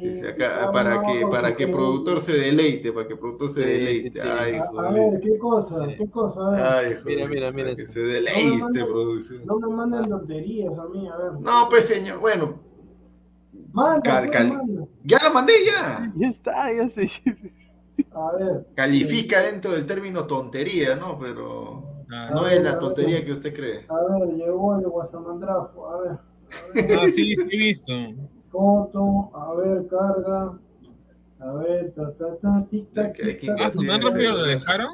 Sí, sí, acá, para que, para que productor se deleite, para que productor se deleite. sí, sí. Ay, A, ver, ¿qué cosa? ¿Qué cosa? A ver. Ay, Mira, joder, mira, mira que se deleite, No, no, no. producción. No me manden tonterías a mí, a ver. No, pues señor, bueno, Manda, Cal- pues, cal- manda. ya lo mandé ya. Ya está, ya sé. A ver. Califica dentro del término tontería, ¿no? Pero ah, no es la tontería que usted cree. A ver, llegó el guasamandrafo. A ver. A ver. ah, sí, sí he visto. Foto. A ver, carga. A ver, ta, ta, ta, tic, tac, tic, tac, Ah, ¿tan rápido lo dejaron?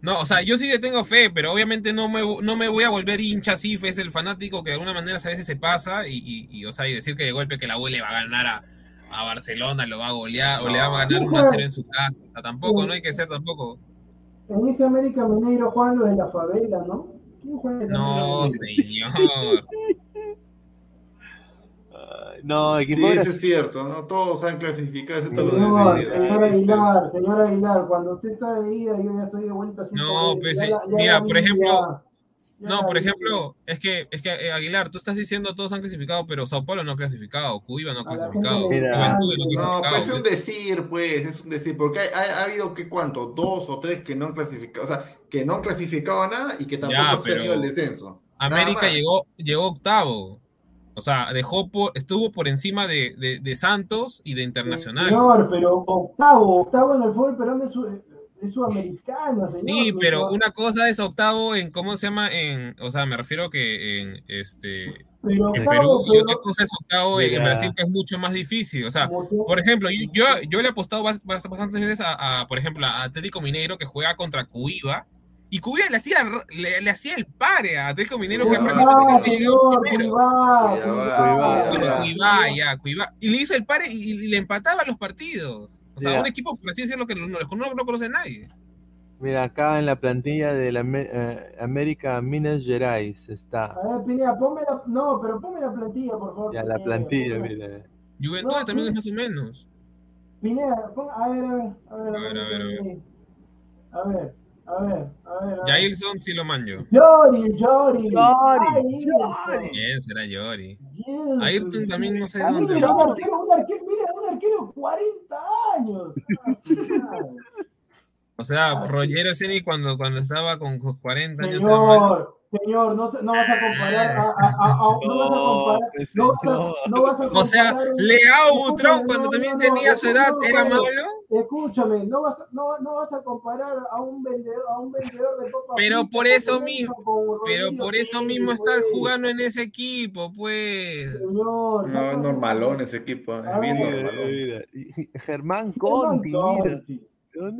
No, o sea, yo sí le tengo fe, pero obviamente no me, no me voy a volver hincha así, es el fanático que de alguna manera a veces se pasa y, y, y, o sea, y decir que de golpe que la U le va a ganar a, a Barcelona, lo va a golear o le va a ganar 1 a 0 en su casa. O sea, tampoco, no hay que ser tampoco. En ese América Mineiro juegan los de la favela, ¿no? ¿Quién juega en No, señor. Ay, No, Sí, eso es cierto, ¿no? Todos han clasificado, Señor, señor. Aguilar, señor Aguilar, cuando usted está de ida, yo ya estoy de vuelta No, pues, Ya sí. la- ya Mira, por ejemplo, No, por ejemplo, es que, es que eh, Aguilar, tú estás diciendo todos han clasificado, pero Sao Paulo no ha clasificado, Cuiba no ha clasificado, Juventud no ha No, clasificado. pues es un decir, pues, es un decir, porque hay- ha, ha habido que cuánto, dos o tres que no han clasificado, o sea, que no han clasificado a nada y que tampoco Ya, han tenido el descenso. América llegó, llegó octavo. O sea, dejó por, estuvo por encima de, de- de Santos y de Internacional. Señor, pero octavo, octavo en el fútbol peruano es, su- es sudamericano, señor. Sí, Pues, pero no- una cosa es octavo en, ¿cómo se llama? En, o sea, me refiero que en este pero en octavo, Perú y pero- otra cosa es octavo en. Brasil, que es mucho más difícil. O sea, por ejemplo, yo, yo, yo le he apostado bas- bas- bastantes veces a, a, por ejemplo, a Atlético Mineiro que juega contra Cuiva. Y Cuiva le hacía, le, le hacía el pare a Atlético Mineiro que. Cuiabá, ya, Cuiabá. Y le hizo el pare y, y le empataba los partidos. O sea, un equipo, por así decirlo, que no, no, no- no conoce a nadie. Mira, acá en la plantilla de la eh, América Minas Gerais está. A ver, Pineda, ponme la, no, pero ponme la plantilla, por favor. Ya la Pineda, plantilla, ponme- mira. Juventud No, también es más o menos. Pineda, pon- a ver, a ver, a ver, A ver, a ver, a ver. A ver, a ver, a ver. a ver. Jailson sí lo manjo. Yori, Yori. Yori, Yori. ¿Quién será Yori? Yes. Ayrton también no sé A dónde. mira, un arquero, un arquero, mira, un arquero de 40 años. O sea, sí. Rogero Ceni cuando, cuando estaba con 40 años. Señor, señor, no, se- no vas a comparar a, a, a- a- no vas a comparar, pues, no vas señor. a, no vas a O sea, Leao Butrón no, cuando también no, no, tenía su edad no, era malo. Escúchame, no vas, a- no, no vas a comparar a un vendedor, a un vendedor de papas Pero por eso mismo- Pero por eso mismo está pues. jugando en ese equipo, pues. Señor, No, es normalón ese equipo, es bien normalón. Germán Conti, mira.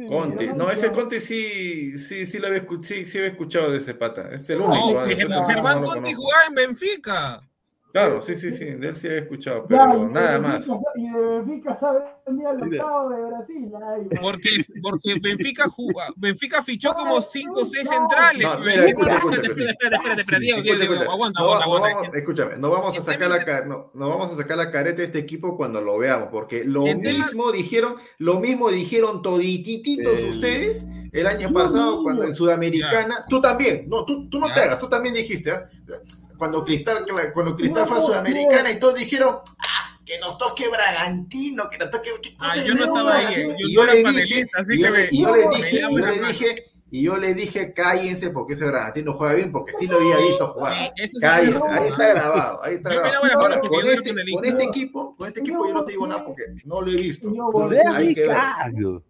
Conti. No, ese Conti sí, sí, sí lo había escuchado, sí, sí había escuchado de ese pata, es el único. Germán Germán no lo Conti jugaba en Benfica. Claro, sí, sí, sí, de él sí había escuchado, Ya, pero y de nada Benfica más. Y de Benfica sabe al octavo de Brasil. Ay, Porque, porque Benfica, juga- Benfica fichó como 5 o 6 No, centrales. no, mira, escucha, escucha, Espérate, escucha. espérate, espérate, espérate, Diego, Diego, Diego, aguanta, No, aguanta, no aguanta. vamos- escúchame, no vamos a sacar la no, no vamos a sacar la careta de este equipo cuando lo veamos, porque lo mismo dijeron, lo mismo dijeron toditititos El- ustedes el año pasado cuando en Sudamericana, tú también, no, tú, tú no Ya. te hagas, tú también dijiste, ¿ah? Cuando Cristal, cuando Cristal fue a No, Sudamericana y todos dijeron, "Ah, que nos toque Bragantino, que nos toque, ¿qué Ah, yo no estaba ahí, Bragantino?" yo y yo era le dije, panelista, así y yo le- y yo le dije, y yo le dije, Y yo le dije, cállense porque ese Bragantino juega bien, porque sí lo había visto jugar. Cállense, ahí está grabado, ahí está grabado. Ahora, con este, con este equipo, con este equipo yo no te digo nada porque no lo he visto. Entonces, hay que ver.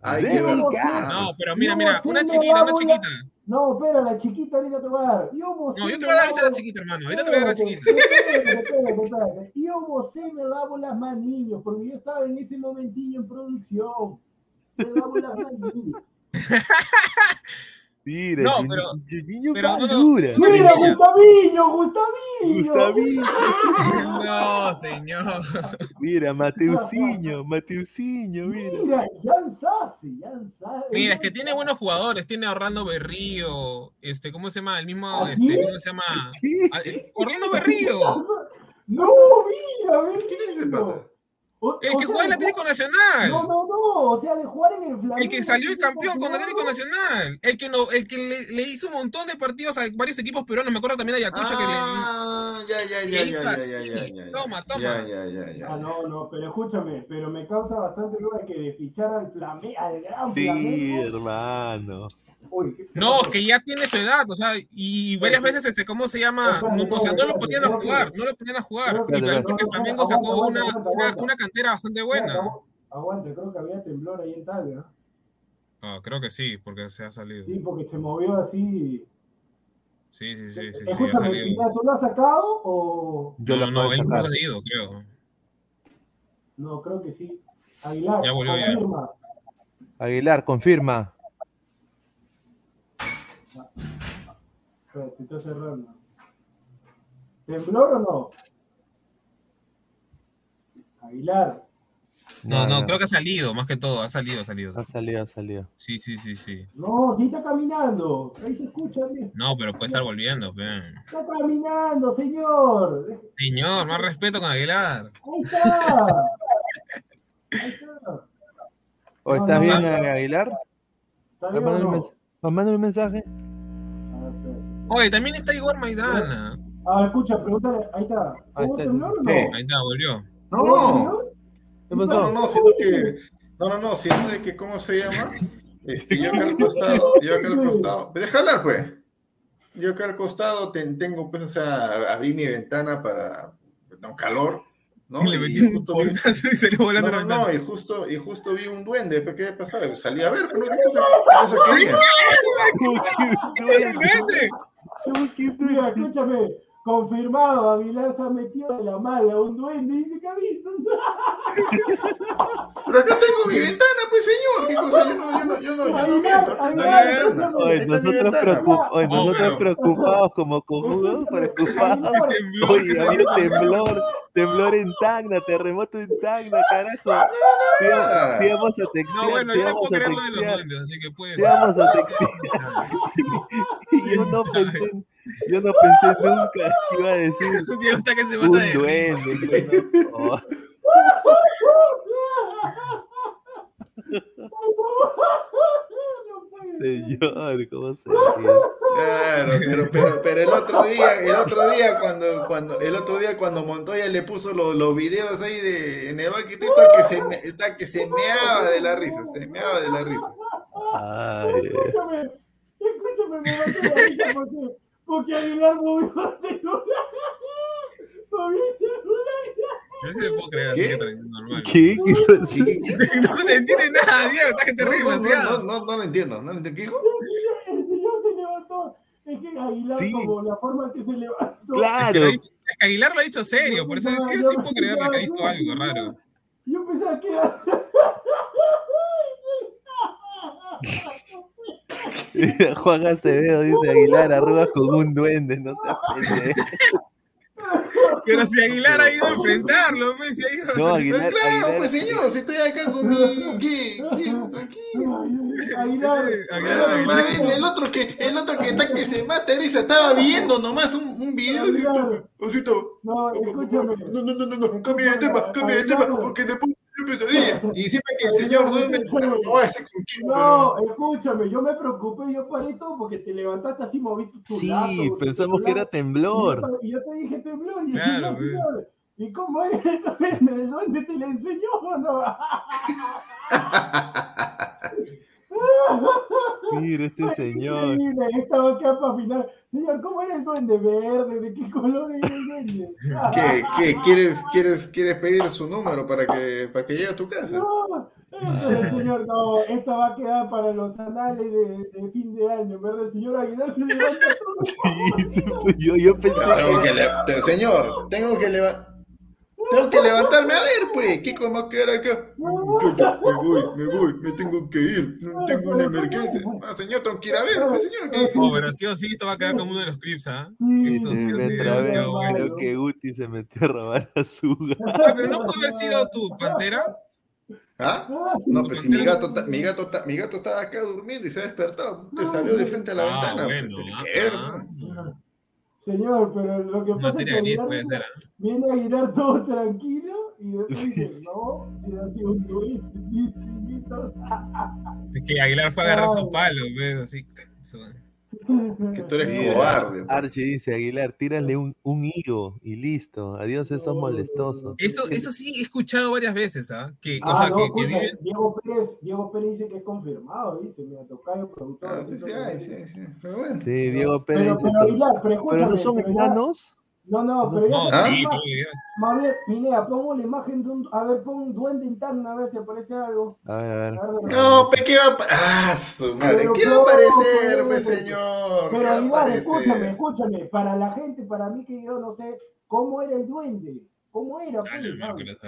Hay que ver. No, pero mira, mira, una chiquita, una chiquita. No, espera, la chiquita ahorita te voy a dar. Yo vocé No, yo te voy a dar la chiquita, hermano. Ahorita te voy a dar la chiquita. espérate. Yo vocé me lavo las manillas, porque yo estaba en ese momentillo en producción. Me lavo las manillas. Mira, No, pero- niño pero no, no. madura. Una Mira, niña. Gustaviño, Gustaviño. Gustavín. No, señor. Mira, Mateusinho, Mateusinho, mira. Mira, Jan Sassi, Jan Sassi. Mira, es que tiene buenos jugadores. Tiene a Orlando Berrío. Este, ¿cómo se llama? El mismo, ¿A este? ¿cómo se llama? ¿Qué? Orlando Berrío. No, mira, a ver, ¿Quién es ese pata? O- El o que juega en Atlético Nacional. No, no, no, o sea, de jugar en el Flamengo. El que salió el campeón con Atlético Atlético Nacional. El que, no, el que le, le hizo un montón de partidos a varios equipos peruanos. Me acuerdo también a Yacucha que le. Ah, ya, ya, le ya, hizo ya, así. ya, ya, ya, ya. Toma, toma. Ya, ya, ya, ya. Ah, no, no, pero escúchame, pero me causa bastante duda que de fichar al Flamengo, al gran Sí, Flamengo. hermano. Uy, ¿qué- qué No, que ya tiene su edad, o sea, y varias veces, este, ¿cómo se llama? No, o sea, no lo ponían a jugar, no lo ponían a jugar. Creo Y que- también porque no, no, Flamengo sacó una, una, cantera bastante buena. agu- Aguante, creo que había temblor ahí en Talga. Ah, creo que sí, porque se ha salido. Sí, porque se movió así. Sí, sí, sí, sí, sí, ha Escúchame, salido. ¿ya ¿tú lo has sacado o...? Yo No, lo no, él no ha salido, creo. No, creo que sí. Aguilar, Ya volvió, ya. confirma. Aguilar, confirma. Espérate, está cerrando. ¿Temblor o no? Aguilar. No, no, creo que ha salido, más que todo, ha salido, ha salido. Ha salido, ha salido. Sí, sí, sí, sí. No, sí está caminando. Ahí se escucha bien. No, pero puede estar volviendo. Está caminando, señor. Señor, más respeto con Aguilar. Ahí está. Ahí está. ¿O No, estás no, bien, no. Aguilar? ¿Está un mensaje? Ah. Oye, también está Igor Maidana. Ah, escucha, pregúntale. Ahí está. Ahí ¿Hubo está. temblor o no? Ahí está, volvió. ¿Hubo No? ¿Qué no, pasó? no, sino que. No, no, no, sino de que, ¿cómo se llama? Este, yo acá al costado, yo acá al costado. Deja hablar, pues. Yo acá al costado ten- tengo, pues, o sea, abrí mi ventana para. No, calor, ¿no? Y le metí un portazo y salió volando No, la no, ventana. no, y justo, y justo vi un duende, ¿pero ¿qué pasaba? Salí a ver, pero no, ¿qué cosa, qué cosa quería? ¿Cómo que un duende? ¡Vente! ¿Cómo que un Mira, duende? Confirmado, Aguilar se ha metido de la mala. Un duende dice que ha visto. Pero acá tengo mi ventana, pues señor, ¿qué cosa? Yo no, yo no, yo no, yo no miento, mi nosotros, preocup- oye, No, nosotros pero- preocupados como cojudos, preocupados. Oye, había temblor, temblor en Tacna, terremoto en Tacna, carajo. Te íbamos a No, textear, bueno, te yo no puedo a creer lo de los textear, duendes, así que puede te íbamos a textear. Y yo no pensé, yo no pensé nunca que iba a decir Diego está que se un mata de duende. señor, ¿cómo se? Claro, pero, pero, pero el otro día, el otro día cuando, cuando, el otro día cuando Montoya le puso los, los videos ahí de en el baquetito que se me, que se meaba de la risa, se meaba de la risa. Ay, Escúchame, escúchame, me mató la risa porque, Aguilar movió el celular. Movió el celular. Yo sí le puedo creer, así ¿Qué? que normal. ¿Qué? ¿Qué pasó? ¿Qué- qué- No se le entiende nada, Diego, está que te No, ríes no, no, no, no, no lo entiendo, no lo entiendo. ¿Qué dijo? El señor se levantó. Es que Aguilar, Sí. como la forma en que se levantó. Es que, Claro, dicho- es que Aguilar lo ha dicho serio, por eso yo sí, sí puedo creerle que ha visto algo raro. Yo pensaba que era. Juan Acevedo dice Aguilar, arrugas con un duende, no seas pendejo. Pero si Aguilar ha ido a enfrentarlo, pues, si ha ido No, a- Aguilar, claro, Aguilar- pues señor, si estoy acá con mi. ¿Qué? ¿Qué? Tranquilo. Aguilar. Aguilar, Aguilar. El, el otro que, el otro que está que se mata de risa, estaba viendo nomás un, un video. Osito, No, escúchame. No, no, no, no, no, cambia de tema, cambia de tema, porque después pesadilla. Y siempre que el señor duerme, no No, escúchame, yo me preocupé, yo paré todo porque te levantaste así, moviste tu Sí, pensamos que era temblor. Y yo, te- y yo te dije temblor, y Claro, no, güey. señor. ¿Y cómo es? ¿De dónde te le enseñó o no? Mira este señor. Increíble, estaba acá para afinar. Señor, ¿cómo era el duende verde? ¿De qué color era el duende? ¿Qué, qué? ¿Quieres, quieres, ¿Quieres pedir su número para que, para que llegue a tu casa? No, señor, no, esta va a quedar para los anales de, de fin de año, ¿verdad? El señor Aguilar se levanta todo. Yo, yo pensé Tengo que. que le- pero, señor, tengo que levantar. Tengo que levantarme a ver, pues. ¿Qué cómo va a quedar acá? Muchacho, me voy, me voy, me tengo que ir. Tengo una emergencia. Ah, señor, tengo que ir a ver, pues, señor. ¿qué? Oh, pero sí o sí, esto va a quedar como uno de los clips, ¿ah? Sí, Esto Sí, bueno. creo que Guti se metió a robar a su Ah, pero no puede haber sido tu pantera. ¿Ah? No, pues si mi gato, ta- mi, gato ta- mi gato estaba acá durmiendo y se ha despertado. Te salió de frente a la Ah, ventana. bueno. pues, Señor, pero lo que pasa es que Aguilar puede ser. viene, viene a Aguilar todo tranquilo y después dice, no, si ha sido un infinito. Es que Aguilar fue a agarrar su palo, ¿ves? Así. su- Que tú eres Mira, cobarde. pues. Archie dice, Aguilar, tírale un, un higo y listo. Adiós, esos No, molestosos. Eso, eso sí he escuchado varias veces, ¿ah? Que, o Ah, sea, no, que, que escucha, viven. Diego Pérez, Diego Pérez dice que es confirmado, dice, mira, tocayo productor. Ah, sí, sí, sí, sí. Pero bueno. Sí, Diego Pérez. Pero, dice pero todo. Aguilar, pero Pero no son pero ya- hermanos. No, no, pero ya No, se sí, bien. Más bien, Pineda, pongo la imagen de un. A ver, pon un duende interno a ver si aparece algo. A ver, a ver. A ver, de- No, pe, ¿qué va a Ah, su madre. Pero ¿Qué va a aparecer, pues. pe, señor? ¿Qué Pero Aguilar, escúchame, escúchame. Para la gente, para mí que yo no sé cómo era el duende. ¿Cómo era? Dale, pues,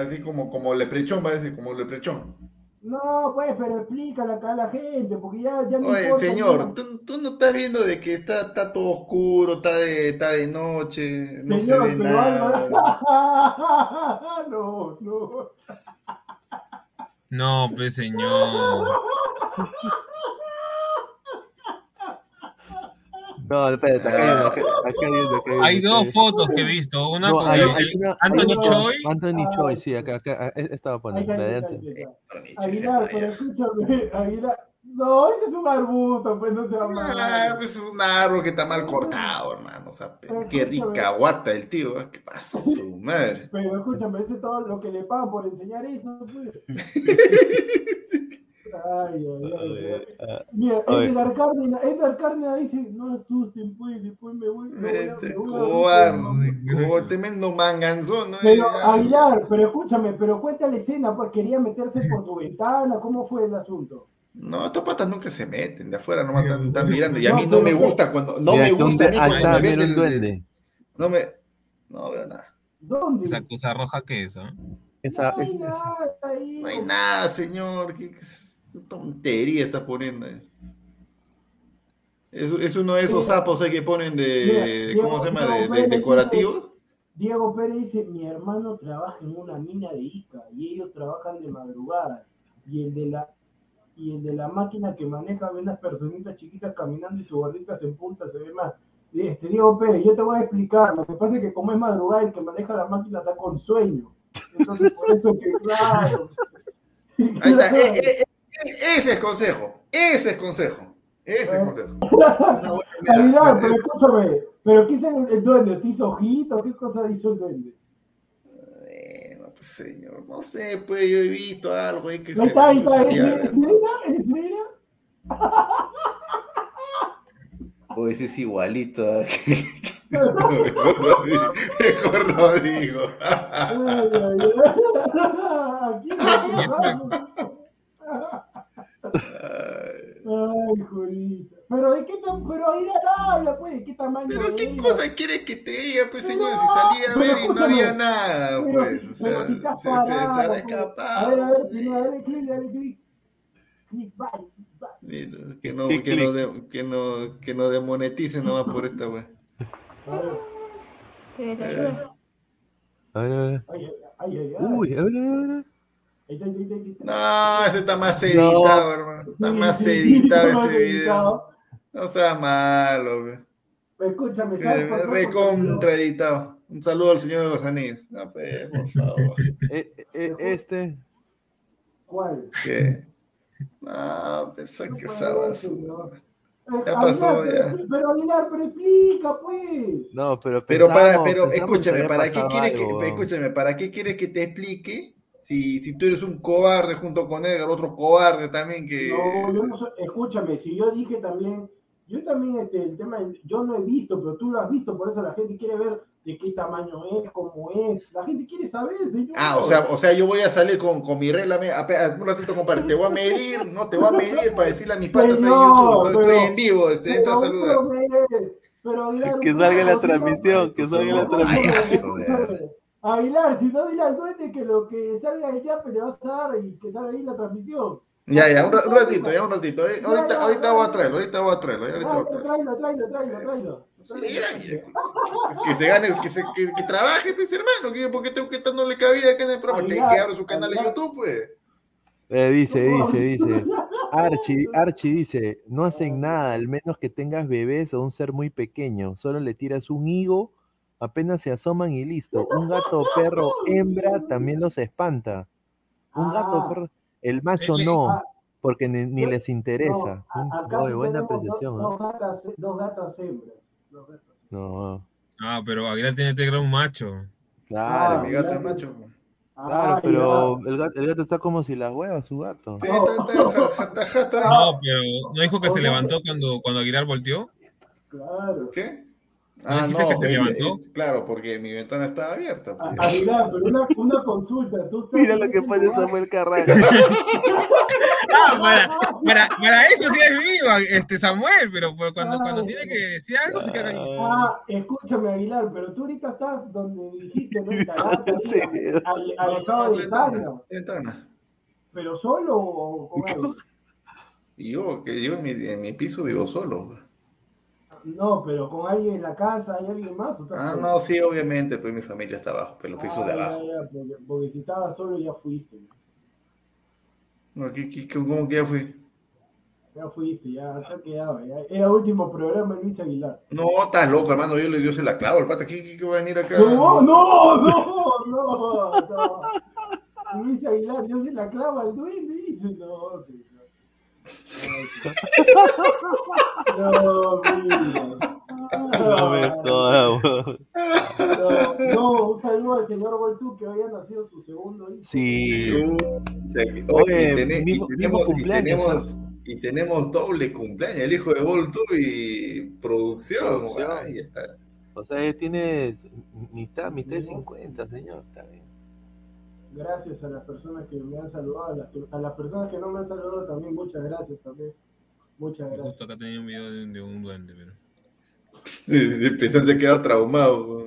así como, como leprechón, va a decir, como leprechón. No, pues, pero explícale acá a la gente, porque ya, ya no Oye, importa. señor. ¿tú, tú no estás viendo de que está, está todo oscuro, está de, está de noche, no Señor, se ve pero nada. algo. no, no. No, pues señor. No, espérate, acá hay acá, acá hay acá dos fotos que he visto. Una No, con hay- una- Anthony una- Choi. Anthony Ah, Choi, sí, acá, acá, eh, estaba poniendo. Aguilar, pero escúchame, Aguilar. No, ese es un arbusto, pues no se va a Ah, pues es un árbol que está mal cortado, hermano. O sea, pe- Pero qué rica guata el tío. ¿eh? ¿Qué pasa, su madre? Pero escúchame, ese es todo lo que le pagan por enseñar eso. Pues. Ay, ay, ay. ay. Ah, Mira. Edgar Cárdenas, Edgar Cárdenas dice, no asusten, pues, después me voy. me voy Este me voy cobarde, como tremendo manganzón, ¿no? Pero Eh, Aguilar, pero escúchame, pero cuenta la escena, pues quería meterse por tu ventana, ¿cómo fue el asunto? No, estos patas nunca se meten, de afuera nomás están, están mirando. Y a mí no me gusta cuando. No me gusta a mí cuando me duende. No me. No veo nada. ¿Dónde? Esa cosa roja que es, ¿ah? Esa, no hay es- nada ahí. No hay nada, señor. ¿Qué, qué tontería está poniendo ahí? Es, es uno de esos Mira. sapos ahí que ponen Mira, de. Diego- ¿Cómo se llama? Diego De, decorativos. Diego Pérez dice, mi hermano trabaja en una mina de Ica y ellos trabajan de madrugada. Y el de la y el de la máquina que maneja ve unas personitas chiquitas caminando y su gorrita se empunta, se ve más. Este, Diego Pérez, yo te voy a explicar. Lo que pasa es que como es madrugada, el que maneja la máquina está con sueño. Entonces, por eso que, claro. Ahí está. eh, eh, eh, ese es consejo. Ese es consejo. Ese es consejo. Aguilar, eh, pero escúchame, ¿pero qué hizo el, duende? ¿Te hizo ojito? ¿Qué cosa hizo el duende? Bueno, pues señor, no sé, pues yo he visto algo ahí que Ahí está, ahí está, ¿es. O ese es igualito. a- mejor no digo. Ay, Julita. Pero de qué tan, pero ahí la habla, pues, ¿de qué tamaño Pero qué era? cosa quieres que te diga, pues señor, si no, salía a ver y no había nada, Pero pues. si- o sea, si se, se, se parado, han pues. escapado. A ver, a ver, Pineda, dale clic, dale clic. Clic, bye, bye. Mira, que no, que no, de- que no, que no demoneticen nomás por esta. A ver, Eh, a ver, a ver. ay, ay, ay, ay. Uy, a ver, a ver, no, ese está más editado, hermano. Está Sí, más editado ese video. No seas malo, wey. Escúchame, ¿sabes por qué? Porque Recontra editado. Un saludo al señor de los anillos. No, pues, por favor. Eh, eh, este. ¿Cuál? ¿Qué? No, pensá No que. ¿no? Ya pasó, pero, ya. Pero Aguilar, pero explica, pues. No, pero Pero para, pero escúchame, ¿para qué quieres que, algo, escúchame, para qué quieres que te explique Si, si tú eres un cobarde junto con Edgar, otro cobarde también que... No, yo no soy, escúchame, si yo dije también, yo también este, el tema, yo no he visto, pero tú lo has visto, por eso la gente quiere ver de qué tamaño es, cómo es, la gente quiere saber, señor. Ah, o sea, o sea, yo voy a salir con, con mi regla, un ratito, compadre, te voy a medir, no, te voy a medir para decirle a mis patas ahí en YouTube, estoy, pero- estoy en vivo, este, entra a Pero, saludar. pero, pero, Que salga la transmisión, que salga la Ay, transmisión. Aguilar, si no dile al duende que lo que salga del yape le vas a dar y que salga ahí la transmisión. Ya, ya, un, ra- un ratito, ya un ratito. eh, Ahorita, ya, ahorita ya. voy a traerlo, ahorita voy a traerlo, ahorita voy a Tráelo, traerlo. tráelo, tráelo, que se gane, que, se, que, que trabaje, pues hermano, que porque tengo que dándole cabida acá en el programa, que, que abra su canal de. YouTube, pues. Eh, dice, dice, dice. Archie, Archie dice, no hacen nada, al menos que tengas bebés o un ser muy pequeño. Solo le tiras un higo, apenas se asoman y listo. Un gato, perro, hembra también los espanta. Un gato, Ah. perro, el macho no, ah. porque ni, les interesa. No, acá sí buena tenemos dos, apreciación. dos gatas, dos gatas hembras. Dos gatas hembras. No, Ah, pero Aguilar tiene que tener un macho. claro, Ah, Mi gato es macho. claro, Ah, pero el gato, el gato está como si las huevas, su gato. Sí, está. No, pero ¿no dijo que se levantó cuando, cuando Aguilar volteó? Claro. ¿Qué? ¿No Ah, no, que se levantó? eh, claro, porque mi ventana estaba abierta. Pues. Aguilar, pero una, una consulta. ¿tú estás Mira lo que pone? Samuel Carrasco. Ah, para, para, para eso sí es vivo, este Samuel, pero, pero cuando, cuando Ay. tiene que decir algo se queda ahí. Ah, escúchame, Aguilar, pero tú ahorita estás donde dijiste, ¿no? Al, al estado de ventana, ventana. ¿Pero solo o con alguien? Y yo, que yo en mi, en mi piso vivo solo. Pues. No, pero con alguien en la casa, ¿hay alguien más? ¿O estás Ah, solo? no, sí, obviamente, pues mi familia está abajo, pero los pisos Ah, de ya, abajo. ya, porque, porque si estabas solo ya fuiste. No, ¿qué- qué- ¿Cómo que ya fui? Ya fuiste, ya se ha quedado. Ya. Era último programa de Luis Aguilar. No, estás loco, hermano, yo, le- se la clavo, el pata, ¿qué, qué, qué va a venir acá? No, no, no, no, no. Luis Aguilar, yo se la clavo al duende, dice, no, señor. No, mira. No me jodas. No, no, un saludo al señor Goltú que hoy ha nacido su segundo hijo. Sí. Se- Oye, oye, y tenemos, y, cumpleaños, tenemos, y tenemos doble cumpleaños, el hijo de Voltu y producción. Producción. O sea, él tiene mitad, mitad de 50, señor. Está bien. Gracias a las personas que me han saludado, a las, que- a las personas que no me han saludado también, muchas gracias también. Muchas gracias. Justo acá tenía un video de, de un duende, pero. De pensar se ha quedado traumado.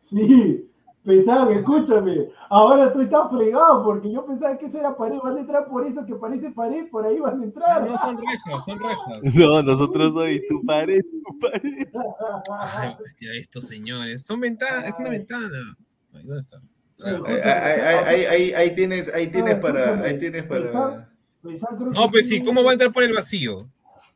Sí, pensaba que, escúchame, ahora estoy tan fregado porque yo pensaba que eso era pared, van a entrar por eso que parece pared, por ahí van a entrar. No son rejas, son rejas. No, nosotros hoy, tu pared, tu pared. Ay, hostia, estos señores. Son ventanas, es una ventana. Ay, ¿Dónde está? Ahí, ahí, tienes, ahí tienes para, ahí tienes para. No, pues sí, ¿cómo va a entrar por el vacío?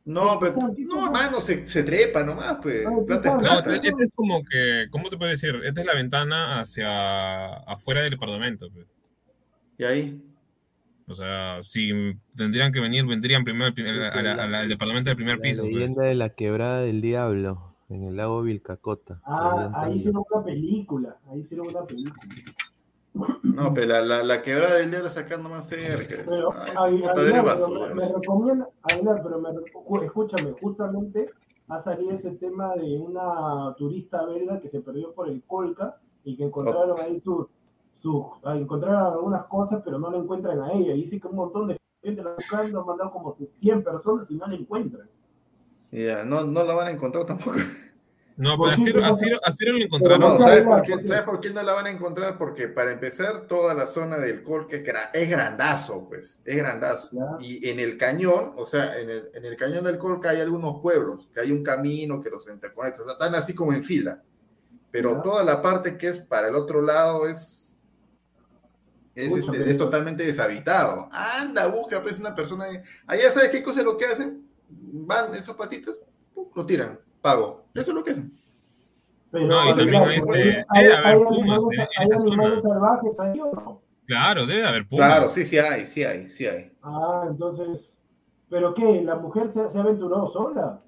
No, pero, ¿qué no, mano, se, se trepa nomás, pues. Plata es No, este es como que, ¿cómo te puedo decir? Esta es la ventana hacia afuera del departamento. pues. Y ahí. O sea, si tendrían que venir, vendrían primero al, la- la- departamento del primer La piso. pues. leyenda de la quebrada del diablo en el lago Vilcacota. Ah, Ahí hicieron una película, ahí hicieron una película. No, pero la, la, la quebrada del diablo sacando más cerca. Pero, Ah, pero basura. me, me recomienda, pero me, escúchame, justamente ha salido ese tema de una turista belga que se perdió por el Colca y que encontraron ahí su, su ah, encontraron algunas cosas, pero no la encuentran a ella. Y dice que un montón de gente la buscando, han mandado como 100 personas y no la encuentran. Ya, no, no la van a encontrar tampoco. No, ¿Por pero así, así, así lo No, encontraron. no, ¿sabes por, qué, ¿por qué? ¿sabes por qué no la van a encontrar? Porque para empezar, toda la zona del Colca es, gra- es grandazo, pues, es grandazo. Ya. Y en el cañón, o sea, en el, en el cañón del Colca hay algunos pueblos, que hay un camino que los interconecta, o sea, están así como en fila. Pero Ya. toda la parte que es para el otro lado es, es, este, es totalmente deshabitado. Anda, busca pues una persona. ahí. Allá sabes qué cosa es lo que hacen. Van esos patitas, lo tiran, pago. Eso es lo que hacen. Pero, No, y también este, ¿hay, debe haber hay pumas animales, en- zona. salvajes ahí o no? Claro, debe haber pumas. Claro, sí, sí hay, sí hay, sí hay. Ah, entonces, ¿pero qué? ¿La mujer se, se aventuró sola?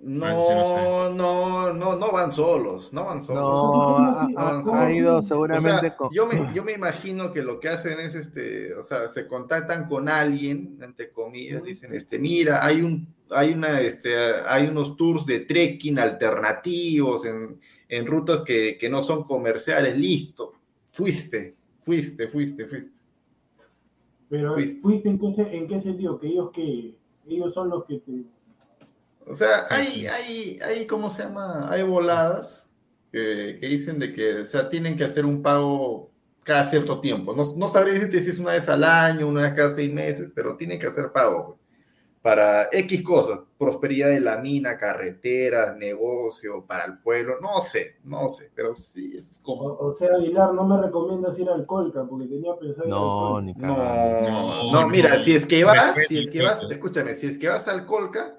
No, no, no, no van solos, no van solos. No, ¿cómo ha, así? ha- ¿Cómo ha ido? O seguramente sea, con... yo me, yo me imagino que lo que hacen es, este, o sea, se contactan con alguien, entre comillas, dicen, este, mira, hay un, hay una, este, hay unos tours de trekking alternativos en, en rutas que, que no son comerciales, listo, fuiste, fuiste, fuiste, fuiste. Pero Fuiste. fuiste en qué, en qué sentido, que ellos que ellos son los que te... O sea, hay, hay, hay, ¿cómo se llama? Hay voladas que, que dicen de que, o sea, tienen que hacer un pago cada cierto tiempo. No, no sabría decirte si es una vez al año, una vez cada seis meses, pero tienen que hacer pago para X cosas, prosperidad de la mina, carreteras, negocio, para el pueblo, no sé, no sé, pero sí, eso es como... O, o sea, Aguilar, no me recomiendas ir al Colca porque tenía pensado ir al No, Colca. ni No, no, No, mira, no. si es que vas, si es que vas, escúchame, si es que vas al Colca,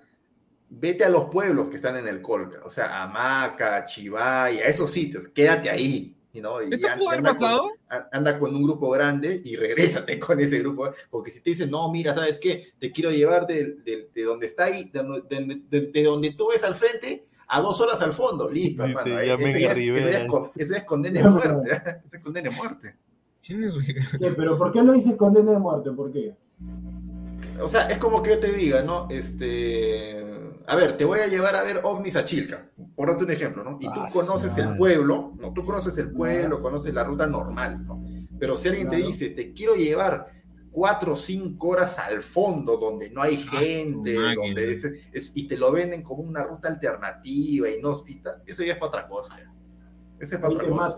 vete a los pueblos que están en el Colca, o sea, Hamaca, Chivay, a esos sitios, quédate ahí, ¿no? Y ¿Esto haber anda con- pasado? a- anda con un grupo grande y regrésate con ese grupo, porque si te dicen, no, mira, ¿sabes qué? Te quiero llevar de, de- de donde está ahí, de, de- de- de donde tú ves al frente, a dos horas al fondo, listo, Dice, hermano. ya Ese ya es- ese ya Rivera. es con- ese ya es condena de muerte, ese es condena de muerte. ¿Quién es? ¿Pero por qué lo hice condena de muerte? ¿Por qué? O sea, es como que yo te diga, ¿no? Este, a ver, te voy a llevar a ver ovnis a Chilca, por darte un ejemplo, ¿no? Y tú Ah, conoces el pueblo, ¿no? Tú conoces el pueblo, conoces la ruta normal, ¿no? Pero si alguien te Claro. dice, te quiero llevar cuatro o cinco horas al fondo donde no hay su gente, máquina. donde es, es- y te lo venden como una ruta alternativa, inhóspita, eso ya es para otra cosa. ya. Ese es para Ahí otra te cosa.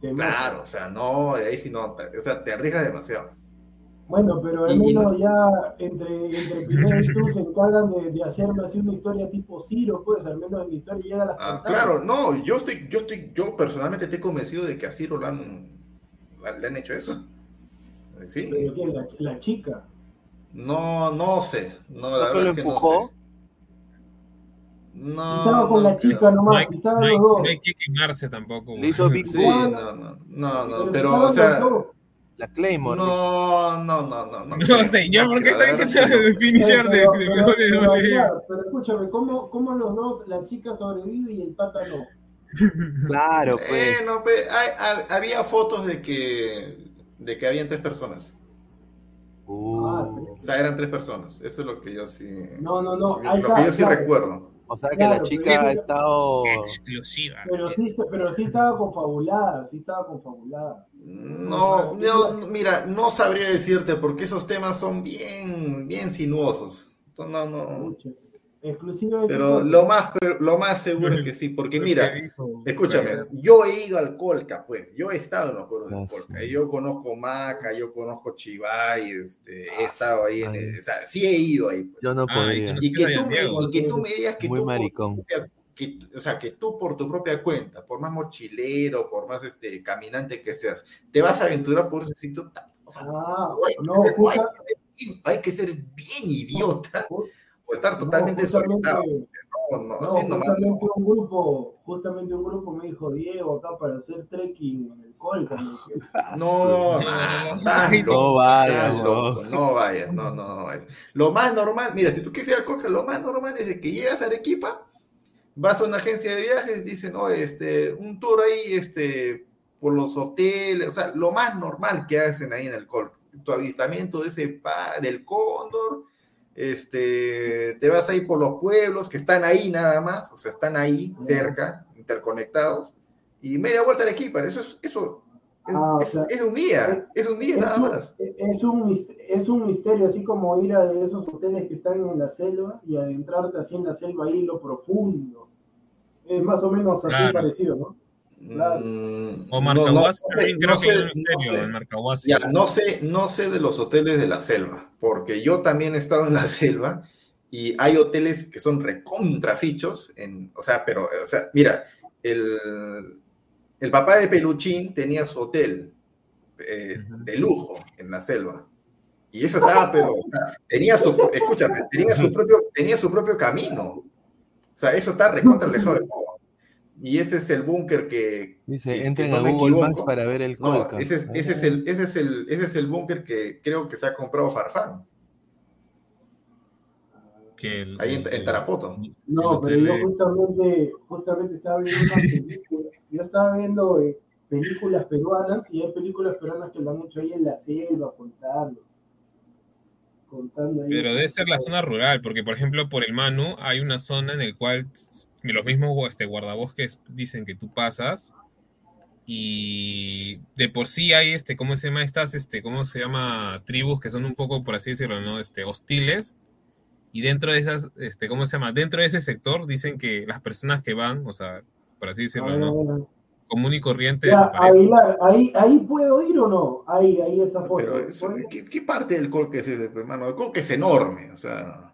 te matan. Claro, o sea, no, de ahí sí no, te- o sea, te arriesgas demasiado. Bueno, pero al Y- y menos no- ya entre, entre y tú se encargan de, de hacerme así una historia tipo Ciro, pues al menos en mi historia llega a las Ah, pantallas. claro, no, yo estoy, yo estoy, yo personalmente estoy convencido de que a Ciro lo han, le han hecho eso. Sí, Pero ¿quién? La, la chica. no, no sé, no, la ¿No verdad lo es que no empujó? sé. No, si estaba con no la chica No nomás, hay, si estaban no hay- los dos. no hay que quemarse tampoco. Le hizo Big Sí, no, no, no, no, si pero, o sea. La Claymore. no, no, no, no. No, No, señor, ¿por qué está diciendo no. finisher de, Pero- de pero- pero, WWE? pero escúchame, ¿cómo, ¿cómo los dos, la chica sobrevive y el pata no? Claro, pues. Eh, no, pe- hay- hay- había fotos de que, de que habían tres personas. Uh, O sea, eran tres personas. Eso es lo que yo sí. No, no, no, Lo que yo sí recuerdo. O sea que claro, la chica pero- ha estado. Exclusiva. Pero sí, pero sí estaba confabulada, sí estaba confabulada. No, no, mira, no sabría decirte porque esos temas son bien, bien sinuosos. No, no. Exclusiva Pero lo más, pero lo más seguro es que sí, porque mira, escúchame, yo he ido al Colca, pues, yo he estado en los pueblos del Ah, Colca, yo conozco Maca, yo conozco Chivay, este, he Ah, estado ahí, en, o sea, sí he ido ahí. pues. Yo no Ay, podría. Y que, tú me, y que tú me digas que Muy tú, por tu maricón. propia- que, o sea, que tú por tu propia cuenta, por más mochilero, por más este, caminante que seas, te vas a aventurar por ese sitio. O sea, Ah, hay, que no, ser, hay justa- que ser bien, hay que ser bien idiota o estar totalmente. No, no, No, justamente un grupo, justamente un grupo me dijo Diego acá para hacer trekking en el Colca. No, no, Ah, no, estás no loco, No vayas, loco, no vayas, no, no, no vayas. Lo más normal, mira, si tú quieres ir al Colca, lo más normal es que llegas a Arequipa, vas a una agencia de viajes, dicen, no, este, un tour ahí, este, por los hoteles, o sea, lo más normal que hacen ahí en el Colca, tu avistamiento de ese pa- del cóndor, este, te vas ahí por los pueblos que están ahí nada más, o sea, están ahí cerca, interconectados, y media vuelta a Arequipa, eso es, eso es, Ah, o es- sea, es un día, es un día es, nada un- más. es un, es un misterio, así como ir a esos hoteles que están en la selva y adentrarte así en la selva ahí en lo profundo. Es más o menos así Claro. parecido, ¿no? O no- Marcahuasi no sé, no que sé, es un no sé. de los hoteles de la selva, porque yo también he estado en la selva y hay hoteles que son recontrafichos, en, o sea, pero, o sea, mira, el, el papá de Peluchín tenía su hotel eh, de lujo en la selva. Y eso estaba, pero o sea, tenía su, escúchame, tenía su propio, tenía su propio camino. O sea, eso está recontra alejado de todo. Y ese es el búnker que, Dice, si es que entren no a me Google Maps equivoco, para ver el no, Colca. ese es, ese es el, ese es el, ese es el búnker que creo que se ha comprado Farfán. Que el- Ahí en, Tarapoto. No, pero yo justamente, justamente estaba viendo una película. Yo estaba viendo eh, películas peruanas y hay películas peruanas que lo han hecho ahí en la selva, contando. Contando ahí. Pero debe ser la zona rural, porque por ejemplo por el Manu hay una zona en el cual los mismos este, guardabosques dicen que tú pasas y de por sí hay este, ¿cómo se llama? Estas, este, ¿cómo se llama? Tribus que son un poco, por así decirlo, ¿no? Este, hostiles. Y dentro de esas, este, ¿cómo se llama? Dentro de ese sector dicen que las personas que van, o sea, por así decirlo, ¿no? Común y corriente Ya, desaparecen. Aguilar, ahí, ahí puedo ir o no? Ahí, ahí esa foto. Pero. ¿qué, qué parte del Colque es ese, hermano? El Colque es enorme, o sea.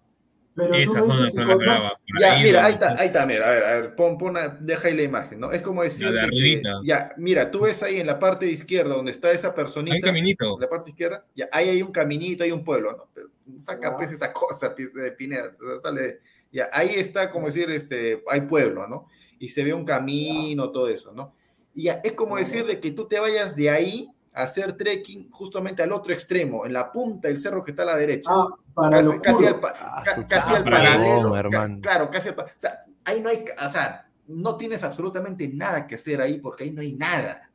Pero Esas son las con- bravas. Ya, ahí mira, ahí está, ahí está, mira, a ver, a ver, pon, pon una- deja ahí la imagen, ¿no? Es como decir, La de que- ya, mira, tú ves ahí en la parte izquierda donde está esa personita, Hay un caminito. en la parte izquierda, ya, ahí hay un caminito, hay un pueblo, ¿no? Pero saca Ya. pues esa cosa, pues, de Pineda, o sea, sale, ya, ahí está, como decir, este, hay pueblo, ¿no? Y se ve un camino, todo eso, ¿no? Y ya, es como Ya. decir de que tú te vayas de ahí hacer trekking justamente al otro extremo, en la punta del cerro que está a la derecha. Ah, para casi, al, pa- Ah, ca- casi al paralelo. claro, casi al O sea, ahí no hay, o sea, no tienes absolutamente nada que hacer ahí porque ahí no hay nada.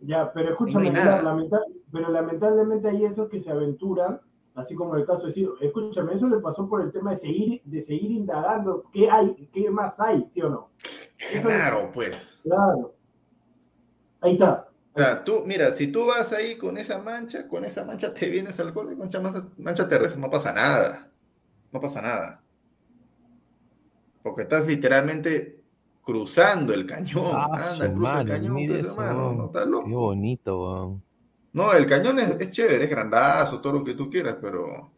Ya, pero escúchame, No nada. lamenta- pero lamentablemente hay esos que se aventuran, así como el caso de Ciro. Escúchame, eso le pasó por el tema de seguir, de seguir indagando qué hay, qué más hay, ¿sí o no? Eso- Claro, pues. Claro. Ahí está. O sea, tú, mira, si tú vas ahí con esa mancha, con esa mancha te vienes al gol, con esa mancha, mancha te rezas, no pasa nada. No pasa nada. Porque estás literalmente cruzando el cañón. Ah, Anda, cruza el cañón, mira pues, eso, no estás loco. Qué bonito, weón. No, el cañón es, es chévere, es grandazo, todo lo que tú quieras, pero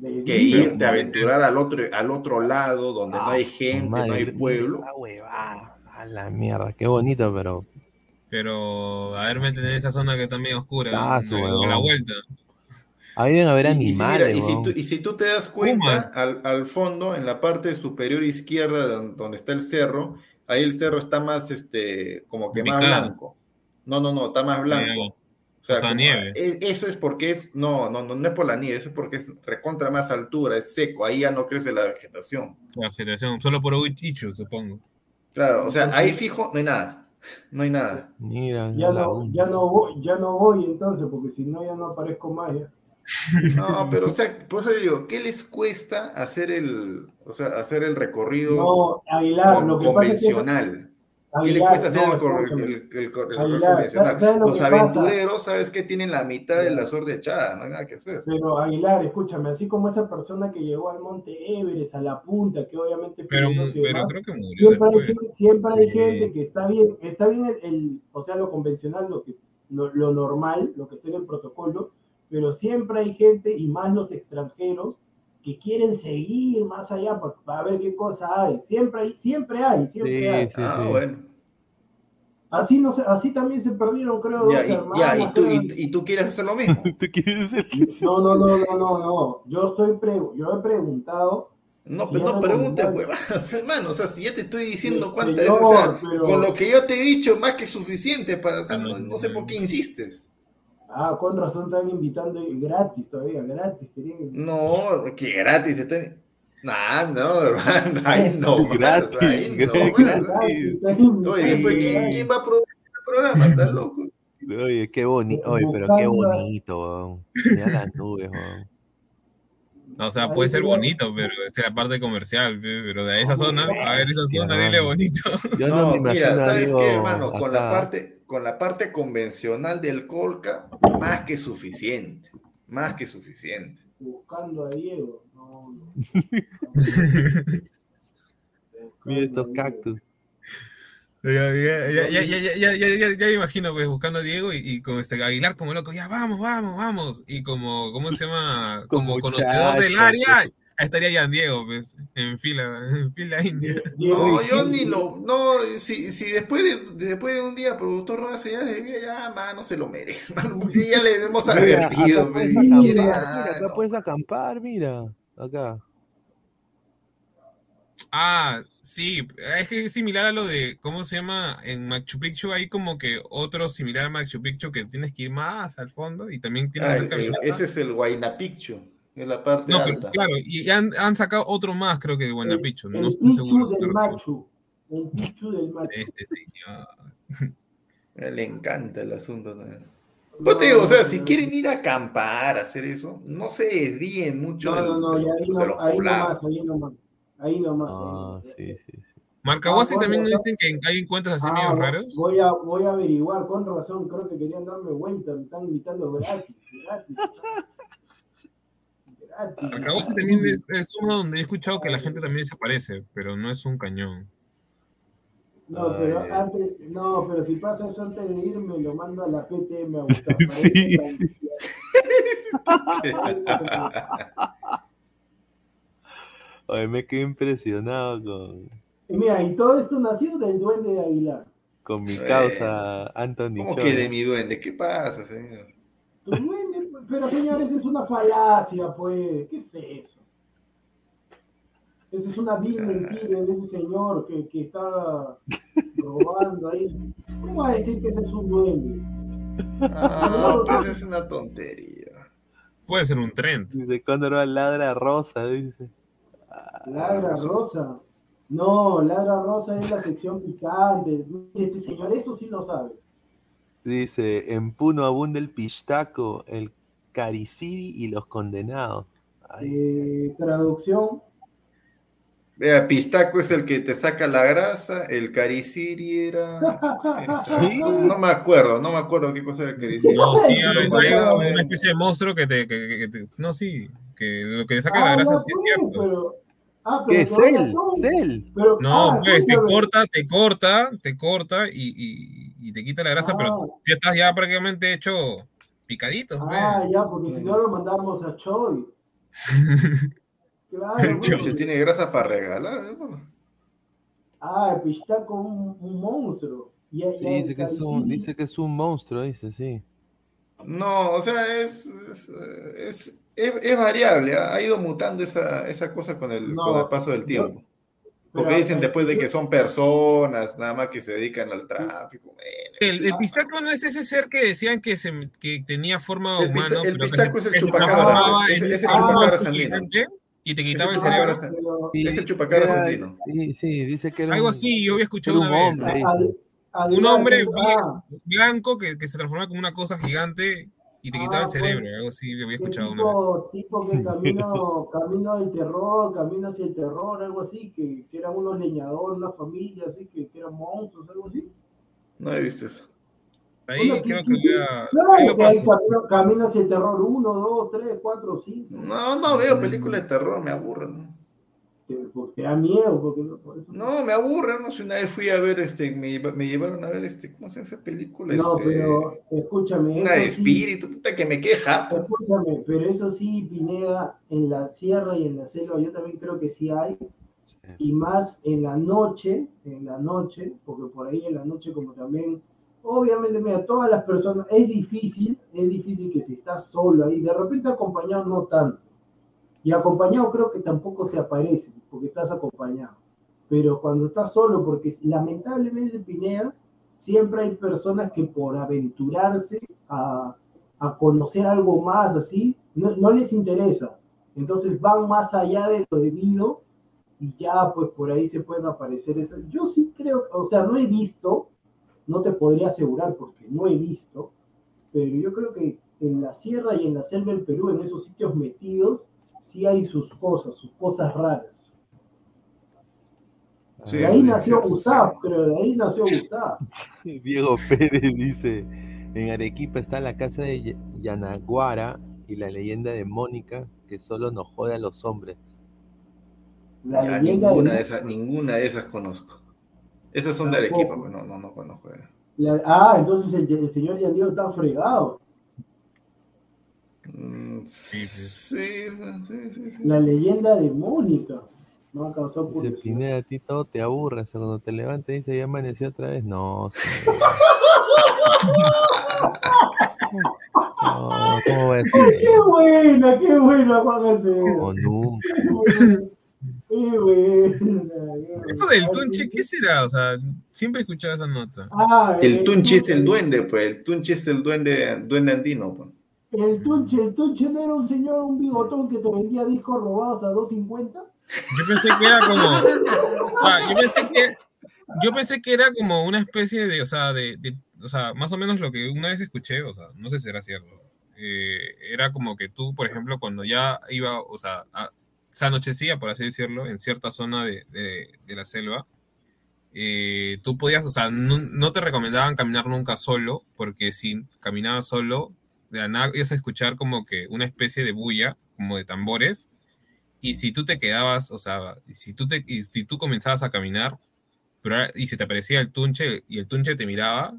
que irte a aventurar al otro, al otro lado donde no Ah, hay gente, madre, no hay pueblo. Esa huevada. A la mierda, qué bonito, pero. Pero, a ver, meten en esa zona que está medio oscura, Ah, ¿no? su la vuelta. Ahí deben haber Y- y si, mira, animales, y, si tú, y si tú te das cuenta, al, al fondo, en la parte superior izquierda, don- donde está el cerro, ahí el cerro está más, este, como que más blanco. No, no, no, está más blanco. O sea, O sea, como- nieve. e- eso es porque es, no, no, no, no es por la nieve, eso es porque es recontra más altura, es seco, ahí ya no crece la vegetación. La vegetación, solo por Ichu, supongo. Claro, o sea, ahí fijo, no hay nada, no hay nada. Mira, Ya no, ya no voy, ya no voy entonces, porque si no ya no aparezco más ya. No, pero o sea, por eso digo, ¿qué les cuesta hacer el, o sea, hacer el recorrido No, Aguilar, con- lo que pasa es que eso- convencional? ¿Qué le cuesta hacer no, el, cor- el- el cor- el recorrido Aguilar, convencional? ¿sabes lo Los que pasa? aventureros, ¿sabes qué? Tienen la mitad de la suerte echada, no hay nada que hacer. Pero Aguilar, escúchame, así como esa persona que llegó al monte Everest, a la punta, que obviamente Pero, demás, creo que murió siempre hay, siempre hay Sí. gente que está bien, está bien el, el- o sea, lo convencional, lo, que, lo, lo normal, lo que está en el protocolo, pero siempre hay gente, y más los extranjeros, que quieren seguir más allá para, para ver qué cosa hay. Siempre hay, siempre hay, siempre Sí, hay. sí, ah, sí. bueno. Así, no sé, así también se perdieron, creo, Ya, dos y, hermanos. ya, y, tú, creo. y, y tú quieres hacer lo mismo. ¿Tú quieres ser? No, no, no, no, no, no. Yo estoy pre- yo he preguntado. No, pero no preguntes, huevada, hermano. O sea, si ya te estoy diciendo Sí, cuántas señor, veces, o sea, pero- con lo que yo te he dicho, más que suficiente para. No, no sé por qué insistes. Ah, con razón están invitando gratis todavía, gratis. querían- No, que gratis están. Nah, no, hermano, ahí no más, Gratis, ahí no gratis. más. Gratis, están Oye, después, ¿quién, quién va a producir el programa? ¿Estás loco? Oye, qué bonito. Oye, pero qué bonito, weón. Mira las nubes, weón. O sea, puede ser bonito, pero es la parte comercial, pe, pero de esa zona, a ver esa zona, dile bonito. Yo no, No, me imagino mira, ¿sabes qué, hermano? Con la parte, con la parte convencional del Colca, más que suficiente. Más que suficiente. Buscando a Diego. No, no. Mira estos cactus. Ya, ya, ya, ya, imagino, pues, buscando a Diego y, y con este Aguilar como loco, ya vamos, vamos, vamos. Y como, ¿cómo se llama? Como, conocedor del área, estaría ya Diego, pues, en fila, en fila india. No, yo ni lo, no, si, si después de, después de un día productor no hace ya, ya, mano, se lo merece, un día le vemos advertido. Mira, acá puedes acampar, mira, acá. Ah, sí, es que es similar a lo de, ¿cómo se llama? En Machu Picchu hay como que otro similar a Machu Picchu que tienes que ir más al fondo y también tienes Ah, que el- caminata. ese es el Huayna Picchu. Es la parte No, pero alta. claro, y han, han sacado otro más, creo que de el, No el estoy seguro. Pichu si del lo macho. El Pichu del macho. Este señor. Le encanta el asunto también. Pues te digo, o sea, si quieren ir a acampar, a hacer eso, no se desvíen mucho No, no, no, de, y ahí, de no, los ahí nomás, ahí nomás. Ahí nomás. Ah, ahí. sí, sí, sí. Marcahuasi Ah, también nos dicen que hay encuentros así Ah, medio raros. Voy a, voy a averiguar, con razón, creo que querían darme vuelta, me están invitando gratis, gratis. Gratis. Marcahuasi también es, es uno donde he escuchado que la gente también desaparece, pero no es un cañón. No, pero Ay. antes, no, pero si pasa eso antes de irme, lo mando a la PTM a buscar. Sí, Oye, me quedé impresionado con, Y Mira, y todo esto nació del duende de Aguilar. con mi causa Anthony ¿Cómo que de mi duende? ¿Qué pasa, señor? Tu duende, pues, pero señores, es una falacia, pues. ¿Qué es eso? Esa es una vil mentira de ese señor que, que está robando ahí. ¿Cómo va a decir que ese es un duende? Ah, pues es una tontería. Puede ser un trend. Dice, Cóndor va ladra rosa, dice. Ladra Rosa. No, Ladra Rosa es la sección picante. Este señor, eso sí lo sabe. Dice, en Puno abunda el pistaco, el cariciri y los condenados. Eh, traducción. Vea, pistaco es el que te saca la grasa, el cariciri era... ¿Sí? No me acuerdo, no me acuerdo qué cosa era el cariciri. No, sí, hay, una especie de monstruo que te, que, que- que te- No, sí, que lo que te saca la Ah, grasa sí es pues, cierto. pero- ah, pero ¿Qué? tú. ¿Cel? Pero- No, ah, pues te corta, te corta, te corta y, y- y te quita la grasa, Ah. pero ya estás ya prácticamente hecho picadito. pues. Ah, ya, porque si no lo mandamos a Choi. Claro, Choi. güey. Se tiene grasa para regalar. ¿no? Ah, el pistaco un, un monstruo. Y, Sí, dice que, es un, dice que es un monstruo, dice, sí. No, o sea, es, es, es, es- es variable. Ha ha ido mutando esa, esa cosa con el, No, con el paso del tiempo. Porque dicen después de que son personas, nada más que se dedican al tráfico. El, el pistaco no es ese ser que decían que, se, que tenía forma El pista- humana. el pero que pistaco es el chupacabra, ese un chupacabra sandino. gigante Y te quitaba el cerebro. Es el chupacabra sandino. Sí, sí, dice que era Algo así, yo había escuchado una vez. Un hombre Blanco que, que se transformaba como una cosa gigante y te Ah, quitaba el pues, cerebro. Algo así, lo había que escuchado una vez. tipo, tipo que camino, camino del terror, camino hacia el terror, algo así, que, que eran unos leñadores, una familia así, que, que eran monstruos, algo así. No he visto eso. Ahí Una creo que- que a. ahí que hay camino, camino hacia el terror 1, 2, 3, 4, 5. No, no veo películas de terror, me aburren. ¿No? Te, pues, te da miedo, porque no, por eso. No, me aburren, no sé, una vez fui a ver, este, me, me llevaron a ver, este, ¿cómo se llama esa película? No, Este, pero escúchame. una de eso sí- espíritu, puta, que me queja. Escúchame, pero eso sí, Pineda, en la sierra y en la selva, yo también creo que sí hay, Sí. y más en la noche, en la noche, porque por ahí en la noche como también, obviamente, mira, todas las personas, es difícil, es difícil que si estás solo ahí, de repente acompañado no tanto, y acompañado creo que tampoco se aparece, porque estás acompañado, pero cuando estás solo, porque lamentablemente Pineda, siempre hay personas que por aventurarse a, a conocer algo más así, no, no les interesa, entonces van más allá de lo debido y ya pues por ahí se pueden aparecer eso. Yo sí creo, o sea, no he visto, no te podría asegurar porque no he visto, pero yo creo que en la sierra y en la selva del Perú, en esos sitios metidos, sí hay sus cosas, sus cosas raras. Sí, de ahí nació cierto, Gustavo, pero de ahí nació Gustavo. Diego Pérez dice, en Arequipa está la casa de Ya- Yanaguara y la leyenda de Mónica que solo nos jode a los hombres. La Ya, leyenda ninguna, de- de esas, ninguna de esas conozco. Esas son de. Arequipa, pues no, no, no conozco. la- ah, entonces el, el señor Yandiego está fregado. Mm, Sí, sí, sí, sí, sí. La leyenda de Mónica. No ha causado Dice. Pineda, a ti todo te aburre, cuando te levantas dice, ya amaneció otra vez. No. No, ¿cómo va a ser? Qué buena, qué buena, Juan. Como nunca. Qué buena. Eso del tunche, ¿qué será? O sea, siempre he escuchado esa nota. Ah, El Tunchi es el duende, pues. El Tunchi es el duende, duende andino, pues. El Tunche, el Tunche no era un señor, un bigotón que te vendía discos robados a 2.50. Yo pensé que era como. Ah, yo pensé que. Yo pensé que era como una especie de, o sea, de, de- o sea, más o menos lo que una vez escuché, o sea, no sé si era cierto. eh, era como que tú, por ejemplo, cuando ya iba, o sea, a- se anochecía, por así decirlo, en cierta zona de, de- de la selva, eh, tú podías, o sea, no, no te recomendaban caminar nunca solo, porque si caminabas solo, de la nada ibas a escuchar como que una especie de bulla, como de tambores, y si tú te quedabas, o sea, si tú, te, y si tú comenzabas a caminar, pero, y se te aparecía el tunche y el tunche te miraba,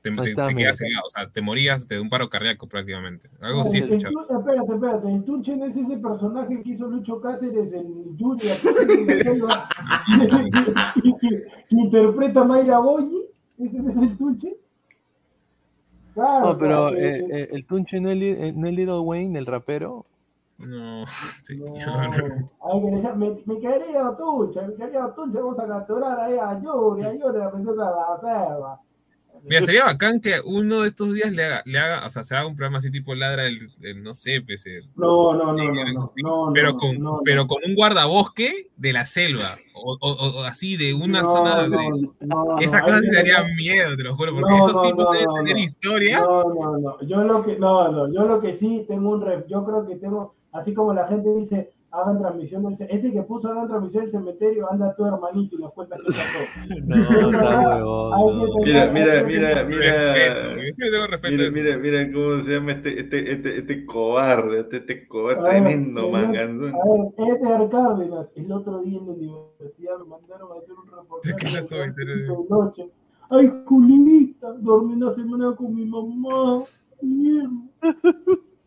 te, te, te quedas cegado, o sea, te morías de un paro cardíaco prácticamente. Algo así, el, el espérate, espérate, el Tunche no es ese personaje que hizo Lucho Cáceres en Julia, que, que- que- que interpreta a Mayra Boyi, ese no es el Tunche. Claro, No, pero claro, eh, eh, eh, el Tunche no es, eh, no es Little Wayne, el rapero. No, no. señor. Ay, que decía, me, me quería Tunche, me quería Tunche, vamos a capturar ahí a Yuri, a Yuri, la princesa de la selva. Mira, sería bacán que uno de estos días le haga, le haga, o sea, se haga un programa así tipo ladra el, el, no sé, pues, el- No, no, no, no, no, no, pero con, no, pero con un guardabosque de la selva, o, o- o- así de una No, zona de, no, esa no, cosa sí daría miedo, te lo juro, porque No, esos tipos no, deben tener historias. No, no, no. Yo lo que, no, no, yo lo que sí tengo un rep, yo creo que tengo, así como la gente dice, hagan transmisión del ese que puso hagan transmisión del cementerio, anda tu hermanito y nos cuenta qué pasó. No, está huevón. Mira, mira, mira, mira. Mira, mira, mira cómo se llama este, este, este, este cobarde, este, este cobarde, ver, tremendo manganzón. A ver, Edgar Cárdenas, el otro día en la universidad me mandaron a hacer un reportaje ¿Qué de noche. Ay, Julinita, dormí una semana con mi mamá. Mierda.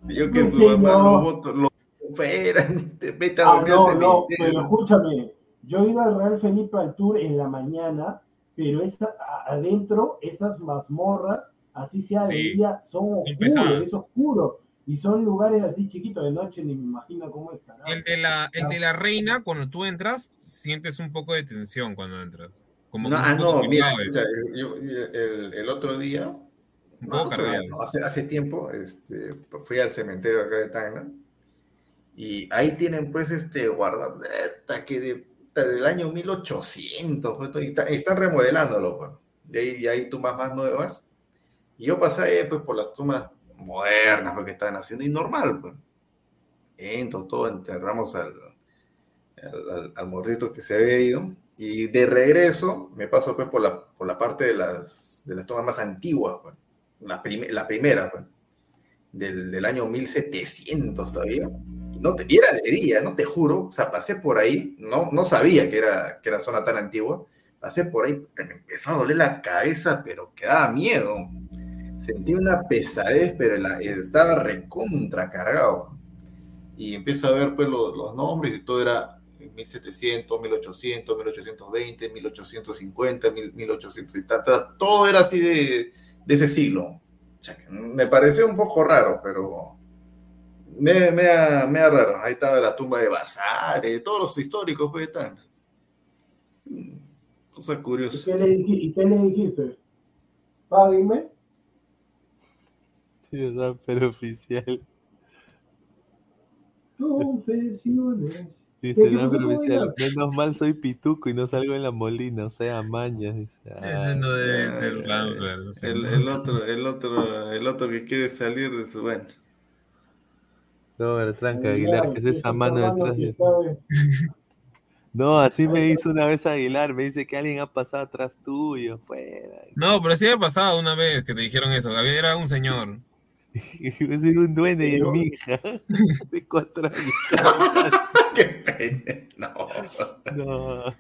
Yo que no su mamá no. lo voto, lo fueran, te vete a Ah, no, no, pero escúchame, yo he ido al Real Felipe al Tour en la mañana, pero esa, adentro, esas mazmorras, así sea de Sí, día, son oscuros, es oscuro. Y son lugares así chiquitos de noche, ni me imagino cómo estará. El de la, el de la reina, cuando tú entras, sientes un poco de tensión cuando entras. Como No, ah, no, mira, escucha, yo- el, el otro día, no, otro día, no, hace, hace tiempo, este, pues fui al cementerio acá de Tacna y ahí tienen pues este guarda, esta que de, del año 1800, pues, y está- están remodelándolo, pues. Y ahí, y hay tumbas más nuevas. Y yo pasé ahí, pues por las tumbas modernas pues, que estaban haciendo y normal, pues. Entro, todo, enterramos al, al, al- mordito que se había ido. Y de regreso me paso pues por la, por la parte de las, de las tumbas más antiguas, pues. La, prim- la primera, pues, del, del año 1700 todavía. No te, y era de día, no te juro. O sea, pasé por ahí, no, no sabía que era, que era zona tan antigua. Pasé por ahí, me empezó a doler la cabeza, pero que daba miedo. Sentí una pesadez, pero la- estaba recontra cargado. Y empiezo a ver pues los, los nombres y todo era 1700, 1800, 1820, 1850, 1000, 1800 y ta, ta, todo era así de, de ese siglo. O sea, me pareció un poco raro, pero me, raro. Ahí estaba la tumba de Basares, todos los históricos pues están. Mm, Cosa ¿Y curiosa. qué le, y qué le dijiste? Páguenme. Sí, pero oficial. Confesiones. Dice, no, pero oficial, menos mal soy pituco y no salgo en la molina, o sea, mañas. Dice, Ese ay, no debe ser Eh, el, el otro, el otro, el otro que quiere salir de su bueno. No, Bertranca Aguilar, que es esa mano detrás de No, así me hizo una vez Aguilar, me dice que alguien ha pasado atrás tuyo, fuera. No, pero sí me ha pasado una vez que te dijeron eso. Había- Era un señor. Ser un duende y es mi hija de cuatro años. Qué pena. No. No.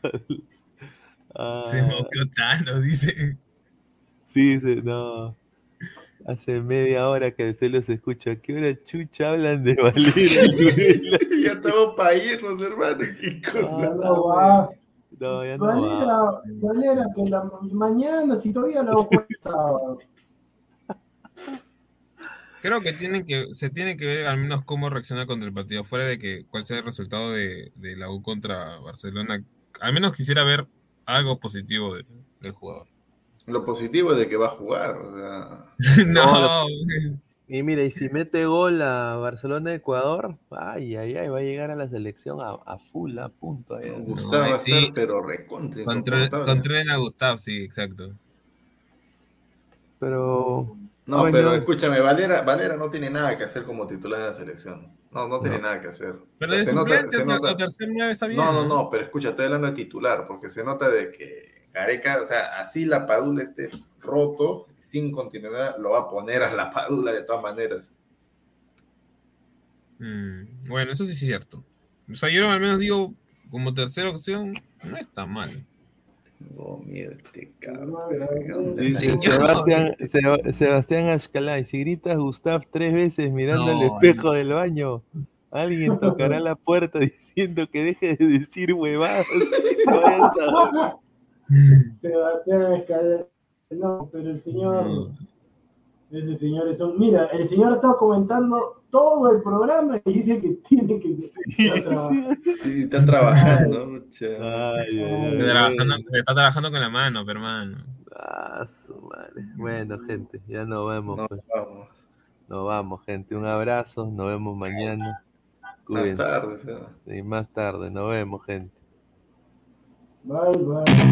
Ah, Se movió Thanos, dice. sí, se- no. Hace media hora que se los escucho. ¿A qué hora chucha hablan de Lurela? Ya estamos para irnos, hermano. Qué Ah, cosa. no, va. No, ya no va. Valera, Valera, que la mañana, si todavía la sábado. Creo que tienen que, se tiene que ver al menos cómo reacciona contra el partido, fuera de que cuál sea el resultado de, de la U contra Barcelona. Al menos quisiera ver algo positivo de- del jugador. Lo positivo es de que va a jugar. o sea, no, Y mira, y si mete gol a Barcelona-Ecuador, ay, ay, ay, va a llegar a la selección a, a full, a punto. ahí. Gustavo va a sí. ser, pero recontra controlen a Gustav, sí, exacto. Pero No, Ay, pero no. escúchame, Valera, Valera no tiene nada que hacer como titular en la selección. No, no tiene No. nada que hacer. Pero O sea, de se nota- se nota- o tercer nueve está bien. No, no, no, pero escucha, estoy hablando de titular, porque se nota de que Gareca, o sea, así la Padula esté roto, sin continuidad, lo va a poner a la Padula de todas maneras. Mm, bueno, eso sí es cierto. O sea, yo al menos digo, como tercera opción, no está mal. Tengo miedo este cabrón. No, no, ¿Dónde Dice salió? Sebastián, Seba- Sebastián Ashcalay, si gritas Gustav tres veces mirando No, espejo del baño, alguien tocará la puerta diciendo que deje de decir huevadas. Sebastián Escalera. No, pero el señor. Ese señor es un. Mira, el señor ha estado comentando todo el programa y dice que tiene que. trabajando. Sí, está trabajando. Ay, Está trabajando, está trabajando con la mano, hermano. Ah, su madre. Bueno, gente, ya nos vemos. No, pues. vamos. Nos vamos, gente. Un abrazo. Nos vemos mañana. Más tarde, Seba. Y más tarde. Nos vemos, gente. Bye, bye.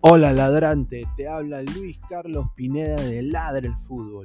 Hola ladrante, te habla Luis Carlos Pineda de Ladre el Fútbol.